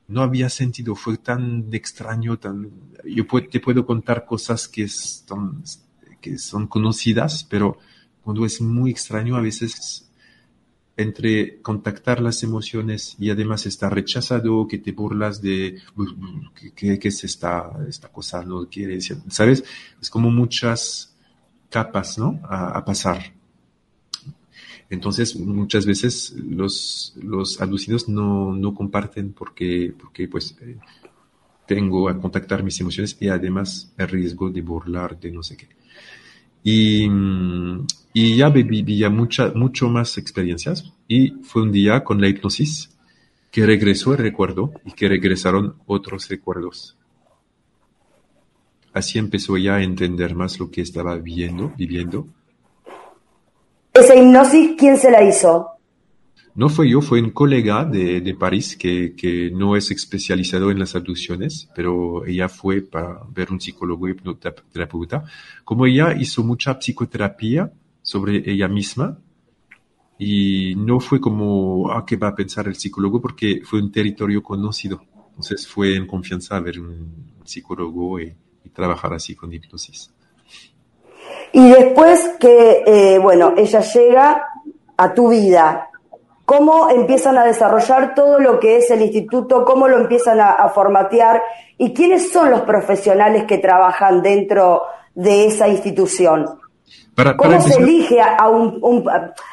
Speaker 7: No había sentido, fue tan extraño, tan... Yo te puedo contar cosas que, son, que son conocidas, pero cuando es muy extraño a veces entre contactar las emociones y además estar rechazado, que te burlas de que, es esta, esta cosa, no quiere decir, ¿sabes? Es como muchas capas, ¿no? A, pasar. Entonces, muchas veces los, los aducidos no, no comparten porque, porque pues, eh, tengo a contactar mis emociones y además el riesgo de burlar de no sé qué. Y, y ya vivía mucha, mucho más experiencias y fue un día con la hipnosis que regresó el recuerdo y que regresaron otros recuerdos. Así empezó ya a entender más lo que estaba viendo, viviendo.
Speaker 6: ¿Esa hipnosis quién se la hizo?
Speaker 7: No fue yo, fue un colega de, de París que, que, no es especializado en las abducciones, pero ella fue para ver un psicólogo hipnoterapeuta. Como ella hizo mucha psicoterapia sobre ella misma, y no fue como, ah, ¿qué va a pensar el psicólogo? Porque fue un territorio conocido. Entonces fue en confianza ver un psicólogo y, trabajar así con hipnosis.
Speaker 6: Y después que, eh, bueno, ella llega a tu vida, cómo empiezan a desarrollar todo lo que es el instituto, cómo lo empiezan a, formatear y quiénes son los profesionales que trabajan dentro de esa institución. ¿Cómo se elige a un,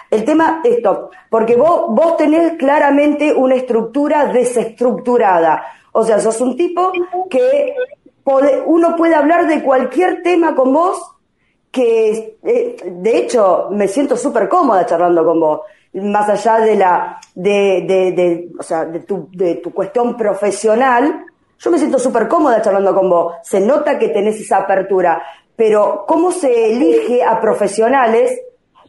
Speaker 6: El tema, esto, porque vos, vos tenés claramente una estructura desestructurada. O sea, sos un tipo que uno puede hablar de cualquier tema con vos, que eh, de hecho me siento súper cómoda charlando con vos más allá de la, de, de, de, o sea, de tu, de tu cuestión profesional, yo me siento súper cómoda charlando con vos. Se nota que tenés esa apertura, pero ¿cómo se elige a profesionales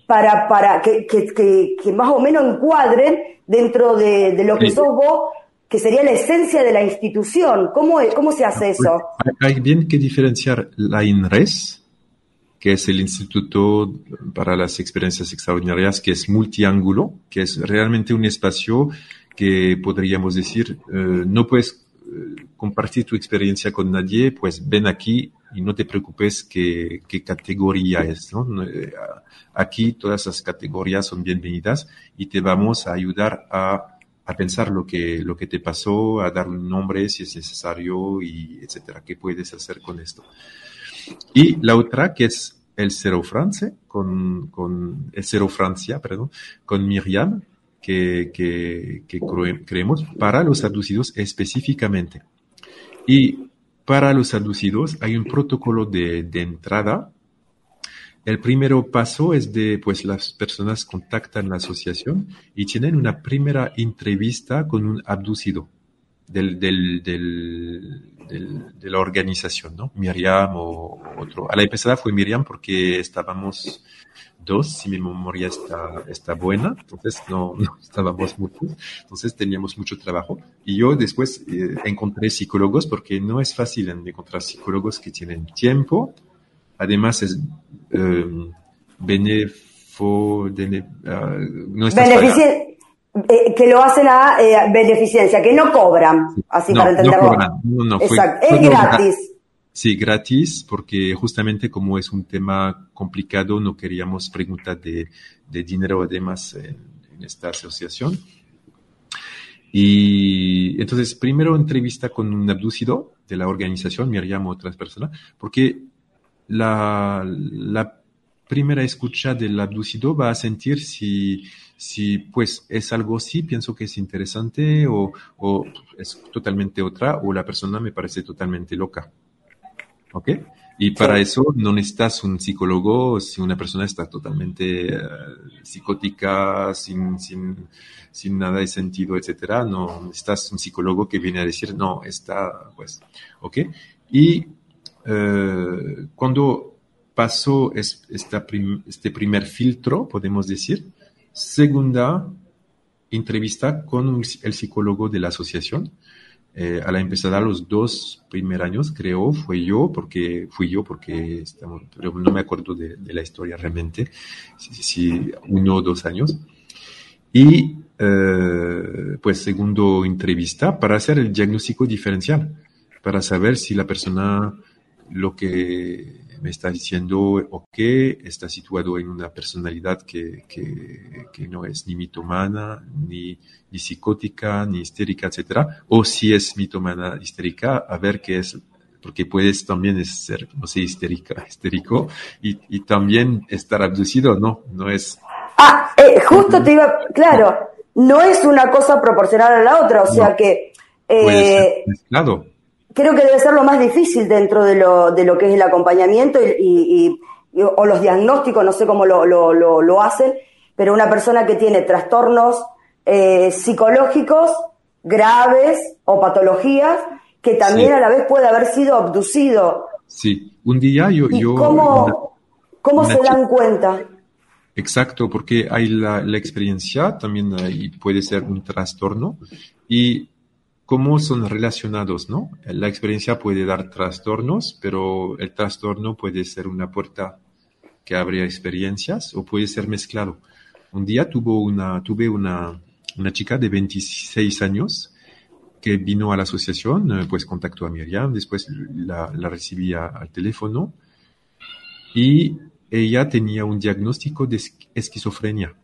Speaker 6: para, para que, que, que, más o menos encuadren dentro de, de lo que sos vos, que sería la esencia de la institución? ¿Cómo, cómo se hace eso?
Speaker 7: Hay bien que diferenciar la INRES, que es el Instituto para las Experiencias Extraordinarias, que es multiángulo, que es realmente un espacio que podríamos decir, eh, no puedes eh, compartir tu experiencia con nadie, pues ven aquí y no te preocupes qué, categoría es. ¿no? Eh, aquí todas las categorías son bienvenidas y te vamos a ayudar a, pensar lo que, lo que te pasó, a dar un nombre si es necesario y etcétera. ¿Qué puedes hacer con esto? Y la otra que es el Cero Francia, con, con el Cero Francia, perdón, con Miriam, que, que, creemos para los aducidos específicamente. Y para los aducidos hay un protocolo de, de entrada. El primero paso es de, pues las personas contactan la asociación y tienen una primera entrevista con un abducido del, del, del, de la organización, ¿no? Miriam o otro. A la empezada fue Miriam porque estábamos dos, si mi memoria está, está buena, entonces no, no estábamos muchos, entonces teníamos mucho trabajo. Y yo después eh, encontré psicólogos porque no es fácil encontrar psicólogos que tienen tiempo, además es eh, benefo, de, uh, no
Speaker 6: eh, que lo hacen a eh, beneficencia, que no cobran, así para entenderlo.
Speaker 7: No No,
Speaker 6: Exacto, es gratis.
Speaker 7: Sí, gratis, porque justamente como es un tema complicado, no queríamos preguntar de, de dinero además en, en, esta asociación. Y entonces, primero entrevista con un abducido de la organización, Miriam o otras personas, porque la, la primera escucha del abducido va a sentir si si pues es algo sí, pienso que es interesante o, o, es totalmente otra o la persona me parece totalmente loca. ¿Ok? Y para eso no necesitas un psicólogo si una persona está totalmente eh, psicótica, sin, sin, sin, nada de sentido, etcétera. No necesitas un psicólogo que viene a decir, no, está, pues, ¿ok? Y eh, cuando pasó este primer filtro, podemos decir, segunda entrevista con el psicólogo de la asociación, eh, a la empezada los dos primeros años, creo, fue yo, porque fui yo, porque no me acuerdo de, la historia realmente, si, uno o dos años. Y eh, pues segundo entrevista para hacer el diagnóstico diferencial, para saber si la persona lo que me está diciendo o que está situado en una personalidad que, que, no es ni mitomana, ni, ni, psicótica, ni histérica, etcétera, o si es mitomana, histérica, a ver qué es, porque puedes también ser, no sé, histérica, histérico, y, y también estar abducido, no, no es.
Speaker 6: Ah, eh, justo te iba, claro, no es una cosa proporcional a la otra, o sea que...
Speaker 7: Eh, claro
Speaker 6: creo que debe ser lo más difícil dentro de lo, de lo que es el acompañamiento y, o los diagnósticos, no sé cómo lo, lo, lo, hacen, pero una persona que tiene trastornos eh, psicológicos graves o patologías que también a la vez puede haber sido abducido.
Speaker 7: Sí, un día yo... yo
Speaker 6: ¿Cómo, cómo se dan cuenta?
Speaker 7: Exacto, porque hay la, la experiencia, también ahí puede ser un trastorno y cómo son relacionados, ¿no? La experiencia puede dar trastornos, pero el trastorno puede ser una puerta que abre experiencias o puede ser mezclado. Un día tuvo una, tuve una, una chica de 26 años que vino a la asociación, eh, pues contactó a Miriam, después la, la recibía al teléfono y ella tenía un diagnóstico de esquizofrenia.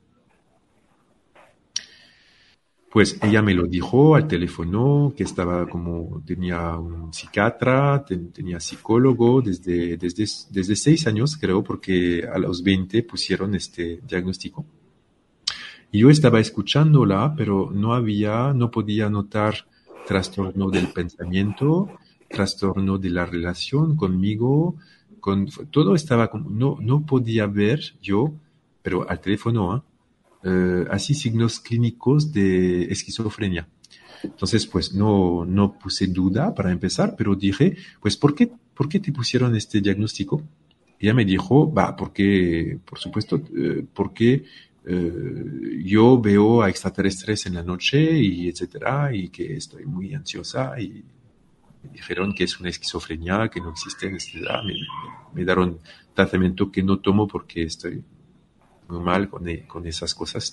Speaker 7: Pues ella me lo dijo al teléfono, que estaba como, tenía un psiquiatra, tenía psicólogo desde, desde, desde seis años, creo, porque a los 20 pusieron este diagnóstico. Y yo estaba escuchándola, pero no había, no podía notar trastorno del pensamiento, trastorno de la relación conmigo, con, todo estaba como, no, no podía ver yo, pero al teléfono, ¿eh? Eh, así signos clínicos de esquizofrenia. Entonces, pues no, no puse duda para empezar, pero dije, pues, ¿por qué, ¿por qué te pusieron este diagnóstico? ella me dijo, va, porque, por supuesto, eh, porque eh, yo veo a extraterrestres en la noche y etcétera, y que estoy muy ansiosa y dijeron que es una esquizofrenia, que no existe, etcétera. Me, me, me dieron tratamiento que no tomo porque estoy mal con, e, con esas cosas.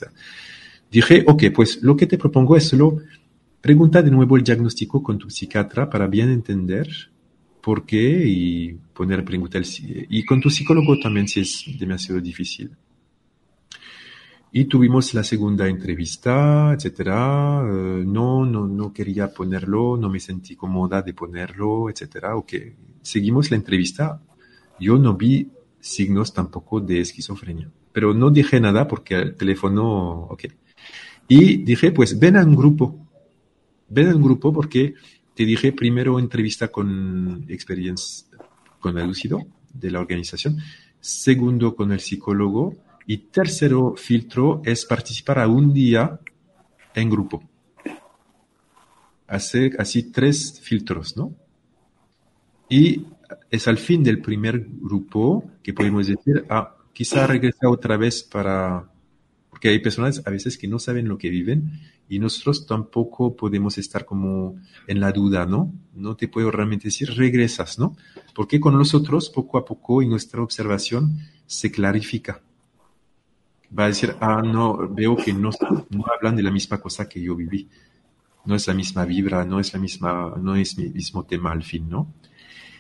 Speaker 7: Dije, ok, pues lo que te propongo es solo pregunta de nuevo el diagnóstico con tu psiquiatra para bien entender por qué y poner pregunta y con tu psicólogo también si es demasiado difícil. Y tuvimos la segunda entrevista, etcétera. Eh, no, no, no quería ponerlo, no me sentí cómoda de ponerlo, etcétera. Ok, seguimos la entrevista. Yo no vi signos tampoco de esquizofrenia pero no dije nada porque el teléfono, ok. Y dije, pues ven a un grupo, ven a un grupo porque te dije primero entrevista con experiencia, con el lúcido de la organización, segundo con el psicólogo y tercero filtro es participar a un día en grupo. Hace así tres filtros, ¿no? Y es al fin del primer grupo que podemos decir, ah, quizá regresa otra vez para, porque hay personas a veces que no saben lo que viven y nosotros tampoco podemos estar como en la duda, ¿no? No te puedo realmente decir, regresas, ¿no? Porque con nosotros poco a poco y nuestra observación se clarifica. Va a decir, ah, no, veo que no, no hablan de la misma cosa que yo viví. No es la misma vibra, no es la misma, no es mi mismo tema al fin, ¿no?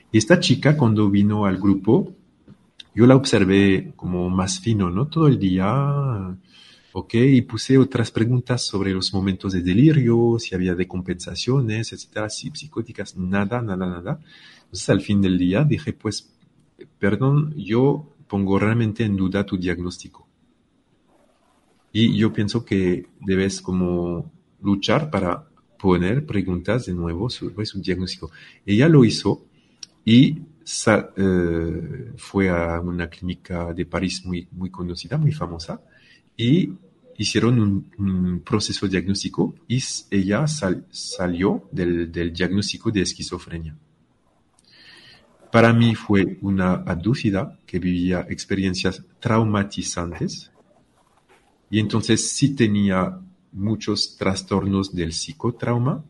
Speaker 7: Y esta chica cuando vino al grupo, yo la observé como más fino, ¿no? Todo el día, ok, y puse otras preguntas sobre los momentos de delirio, si había decompensaciones, etcétera, si psicóticas, nada, nada, nada. Entonces al fin del día dije, pues, perdón, yo pongo realmente en duda tu diagnóstico. Y yo pienso que debes como luchar para poner preguntas de nuevo sobre su diagnóstico. Ella lo hizo y eh, fue a una clínica de París muy, muy conocida, muy famosa, y hicieron un, proceso diagnóstico y ella salió del, del, diagnóstico de esquizofrenia. Para mí fue una abducida que vivía experiencias traumatizantes y entonces sí tenía muchos trastornos del psicotrauma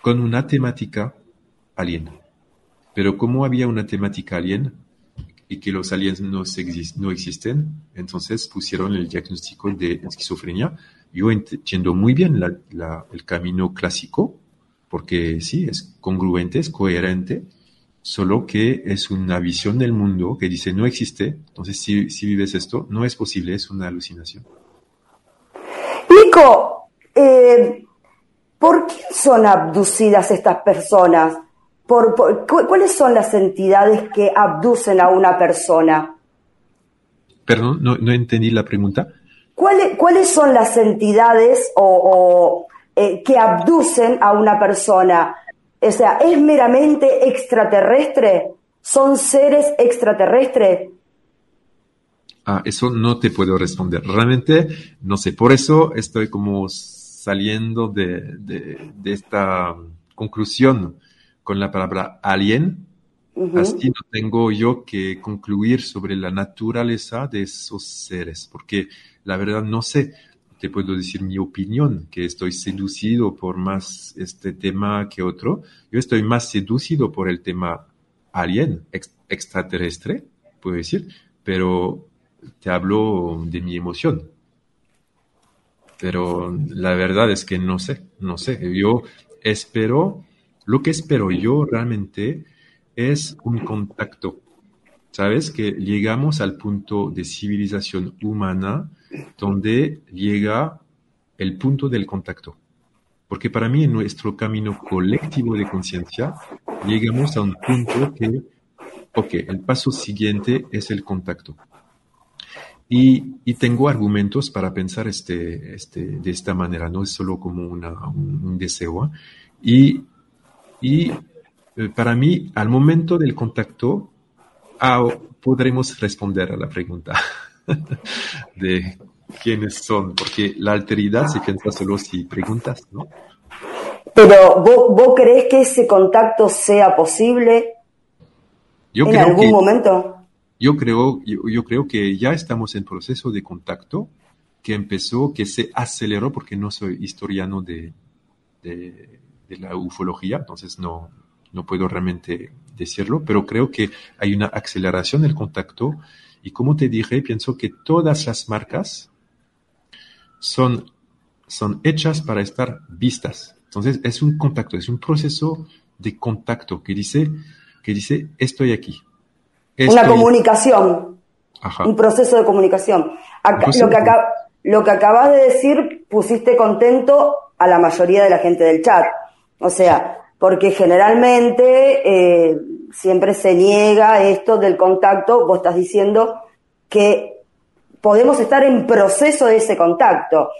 Speaker 7: con una temática alien. Pero como había una temática alien y que los aliens no, no existen, entonces pusieron el diagnóstico de esquizofrenia. Yo entiendo muy bien el camino clásico, porque sí, es congruente, es coherente, solo que es una visión del mundo que dice no existe, entonces si, vives esto, no es posible, es una alucinación.
Speaker 6: Nico, eh, ¿por qué son abducidas estas personas? ¿Por, cuáles son las entidades que abducen a una persona?
Speaker 7: Perdón, no, entendí la pregunta.
Speaker 6: ¿Cuáles, ¿Cuáles son las entidades o, eh, que abducen a una persona? O sea, ¿es meramente extraterrestre? ¿Son seres extraterrestres?
Speaker 7: Ah, eso no te puedo responder. Realmente no sé. Por eso estoy como saliendo de, de, esta conclusión con la palabra alien. Así no tengo yo que concluir sobre la naturaleza de esos seres, porque la verdad no sé te puedo decir mi opinión, que estoy seducido por más este tema que otro. Yo estoy más seducido por el tema alien, extraterrestre, puedo decir, pero te hablo de mi emoción. Pero la verdad es que no sé, no sé. Yo espero, lo que espero yo realmente es un contacto. ¿Sabes? Que llegamos al punto de civilización humana donde llega el punto del contacto. Porque para mí en nuestro camino colectivo de conciencia llegamos a un punto que, ok, el paso siguiente es el contacto. Y, tengo argumentos para pensar este, este, de esta manera, no es solo como un, deseo. Y, y eh, para mí, al momento del contacto, ah, podremos responder a la pregunta. de quiénes son, porque la alteridad se piensa solo si preguntas, ¿no?
Speaker 6: Pero ¿vos, crees que ese contacto sea posible yo en algún momento?
Speaker 7: Yo creo, yo, creo que ya estamos en proceso de contacto que empezó, que se aceleró, porque no soy historiano de, de, de la ufología, entonces no, no puedo realmente decirlo, pero creo que hay una aceleración del contacto y como te dije, pienso que todas las marcas son, son hechas para estar vistas. Entonces, es un contacto, es un proceso de contacto que dice, que dice estoy aquí.
Speaker 6: Una comunicación. Un proceso de comunicación. lo, que lo que acabas de decir, pusiste contento a la mayoría de la gente del chat. O sea, porque generalmente eh, siempre se niega esto del contacto, vos estás diciendo que podemos estar en proceso de ese contacto.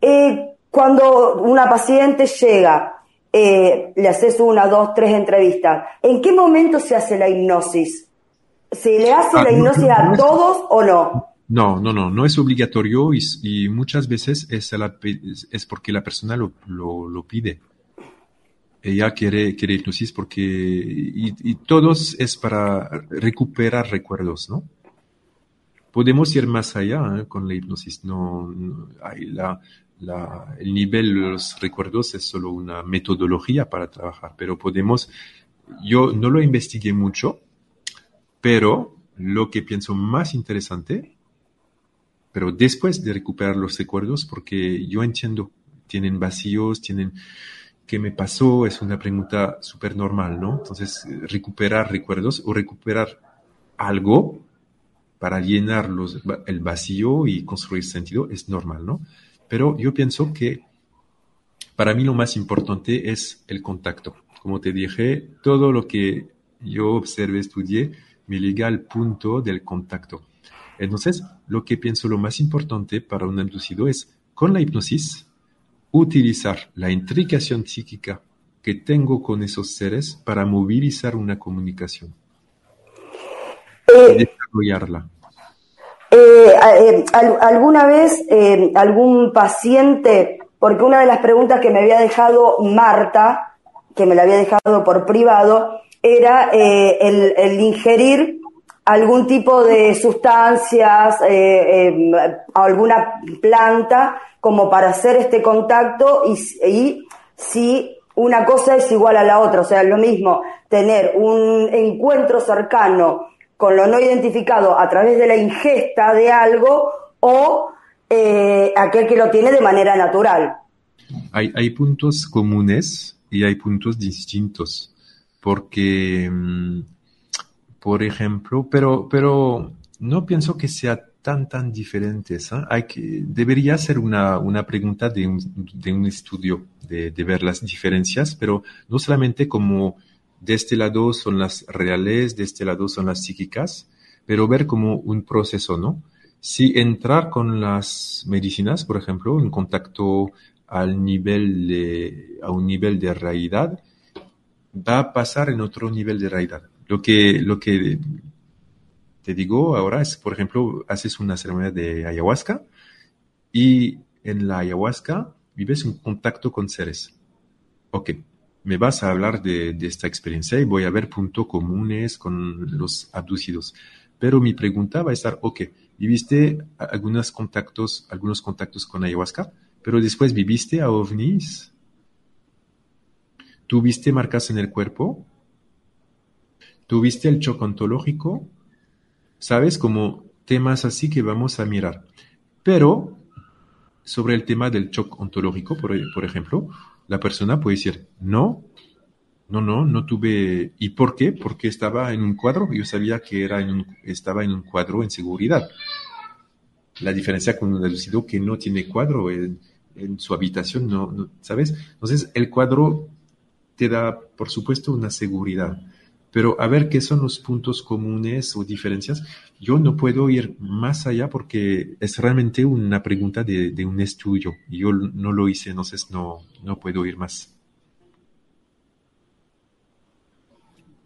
Speaker 6: Eh, cuando una paciente llega, eh, le haces una, dos, tres entrevistas, ¿en qué momento se hace la hipnosis? ¿Se le hace ah, la hipnosis a todos o no?
Speaker 7: No, no, no, no es obligatorio y, muchas veces es, es, porque la persona lo, lo pide ella quiere, quiere hipnosis porque, y, todos es para recuperar recuerdos, ¿no? Podemos ir más allá ¿eh? con la hipnosis, no, hay la, la, el nivel de los recuerdos es solo una metodología para trabajar, pero podemos, yo no lo investigué mucho, pero lo que pienso más interesante, pero después de recuperar los recuerdos, porque yo entiendo, tienen vacíos, tienen ¿qué me pasó? Es una pregunta súper normal, ¿no? Entonces, recuperar recuerdos o recuperar algo para llenar el vacío y construir sentido es normal, ¿no? Pero yo pienso que para mí lo más importante es el contacto. Como te dije, todo lo que yo observé, estudié, me liga al punto del contacto. Entonces, lo que pienso lo más importante para un abducido es, con la hipnosis, utilizar la intricación psíquica que tengo con esos seres para movilizar una comunicación
Speaker 6: Eh,
Speaker 7: y desarrollarla.
Speaker 6: Eh, eh, al- ¿Alguna vez algún paciente, porque una de las preguntas que me había dejado Marta, que me la había dejado por privado, era el, el ingerir algún tipo de sustancias, eh, eh, alguna planta, como para hacer este contacto y, si una cosa es igual a la otra, o sea, es lo mismo tener un encuentro cercano con lo no identificado a través de la ingesta de algo o eh, aquel que lo tiene de manera natural.
Speaker 7: Hay, hay puntos comunes y hay puntos distintos, porque, mm, por ejemplo, pero, pero no pienso que sea tan, tan diferentes. ¿ah? Hay que, debería ser una, una pregunta de un, de un estudio, de, de ver las diferencias, pero no solamente como de este lado son las reales, de este lado son las psíquicas, pero ver como un proceso, ¿no? Si entrar con las medicinas, por ejemplo, en contacto al nivel de, a un nivel de realidad, va a pasar en otro nivel de realidad. Lo que, lo que te digo ahora es, por ejemplo, haces una ceremonia de ayahuasca y en la ayahuasca vives un contacto con seres. Ok, me vas a hablar de, de esta experiencia y voy a ver puntos comunes con los abducidos. Pero mi pregunta va a estar, ok, viviste algunos contactos, algunos contactos con ayahuasca, pero después viviste a ovnis. ¿Tuviste marcas en el cuerpo? ¿Tuviste el choque ontológico? ¿Sabes? Como temas así que vamos a mirar. Pero sobre el tema del shock ontológico, por, por ejemplo, la persona puede decir, no, no, no, no tuve. ¿Y por qué? Porque estaba en un cuadro. Yo sabía que era en un, estaba en un cuadro en seguridad. La diferencia con un deducido que no tiene cuadro en, en su habitación, no, no, ¿sabes? Entonces, el cuadro te da, por supuesto, una seguridad. Pero a ver qué son los puntos comunes o diferencias. Yo no puedo ir más allá porque es realmente una pregunta de, un estudio. Yo no lo hice, entonces no, no puedo ir más.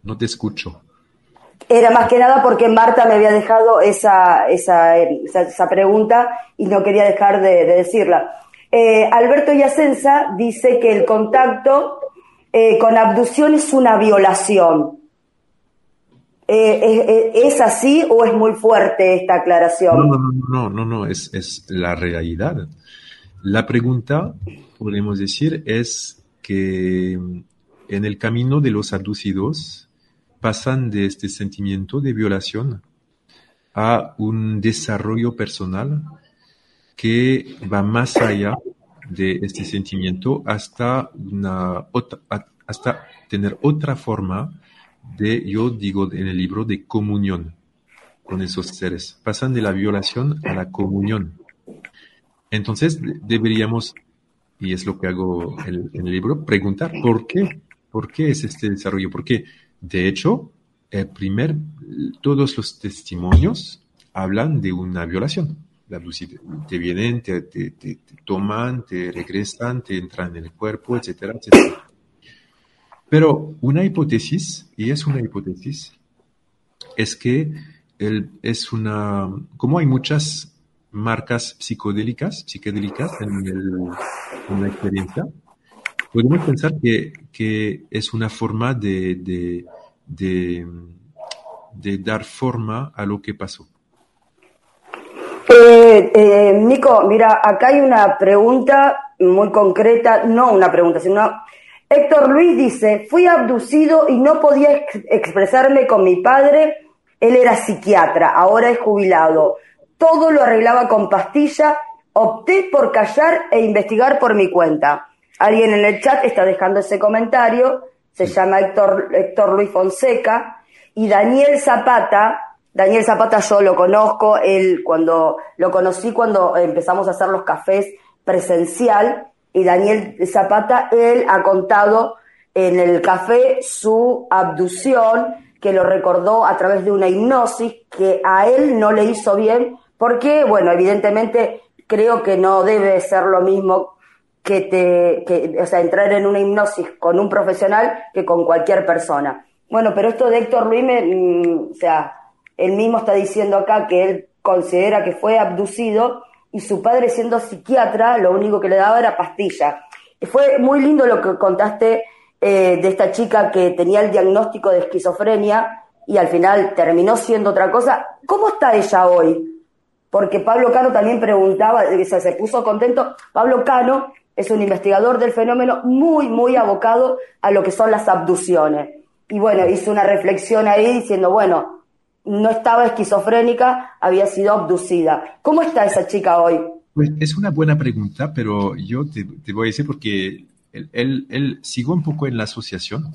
Speaker 7: No te escucho.
Speaker 6: Era más que nada porque Marta me había dejado esa, esa, esa, pregunta y no quería dejar de, de decirla. Eh, Alberto Yacenza dice que el contacto eh, con abducción es una violación. Eh, ¿es, ¿Es así o es muy fuerte esta aclaración?
Speaker 7: No, no, no, no, no, es, es la realidad. La pregunta, podemos decir, es que en el camino de los abducidos pasan de este sentimiento de violación a un desarrollo personal que va más allá de este sentimiento hasta una hasta tener otra forma de, yo digo en el libro, de comunión con esos seres. Pasan de la violación a la comunión. Entonces deberíamos, y es lo que hago en, en el libro, preguntar por qué, por qué es este desarrollo, porque de hecho, el primer, todos los testimonios hablan de una violación. Te vienen, te, te, te toman, te regresan, te entran en el cuerpo, etcétera, etcétera. Pero una hipótesis, y es una hipótesis, es que el, es una, como hay muchas marcas psicodélicas, psicodélicas en, el, en la experiencia, podemos pensar que, que es una forma de, de, de, de, dar forma a lo que pasó.
Speaker 6: Eh, eh, Nico, mira, acá hay una pregunta muy concreta, no una pregunta, sino Héctor Luis dice, fui abducido y no podía ex expresarme con mi padre, él era psiquiatra, ahora es jubilado, todo lo arreglaba con pastilla, opté por callar e investigar por mi cuenta. Alguien en el chat está dejando ese comentario, se llama Héctor, Héctor Luis Fonseca, y Daniel Zapata, Daniel Zapata yo lo conozco, él cuando lo conocí cuando empezamos a hacer los cafés presencial, y Daniel Zapata, él ha contado en el café su abducción, que lo recordó a través de una hipnosis que a él no le hizo bien, porque, bueno, evidentemente creo que no debe ser lo mismo que te, que, o sea, entrar en una hipnosis con un profesional que con cualquier persona. Bueno, pero esto de Héctor Luis, mm, o sea, él mismo está diciendo acá que él considera que fue abducido y su padre siendo psiquiatra lo único que le daba era pastilla. Fue muy lindo lo que contaste eh, de esta chica que tenía el diagnóstico de esquizofrenia y al final terminó siendo otra cosa. ¿Cómo está ella hoy? Porque Pablo Cano también preguntaba, se puso contento. Pablo Cano es un investigador del fenómeno muy, muy abocado a lo que son las abducciones. Y bueno, hizo una reflexión ahí diciendo, bueno, no estaba esquizofrénica, había sido abducida. ¿Cómo está esa chica hoy?
Speaker 7: Pues es una buena pregunta, pero yo te, voy a decir porque él, él, siguió un poco en la asociación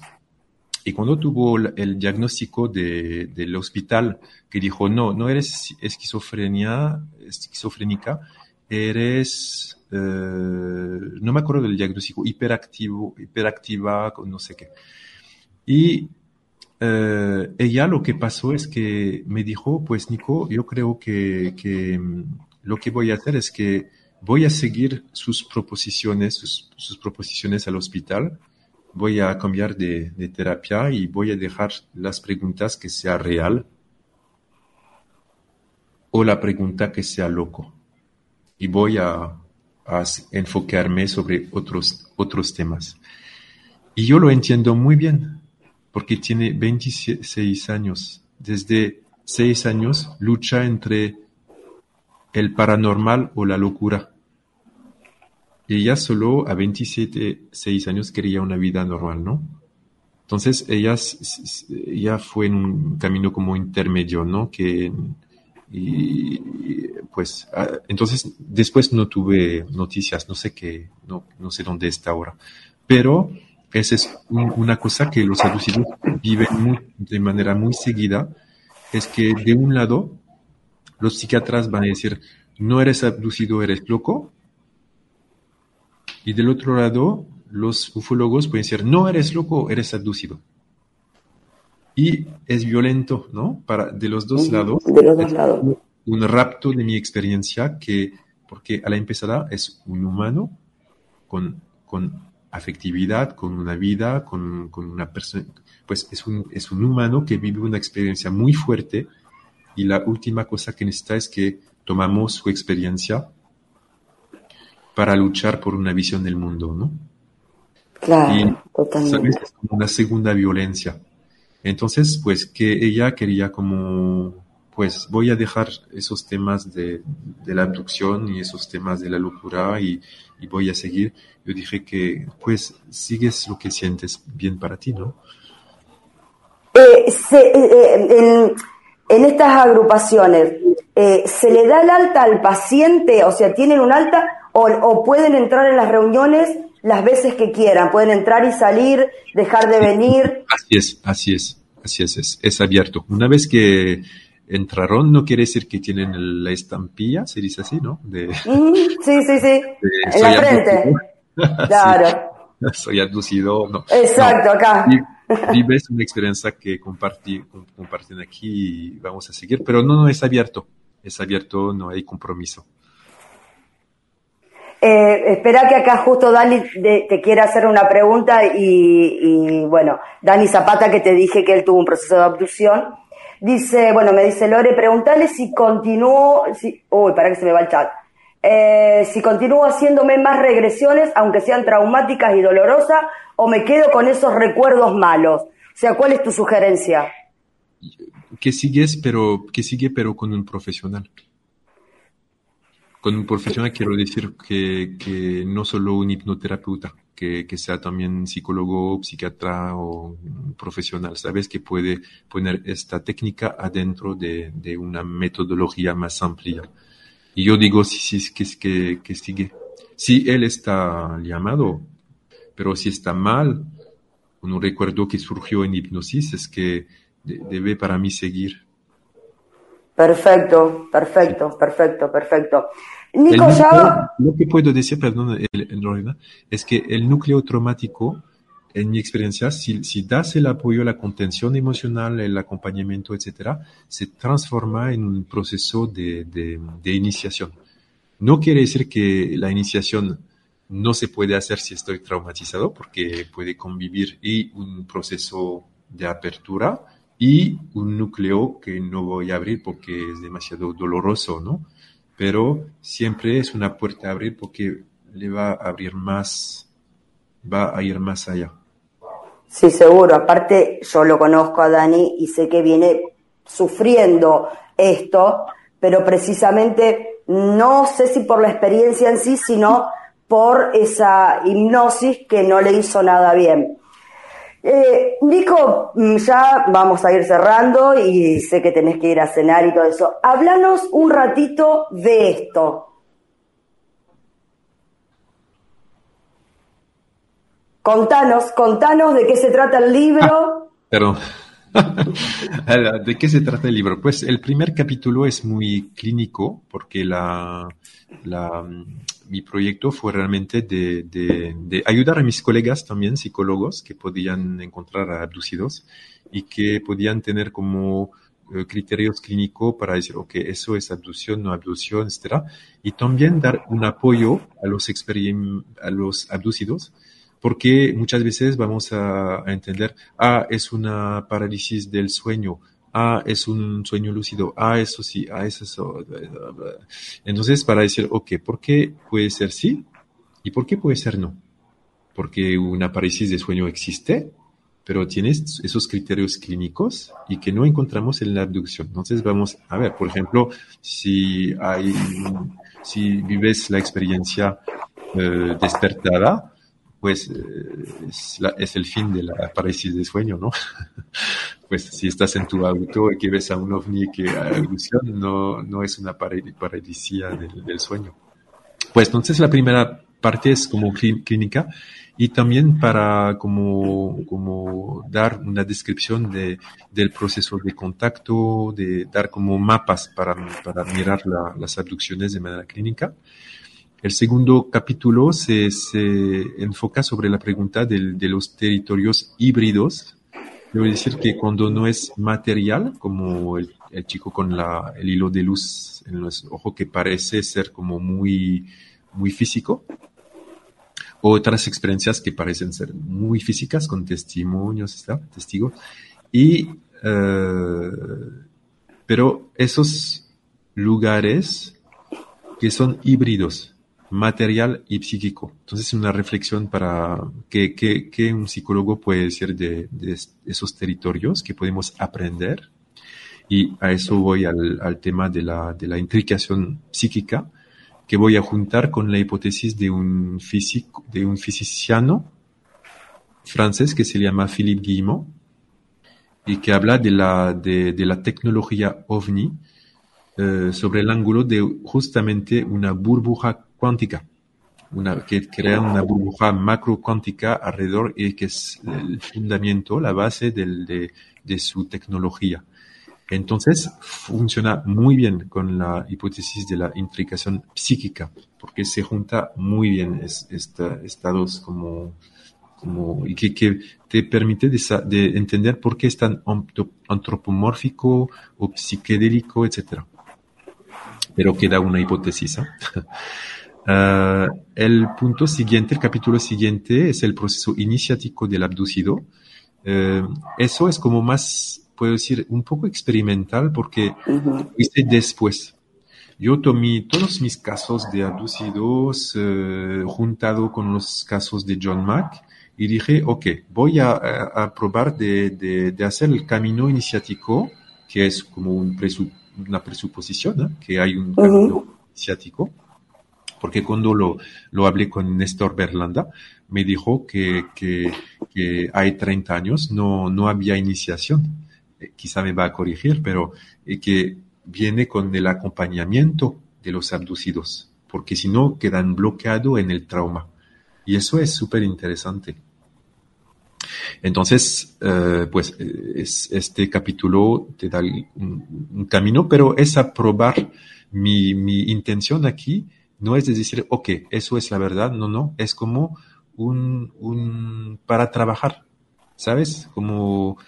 Speaker 7: y cuando tuvo el diagnóstico de, del hospital que dijo, no, no eres esquizofrenia, esquizofrénica, eres, eh, no me acuerdo del diagnóstico, hiperactivo, hiperactiva, no sé qué. Y eh, ella lo que pasó es que me dijo, pues Nico, yo creo que, que mm, lo que voy a hacer es que voy a seguir sus proposiciones, sus, proposiciones al hospital, voy a cambiar de, de, terapia y voy a dejar las preguntas que sea real o la pregunta que sea loco. Y voy a, a enfocarme sobre otros, otros temas. Y yo lo entiendo muy bien porque tiene 26 años. Desde 6 años lucha entre el paranormal o la locura. Ella solo a 27, 6 años quería una vida normal, ¿no? Entonces ella, ella fue en un camino como intermedio, ¿no? Que, y, pues, ah, entonces después no tuve noticias, no sé qué, no, no sé dónde está ahora. Pero esa es una cosa que los abducidos viven de manera muy seguida, es que de un lado los psiquiatras van a decir, no eres abducido, eres loco, y del otro lado los ufólogos pueden decir, no eres loco, eres abducido. Y es violento, ¿no? Para, de los dos lados.
Speaker 6: De los dos lados.
Speaker 7: Un rapto de mi experiencia que, porque a la empezada es un humano con, con afectividad, con una vida, con, con una persona, pues es un, es un humano que vive una experiencia muy fuerte y la última cosa que necesita es que tomamos su experiencia para luchar por una visión del mundo, ¿no?
Speaker 6: Claro, y, totalmente.
Speaker 7: Es como una segunda violencia. Entonces, pues que ella quería como, pues voy a dejar esos temas de, de la abducción y esos temas de la locura y, y voy a seguir yo dije que pues sigues lo que sientes bien para ti, ¿no?
Speaker 6: Eh, eh, eh, en, estas agrupaciones, ¿se le da el alta al paciente? O sea, ¿tienen un alta o, pueden entrar en las reuniones las veces que quieran? ¿Pueden entrar y salir, dejar de venir?
Speaker 7: Así es, así es, así es, es, abierto. Una vez que entraron, no quiere decir que tienen la estampilla, se dice así, ¿no?
Speaker 6: De, sí, sí, sí, en la frente. Claro.
Speaker 7: Soy abducido, no.
Speaker 6: Exacto, acá.
Speaker 7: Vives una experiencia que compartí, comparten aquí y vamos a seguir, pero no, no es abierto, es abierto, no hay compromiso.
Speaker 6: Eh, espera que acá justo Dani te quiera hacer una pregunta y, bueno, Dani Zapata que te dije que él tuvo un proceso de abducción. Dice, bueno, me dice Lore, pregúntale si continuó, si, uy, para que se me va el chat. Eh, si continúo haciéndome más regresiones, aunque sean traumáticas y dolorosas, o me quedo con esos recuerdos malos. O sea, ¿cuál es tu sugerencia?
Speaker 7: Que sigues, pero que sigue, pero con un profesional. Con un profesional quiero decir que, que no solo un hipnoterapeuta, que, que, sea también psicólogo, psiquiatra o profesional, ¿sabes? Que puede poner esta técnica adentro de, de una metodología más amplia y yo digo, sí, sí, que, que, que sigue. Si él está llamado, pero si está mal, un recuerdo que surgió en hipnosis es que debe para mí seguir.
Speaker 6: Perfecto, perfecto, perfecto, perfecto. Nico, ya...
Speaker 7: Lo que puedo decir, perdón, es que el núcleo traumático en mi experiencia, si, si, das el apoyo, la contención emocional, el acompañamiento, etcétera, se transforma en un proceso de, de, de, iniciación. No quiere decir que la iniciación no se puede hacer si estoy traumatizado porque puede convivir y un proceso de apertura y un núcleo que no voy a abrir porque es demasiado doloroso, ¿no? Pero siempre es una puerta a abrir porque le va a abrir más, va a ir más allá.
Speaker 6: Sí, seguro. Aparte, yo lo conozco a Dani y sé que viene sufriendo esto, pero precisamente no sé si por la experiencia en sí, sino por esa hipnosis que no le hizo nada bien. Eh, Nico, mm, ya vamos a ir cerrando y sé que tenés que ir a cenar y todo eso. Háblanos un ratito de esto. Contanos, contanos de qué se trata el libro.
Speaker 7: Pero, ¿de qué se trata el libro? Pues el primer capítulo es muy clínico porque la, la, mi proyecto fue realmente de, ayudar a mis colegas también, psicólogos, que podían encontrar abducidos y que podían tener como eh, criterios clínicos para decir, ok, eso es abducción, no abducción, etc. Y también dar un apoyo a los, a los abducidos porque muchas veces vamos a, entender, ah, es una parálisis del sueño, ah, es un sueño lúcido, ah, eso sí, ah, eso, eso. Entonces, para decir, ok, ¿por qué puede ser sí? ¿Y por qué puede ser no? Porque una parálisis de sueño existe, pero tiene esos criterios clínicos y que no encontramos en la abducción. Entonces vamos a ver, por ejemplo, si hay, si vives la experiencia eh, despertada, pues eh, es, el fin de la parálisis de sueño, ¿no? pues si estás en tu auto y que ves a un ovni que hay ilusión, no, no es una parálisis del, del, sueño. Pues entonces la primera parte es como clínica y también para como, como dar una descripción de, del proceso de contacto, de dar como mapas para, para mirar las abducciones de manera clínica. El segundo capítulo se, enfoca sobre la pregunta de los territorios híbridos. Debo decir que cuando no es material, como el, chico con la, el hilo de luz en los ojos que parece ser como muy, muy físico, otras experiencias que parecen ser muy físicas con testimonios, ¿está? testigos, y, eh, pero esos lugares que son híbridos, material y psíquico. Entonces, una reflexión para qué, un psicólogo puede decir de, esos territorios que podemos aprender. Y a eso voy al, tema de la, de la intricación psíquica, que voy a juntar con la hipótesis de un físico, de un físico francés que se llama Philippe Guillemot y que habla de la, de, de la tecnología ovni eh, sobre el ángulo de justamente una burbuja cuántica, una, que crea una burbuja macro cuántica alrededor y que es el fundamento, la base de, su tecnología. Entonces, funciona muy bien con la hipótesis de la intricación psíquica, porque se junta muy bien es, estados como, como, y que, te permite de, de, entender por qué es tan antropomórfico o psiquedélico, etc. Pero queda una hipótesis. ¿eh? Uh, el punto siguiente, el capítulo siguiente es el proceso iniciático del abducido. Uh, eso es como más, puedo decir, un poco experimental porque hice después. Yo tomé todos mis casos de abducidos uh, juntado con los casos de John Mack y dije, ok, voy a, a, probar de, de, de, hacer el camino iniciático, que es como un una presuposición, que hay un camino iniciático porque cuando lo, lo hablé con Néstor Berlanda, me dijo que, que, que hay 30 años no, no había iniciación. Eh, quizá me va a corregir, pero eh, que viene con el acompañamiento de los abducidos, porque si no quedan bloqueados en el trauma. Y eso es súper interesante. Entonces, eh, pues es, este capítulo te da un, un, camino, pero es aprobar mi, mi intención aquí no es decir, ok, eso es la verdad, no, no, es como un, un para trabajar, ¿sabes? Como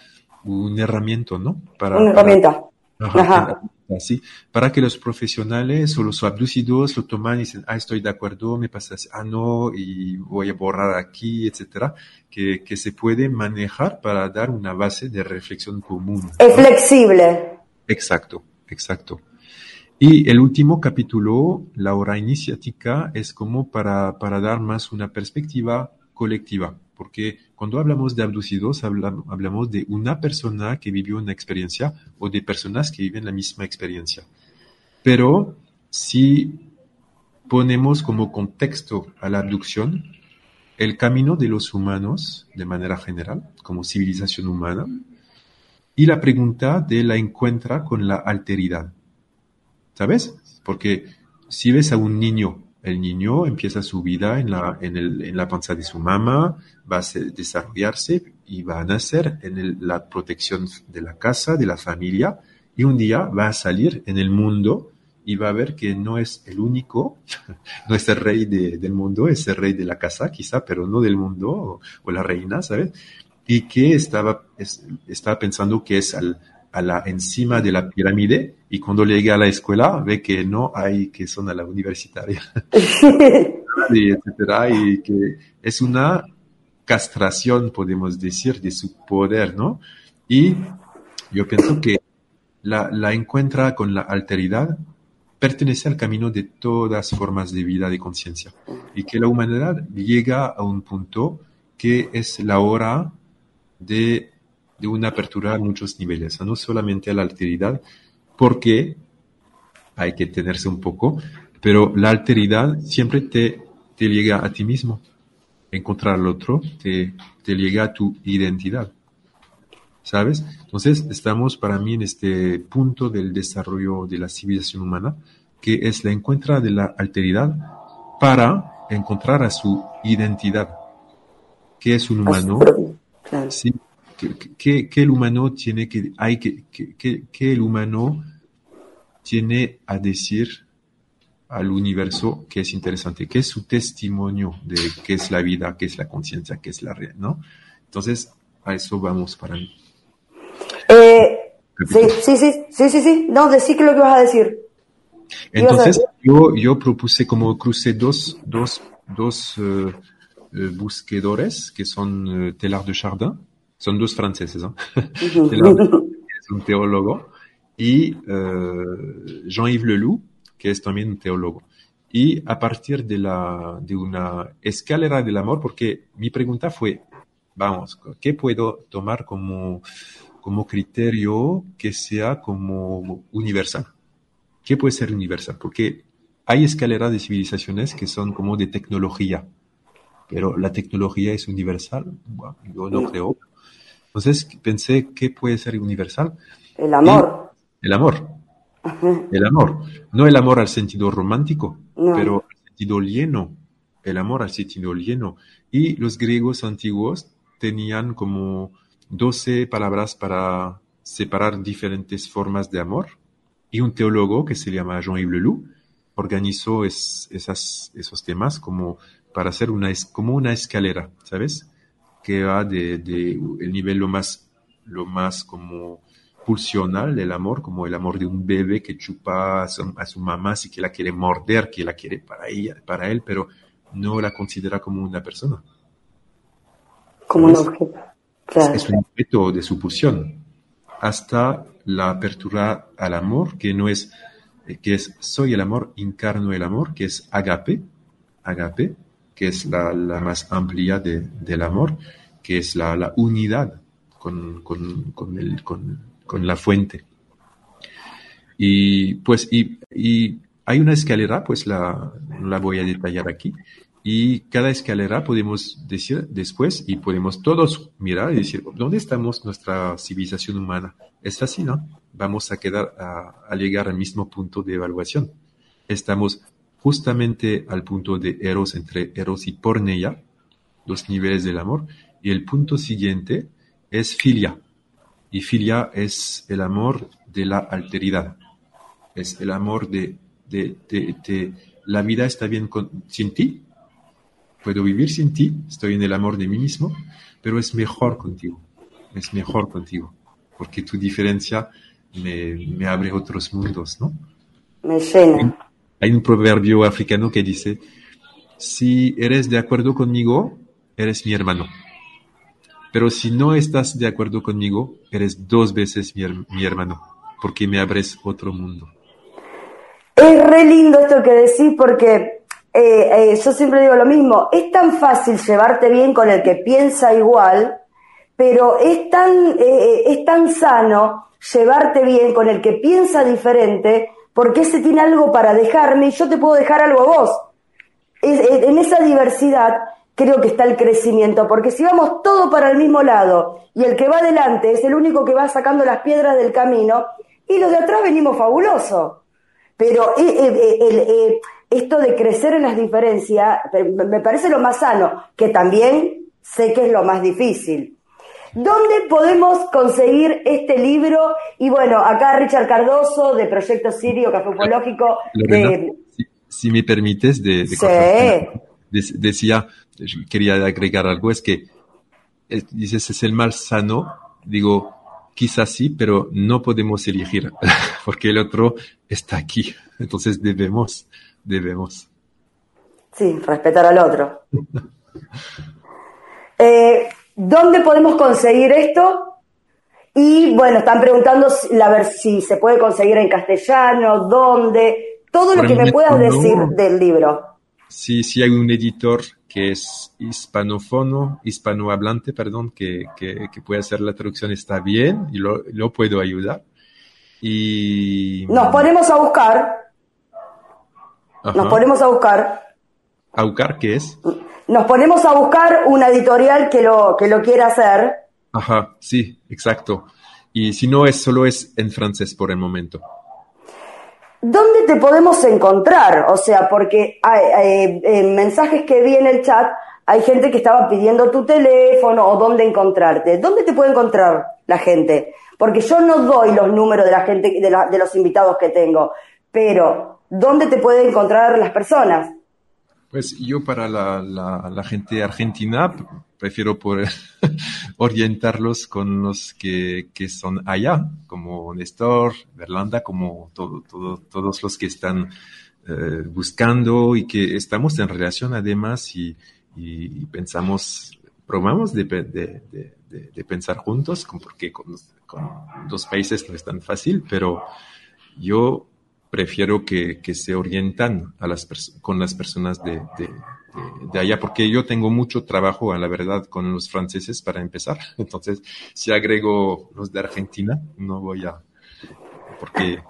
Speaker 7: un herramienta, ¿no?
Speaker 6: Para, una herramienta.
Speaker 7: Para, así, para que los profesionales o los abducidos lo toman y dicen, ah, estoy de acuerdo, me pasa así, ah, no, y voy a borrar aquí, etcétera, que, que se puede manejar para dar una base de reflexión común.
Speaker 6: Es flexible.
Speaker 7: Exacto, exacto. Y el último capítulo, la hora iniciática, es como para, para dar más una perspectiva colectiva, porque cuando hablamos de abducidos, hablamos de una persona que vivió una experiencia o de personas que viven la misma experiencia. Pero si ponemos como contexto a la abducción el camino de los humanos de manera general, como civilización humana, y la pregunta de la encuentra con la alteridad. ¿Sabes? Porque si ves a un niño el niño empieza su vida en la, en, el, en la panza de su mamá, va a desarrollarse y va a nacer en la protección de la casa, de la familia, y un día va a salir en el mundo y va a ver que no es el único, no es el rey del mundo, es el rey de la casa quizá, pero no del mundo, o, la reina, ¿sabes? Y que estaba, estaba pensando que es al, a la encima de la pirámide y cuando llega a la escuela ve que no hay que son a la universitaria. Y etcétera y que es una castración podemos decir de su poder no y yo pienso que la, la encuentra con la alteridad pertenece al camino de todas formas de vida de conciencia. Y que la humanidad llega a un punto que es la hora de de una apertura a muchos niveles, no solamente a la alteridad, porque hay que tenerse un poco, pero la alteridad siempre te, te llega a ti mismo. Encontrar al otro te, te llega a tu identidad. ¿Sabes? Entonces, estamos para mí en este punto del desarrollo de la civilización humana, que es la encuentra de la alteridad para encontrar a su identidad. que es un humano? Sí, ¿Qué, el humano tiene que, hay que, que, el humano tiene a decir al universo que es interesante, que es su testimonio de qué es la vida, qué es la conciencia, qué es la realidad, ¿no? Entonces, a eso vamos para mí.
Speaker 6: Eh, sí, sí, sí, sí, sí, sí, no, decí que lo que vas a decir.
Speaker 7: Entonces, yo, yo propuse como crucé dos, dos, dos eh, eh, buscadores que son Telar de Chardin, son dos franceses, ¿no? es un teólogo, y eh, Jean-Yves Leloup, que es también un teólogo. Y a partir de, la, de una escalera del amor, porque mi pregunta fue, vamos, ¿qué puedo tomar como, como criterio que sea como universal? ¿Qué puede ser universal? Porque hay escaleras de civilizaciones que son como de tecnología, pero la tecnología es universal. yo no creo. Entonces pensé, ¿qué puede ser universal?
Speaker 6: El amor.
Speaker 7: el amor. El amor. No el amor al sentido romántico, pero al sentido lleno. El amor al sentido lleno. Y los griegos antiguos tenían como 12 palabras para separar diferentes formas de amor. Y un teólogo que se llama Jean-Yves Leloup organizó esas, esos temas como para hacer una, como una escalera, ¿sabes? Que va de, el nivel lo más, lo más como pulsional del amor, como el amor de un bebé que chupa a su, mamá, si que la quiere morder, que la quiere para ella, para él, pero no la considera como una persona.
Speaker 6: Como un objeto.
Speaker 7: Es un objeto de su pulsión. Hasta la apertura al amor, que no es, que es soy el amor, encarno el amor, que es agape, agape, que es la, la más amplia de, del amor, que es la, la unidad con, con, con, el, con, la fuente. Y pues, y, y, hay una escalera, pues la, la voy a detallar aquí, y cada escalera podemos decir después y podemos todos mirar y decir, ¿dónde estamos nuestra civilización humana? Es así, ¿no? Vamos a quedar a, a llegar al mismo punto de evaluación. Estamos justamente al punto de Eros entre Eros y Porneia, dos niveles del amor, y el punto siguiente es filia. Y filia es el amor de la alteridad. Es el amor de, de, de, la vida está bien sin ti. Puedo vivir sin ti, estoy en el amor de mí mismo, pero es mejor contigo. Es mejor contigo. Porque tu diferencia me, abre otros mundos, ¿no?
Speaker 6: Me llena.
Speaker 7: Hay un proverbio africano que dice, si eres de acuerdo conmigo, eres mi hermano. Pero si no estás de acuerdo conmigo, eres dos veces mi, hermano, porque me abres otro mundo.
Speaker 6: Es re lindo esto que decís porque eh, eh, yo siempre digo lo mismo, es tan fácil llevarte bien con el que piensa igual, pero es tan, eh, es tan sano llevarte bien con el que piensa diferente, porque ese tiene algo para dejarme y yo te puedo dejar algo a vos. en esa diversidad creo que está el crecimiento, porque si vamos todo para el mismo lado y el que va adelante es el único que va sacando las piedras del camino, y los de atrás venimos fabuloso. Pero eh, eh, eh, esto de crecer en las diferencias me parece lo más sano, que también sé que es lo más difícil. ¿Dónde podemos conseguir este libro? Y bueno, acá Richard Cardoso de Proyecto Sirio Café Ufológico.
Speaker 7: si, me permites, de, decía, quería agregar algo, es que dices es el mal sano, digo, quizás sí, pero no podemos elegir, porque el otro está aquí, entonces debemos, debemos.
Speaker 6: Sí, respetar al otro. eh, ¿Dónde podemos conseguir esto? Y bueno, están preguntando a ver si se puede conseguir en castellano, dónde, todo lo que me puedas decir del libro.
Speaker 7: Sí, sí hay un editor que es hispanófono, hispanohablante, perdón, que, que, puede hacer la traducción, está bien y lo, lo puedo ayudar. Y...
Speaker 6: Nos ponemos a buscar. Nos ponemos a buscar.
Speaker 7: ¿A buscar qué es?
Speaker 6: Nos ponemos a buscar una editorial que lo, que lo quiera hacer.
Speaker 7: Ajá, sí, exacto. Y si no es, solo es en francés por el momento.
Speaker 6: ¿Dónde te podemos encontrar? O sea, porque hay, en mensajes que vi en el chat hay gente que estaba pidiendo tu teléfono o dónde encontrarte. ¿Dónde te puede encontrar la gente? Porque yo no doy los números de la gente, de, de los invitados que tengo, pero ¿dónde te pueden encontrar las personas?
Speaker 7: Pues yo para la, la, gente argentina prefiero por orientarlos con los que, que, son allá, como Néstor, Berlanda, como todo, todo, todos los que están eh, buscando y que estamos en relación además y, y pensamos, probamos de, de, de, pensar juntos, porque con, con dos países no es tan fácil, pero yo prefiero que, que se orientan a las con las personas de, de, de, allá, porque yo tengo mucho trabajo, a la verdad, con los franceses para empezar. Entonces, si agrego los de Argentina, no voy a... porque...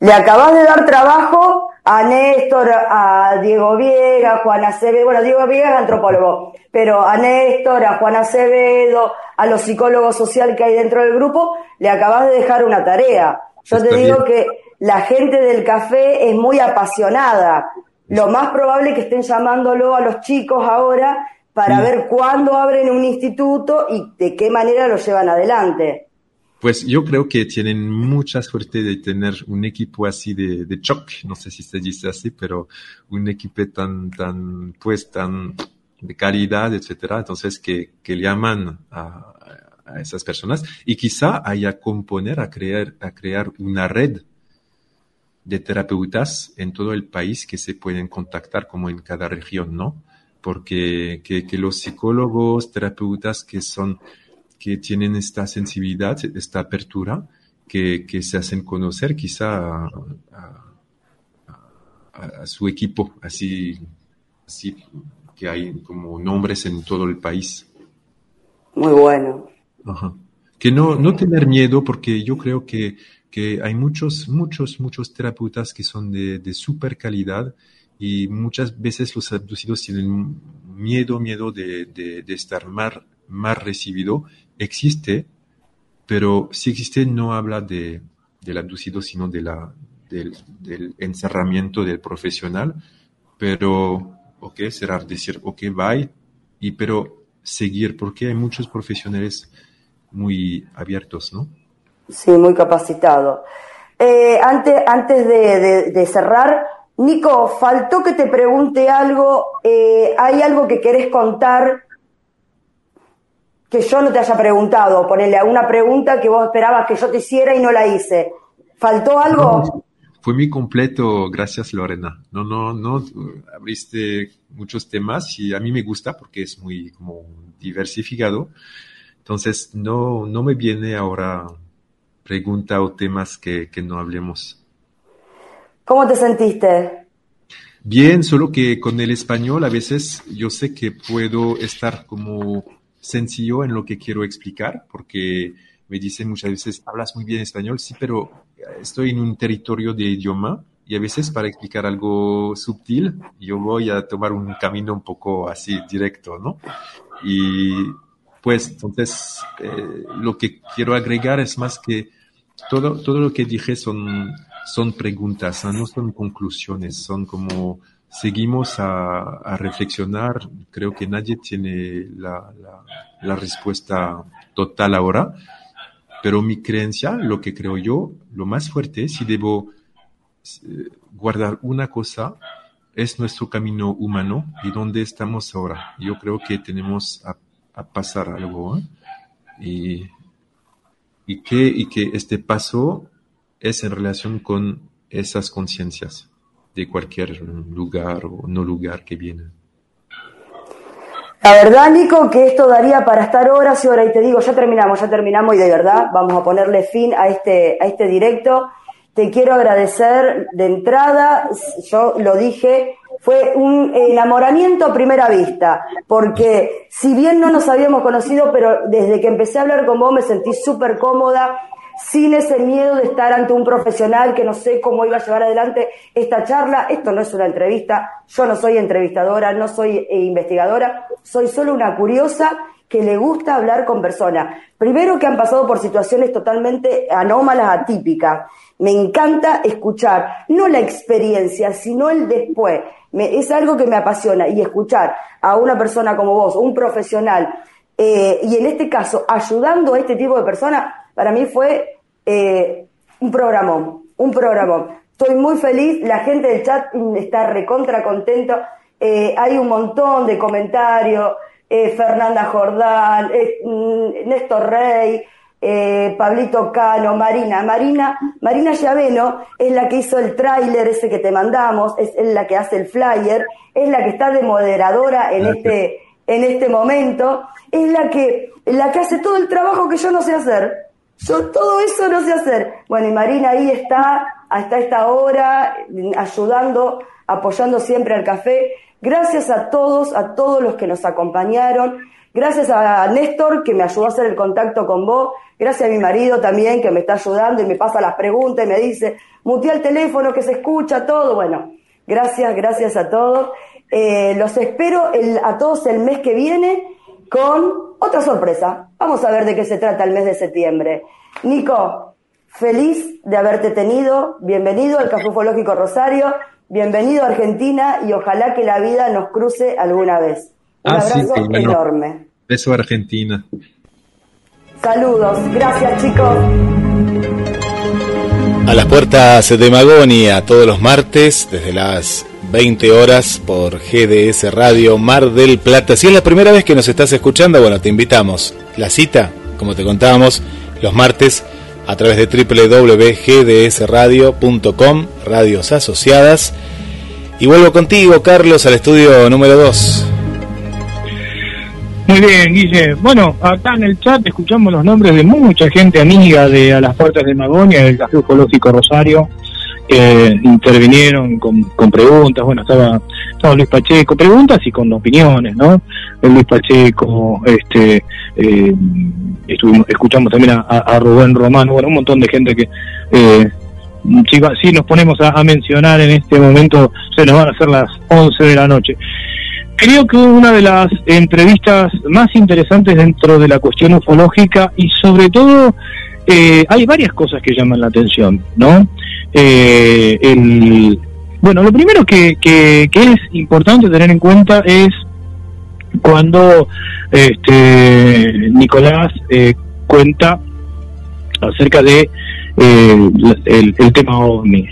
Speaker 6: Le acabas de dar trabajo a Néstor, a Diego Viega, a Juan Acevedo, bueno, Diego Viega es antropólogo, pero a Néstor, a Juan Acevedo, a los psicólogos sociales que hay dentro del grupo, le acabas de dejar una tarea. Yo te digo que la gente del café es muy apasionada. Lo más probable es que estén llamándolo a los chicos ahora para ver cuándo abren un instituto y de qué manera lo llevan adelante.
Speaker 7: Pues yo creo que tienen mucha suerte de tener un equipo así de, de choc, no sé si se dice así, pero un equipo tan, tan, pues tan de calidad, etcétera. Entonces que, que llaman a, a esas personas y quizá haya componer a crear, a crear una red de terapeutas en todo el país que se pueden contactar como en cada región, ¿no? Porque que, los psicólogos, terapeutas que son, que tienen esta sensibilidad, esta apertura, que, se hacen conocer quizá a, su equipo, así, así que hay como nombres en todo el país.
Speaker 6: Muy bueno.
Speaker 7: Que no, no tener miedo, porque yo creo que que hay muchos, muchos, muchos terapeutas que son de, de super calidad y muchas veces los abducidos tienen miedo, miedo de, de, estar mal, mal recibido. Existe, pero si existe no habla de, del abducido, sino de la, del, encerramiento del profesional. Pero, ok, será decir, ok, bye, y pero seguir, porque hay muchos profesionales muy abiertos, ¿no?
Speaker 6: Sí, muy capacitado. Eh, antes antes de, cerrar, Nico, faltó que te pregunte algo. Eh, ¿Hay algo que querés contar que yo no te haya preguntado, ponerle alguna pregunta que vos esperabas que yo te hiciera y no la hice. ¿Faltó algo?
Speaker 7: fue muy completo, gracias Lorena. No, no, no, abriste muchos temas y a mí me gusta porque es muy diversificado. Entonces, no, no me viene ahora pregunta o temas que, que no hablemos.
Speaker 6: ¿Cómo te sentiste?
Speaker 7: Bien, solo que con el español a veces yo sé que puedo estar como sencillo en lo que quiero explicar, porque me dicen muchas veces, hablas muy bien español, sí, pero estoy en un territorio de idioma y a veces para explicar algo sutil yo voy a tomar un camino un poco así directo, ¿no? Y pues entonces eh, lo que quiero agregar es más que todo, todo lo que dije son, son preguntas, no son conclusiones, son como seguimos a, reflexionar. Creo que nadie tiene la, la, respuesta total ahora, pero mi creencia, lo que creo yo, lo más fuerte, si debo eh, guardar una cosa, es nuestro camino humano y dónde estamos ahora. Yo creo que tenemos a a pasar algo. ¿eh? Y, y, que, y que este paso es en relación con esas conciencias de cualquier lugar o no lugar que viene.
Speaker 6: La verdad, Nico, que esto daría para estar horas y horas. Y te digo, ya terminamos, ya terminamos y de verdad vamos a ponerle fin a este, a este directo. Te quiero agradecer de entrada, yo lo dije, fue un enamoramiento a primera vista, porque si bien no nos habíamos conocido, pero desde que empecé a hablar con vos me sentí súper cómoda, sin ese miedo de estar ante un profesional que no sé cómo iba a llevar adelante esta charla. Esto no es una entrevista, yo no soy entrevistadora, no soy eh, investigadora, soy solo una curiosa que le gusta hablar con personas. Primero que han pasado por situaciones totalmente anómalas, atípicas. Me encanta escuchar, no la experiencia, sino el después es algo que me apasiona y escuchar a una persona como vos, un profesional, eh, y en este caso ayudando a este tipo de personas, para mí fue eh, un programón, un programón. Estoy muy feliz, la gente del chat está recontra contento, eh, hay un montón de comentarios, Fernanda Jordán, mm, Néstor Rey, eh, Pablito Cano, Marina. Marina, Marina Llaveno es la que hizo el tráiler ese que te mandamos, es, la que hace el flyer, es la que está de moderadora en este, en este momento, es la que, la que hace todo el trabajo que yo no sé hacer. Yo todo eso no sé hacer. Bueno, y Marina ahí está hasta esta hora, ayudando, apoyando siempre al café. Gracias a todos, a todos los que nos acompañaron. Gracias a Néstor, que me ayudó a hacer el contacto con vos. Gracias a mi marido también, que me está ayudando y me pasa las preguntas y me dice, mutea el teléfono, que se escucha todo. Bueno, gracias, gracias a todos. Eh, los espero a todos el mes que viene con otra sorpresa. Vamos a ver de qué se trata el mes de septiembre. Nico, feliz de haberte tenido. Bienvenido al Café Ufológico Rosario. Bienvenido a Argentina y ojalá que la vida nos cruce alguna vez. Un ah, abrazo enorme.
Speaker 7: Beso a Argentina.
Speaker 6: Saludos, gracias chicos.
Speaker 2: A las puertas de Magonia todos los martes desde las 20 horas por GDS Radio Mar del Plata. Si es la primera vez que nos estás escuchando, bueno, te invitamos. La cita, como te contábamos, los martes a través de www.gdsradio.com, radios asociadas. Y vuelvo contigo, Carlos, al estudio número 2.
Speaker 3: Muy bien, Guille. Bueno, acá en el chat escuchamos los nombres de mucha gente amiga de A las Puertas de Magonia, del Café Ecológico Rosario, que intervinieron con, con, preguntas. Bueno, estaba, estaba Luis Pacheco, preguntas y con opiniones, ¿no? Luis Pacheco, este, eh, estuvimos, escuchamos también a, Rubén Romano, bueno, un montón de gente que. Eh, si, si nos ponemos a, a mencionar en este momento, se nos van a hacer las 11 de la noche. Creo que una de las entrevistas más interesantes dentro de la cuestión ufológica y sobre todo eh, hay varias cosas que llaman la atención, ¿no? Eh, el, bueno, lo primero que, que, es importante tener en cuenta es cuando este, Nicolás eh, cuenta acerca de el, el, tema OVNI.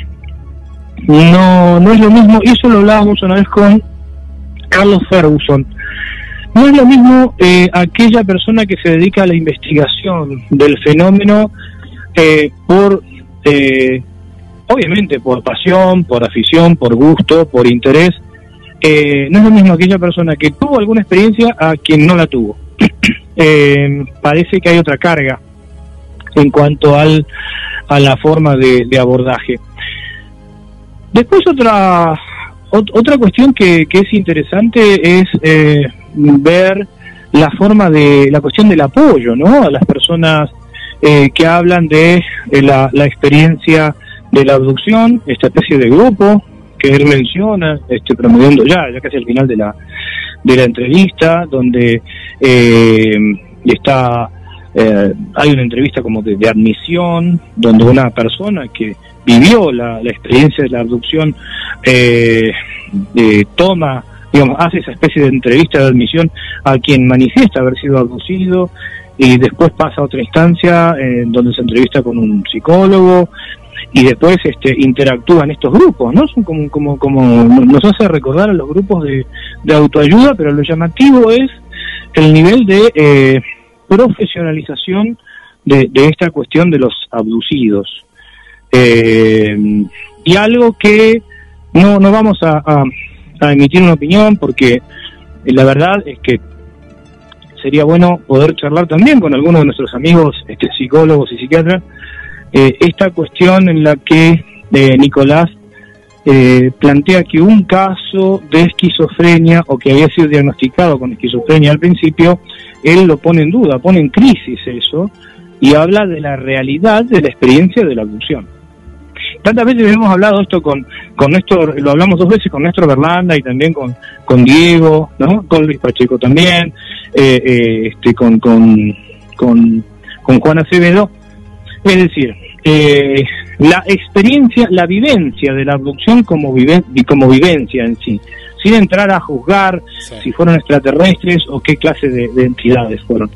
Speaker 3: No, no es lo mismo, y eso lo hablábamos una vez con Carlos Ferguson, no es lo mismo eh, aquella persona que se dedica a la investigación del fenómeno eh, por, eh, obviamente, por pasión, por afición, por gusto, por interés. no es lo mismo aquella persona que tuvo alguna experiencia a quien no la tuvo. parece que hay otra carga en cuanto al, a la forma de, abordaje. Después otra otra cuestión que, que es interesante es eh, ver la forma de la cuestión del apoyo, ¿no? A las personas eh, que hablan de, la, experiencia de la abducción, esta especie de grupo que él menciona, este, promoviendo ya, ya casi al final de la, de la entrevista, donde eh, está, eh, hay una entrevista como de, admisión, donde una persona que vivió la, experiencia de la abducción toma digamos, hace esa especie de entrevista de admisión a quien manifiesta haber sido abducido y después pasa a otra instancia en donde se entrevista con un psicólogo y después este, interactúan estos grupos, ¿no? Son como, como, como nos hace recordar a los grupos de, autoayuda, pero lo llamativo es el nivel de eh, profesionalización de, esta cuestión de los abducidos. Eh, y algo que no, no vamos a emitir una opinión porque eh, la verdad es que sería bueno poder charlar también con algunos de nuestros amigos este, psicólogos y psiquiatras. Eh, esta cuestión en la que eh, Nicolás plantea que un caso de esquizofrenia o que había sido diagnosticado con esquizofrenia al principio, él lo pone en duda, pone en crisis eso y habla de la realidad de la experiencia de la abducción tantas veces hemos hablado esto con, con Néstor, lo hablamos dos veces con Néstor Berlanda y también con, con Diego, ¿no? con Luis Pacheco también, eh, eh, este, con, con, con, con Juan Acevedo. Es decir, eh, la experiencia, la vivencia de la abducción como, vive, como vivencia en sí, sin entrar a juzgar si fueron extraterrestres o qué clase de entidades fueron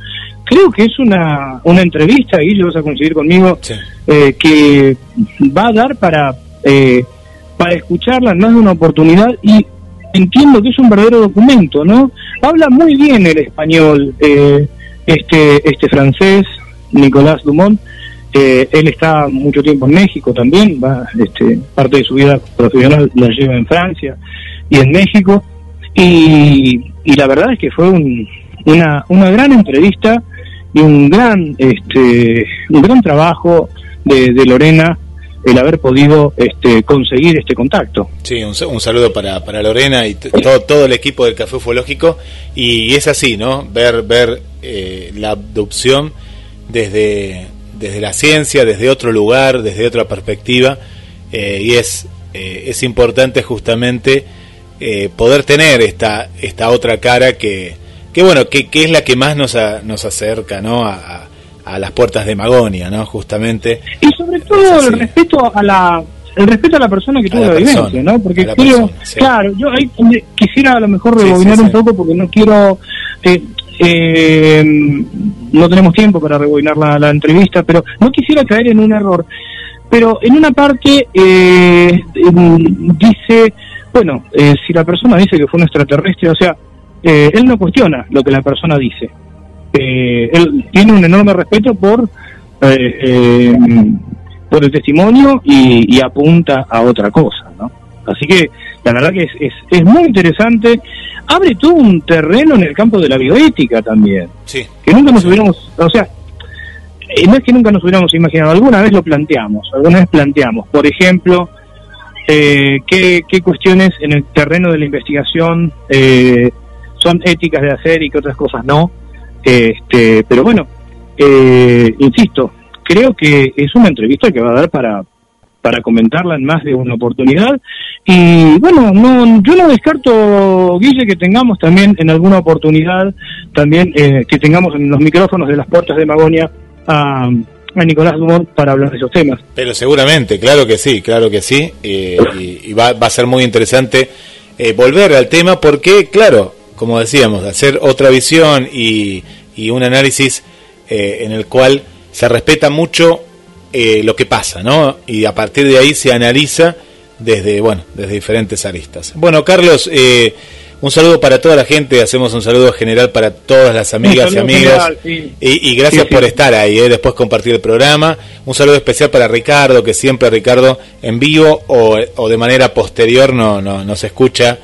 Speaker 3: creo que es una, una entrevista, y vas a conseguir conmigo, eh, que va a dar para, eh, para escucharla, no es una oportunidad, y entiendo que es un verdadero documento, ¿no? Habla muy bien el español, eh, este, este francés, Nicolás Dumont, él está mucho tiempo en México también, va, este, parte de su vida profesional la lleva en Francia y en México, y, y la verdad es que fue un, una, una gran entrevista y un gran, este, un gran trabajo de, Lorena el haber podido este, conseguir este contacto.
Speaker 2: Sí, un, saludo para, para, Lorena y todo, todo el equipo del Café Ufológico. Y, es así, ¿no? Ver, ver eh, la abducción desde, desde la ciencia, desde otro lugar, desde otra perspectiva. Eh, y es, eh, es importante justamente poder tener esta, esta otra cara que, que bueno, que, es la que más nos, nos acerca ¿no? A, a, las puertas de Magonia, ¿no? Justamente.
Speaker 3: Y sobre todo el respeto a la el respeto a la persona que tuvo la, vivencia, ¿no? Porque quiero, claro, yo ahí quisiera a lo mejor rebobinar un poco porque no quiero, eh, eh, no tenemos tiempo para rebobinar la, entrevista, pero no quisiera caer en un error. Pero en una parte eh, dice, bueno, si la persona dice que fue un extraterrestre, o sea, eh, él no cuestiona lo que la persona dice. Eh, él tiene un enorme respeto por, eh, por el testimonio y, apunta a otra cosa, ¿no? Así que la verdad que es, es, muy interesante. Abre todo un terreno en el campo de la bioética también.
Speaker 2: Sí.
Speaker 3: Que nunca nos hubiéramos, o sea, no es que nunca nos hubiéramos imaginado, alguna vez lo planteamos, alguna vez planteamos, por ejemplo, qué, qué, cuestiones en el terreno de la investigación eh, son éticas de hacer y que otras cosas no. Este, pero bueno, eh, insisto, creo que es una entrevista que va a dar para, para comentarla en más de una oportunidad. Y bueno, no, yo no descarto, Guille, que tengamos también en alguna oportunidad, también eh, que tengamos en los micrófonos de las puertas de Magonia a, Nicolás Dumont para hablar de esos temas.
Speaker 2: Pero seguramente, claro que sí, claro que sí. Eh, y, va, va, a ser muy interesante volver al tema porque, claro, como decíamos, hacer otra visión y, y un análisis eh, en el cual se respeta mucho eh, lo que pasa, ¿no? Y a partir de ahí se analiza desde, bueno, desde diferentes aristas. Bueno, Carlos, eh, Un saludo para toda la gente, hacemos un saludo general para todas las amigas y amigos. y, gracias por estar ahí, ¿eh? después compartir el programa. Un saludo especial para Ricardo, que siempre Ricardo en vivo o, de manera posterior no, no, nos escucha.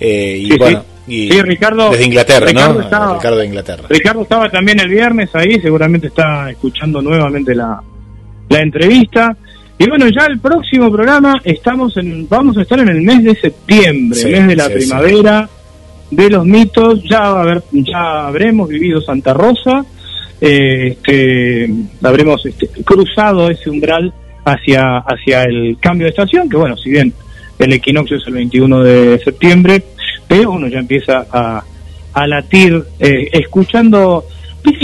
Speaker 2: Eh, y bueno, y
Speaker 3: Ricardo,
Speaker 2: desde Inglaterra, ¿no? Ricardo de Inglaterra.
Speaker 3: Ricardo estaba también el viernes ahí, seguramente está escuchando nuevamente la, la entrevista. Y bueno, ya el próximo programa estamos en, vamos a estar en el mes de septiembre, mes de la primavera, de los mitos. Ya a ya habremos vivido Santa Rosa, eh, que habremos este, cruzado ese umbral hacia hacia el cambio de estación, que bueno, si bien el equinoccio es el 21 de septiembre, pero uno ya empieza a, a latir eh, escuchando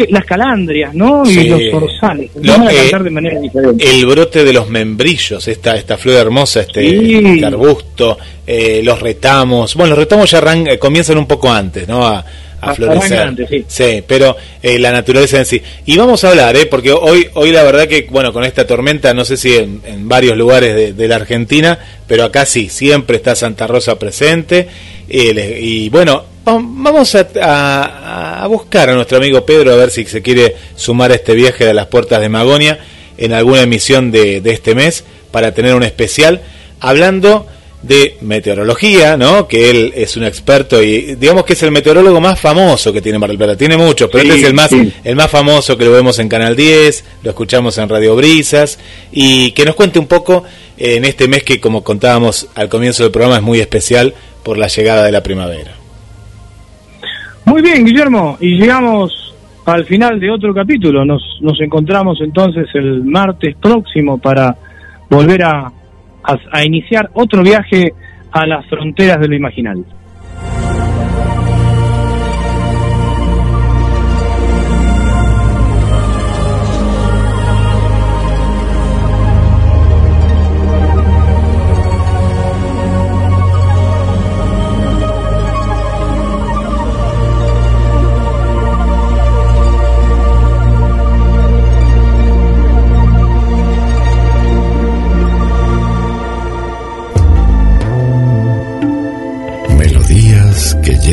Speaker 3: las calandrias, ¿no? Y los zorzales.
Speaker 2: Eh, de manera diferente. El brote de los membrillos, esta, esta flor hermosa, este, arbusto, eh, los retamos. Bueno, los retamos ya arran comienzan un poco antes, ¿no? A, a florecer. sí. pero eh, la naturaleza en sí. Y vamos a hablar, ¿eh? porque hoy, hoy la verdad que, bueno, con esta tormenta, no sé si en, varios lugares de, la Argentina, pero acá sí, siempre está Santa Rosa presente. y bueno, vamos a, buscar a nuestro amigo Pedro a ver si se quiere sumar a este viaje de las puertas de Magonia en alguna emisión de, de este mes para tener un especial hablando de meteorología, ¿no? Que él es un experto y digamos que es el meteorólogo más famoso que tiene Mar del Plata. Tiene muchos, pero este es el más el más famoso que lo vemos en Canal 10, lo escuchamos en Radio Brisas y que nos cuente un poco eh, en este mes que como contábamos al comienzo del programa es muy especial por la llegada de la primavera.
Speaker 3: Muy bien, Guillermo, y llegamos al final de otro capítulo. Nos nos encontramos entonces el martes próximo para volver a iniciar otro viaje a las fronteras de lo imaginario.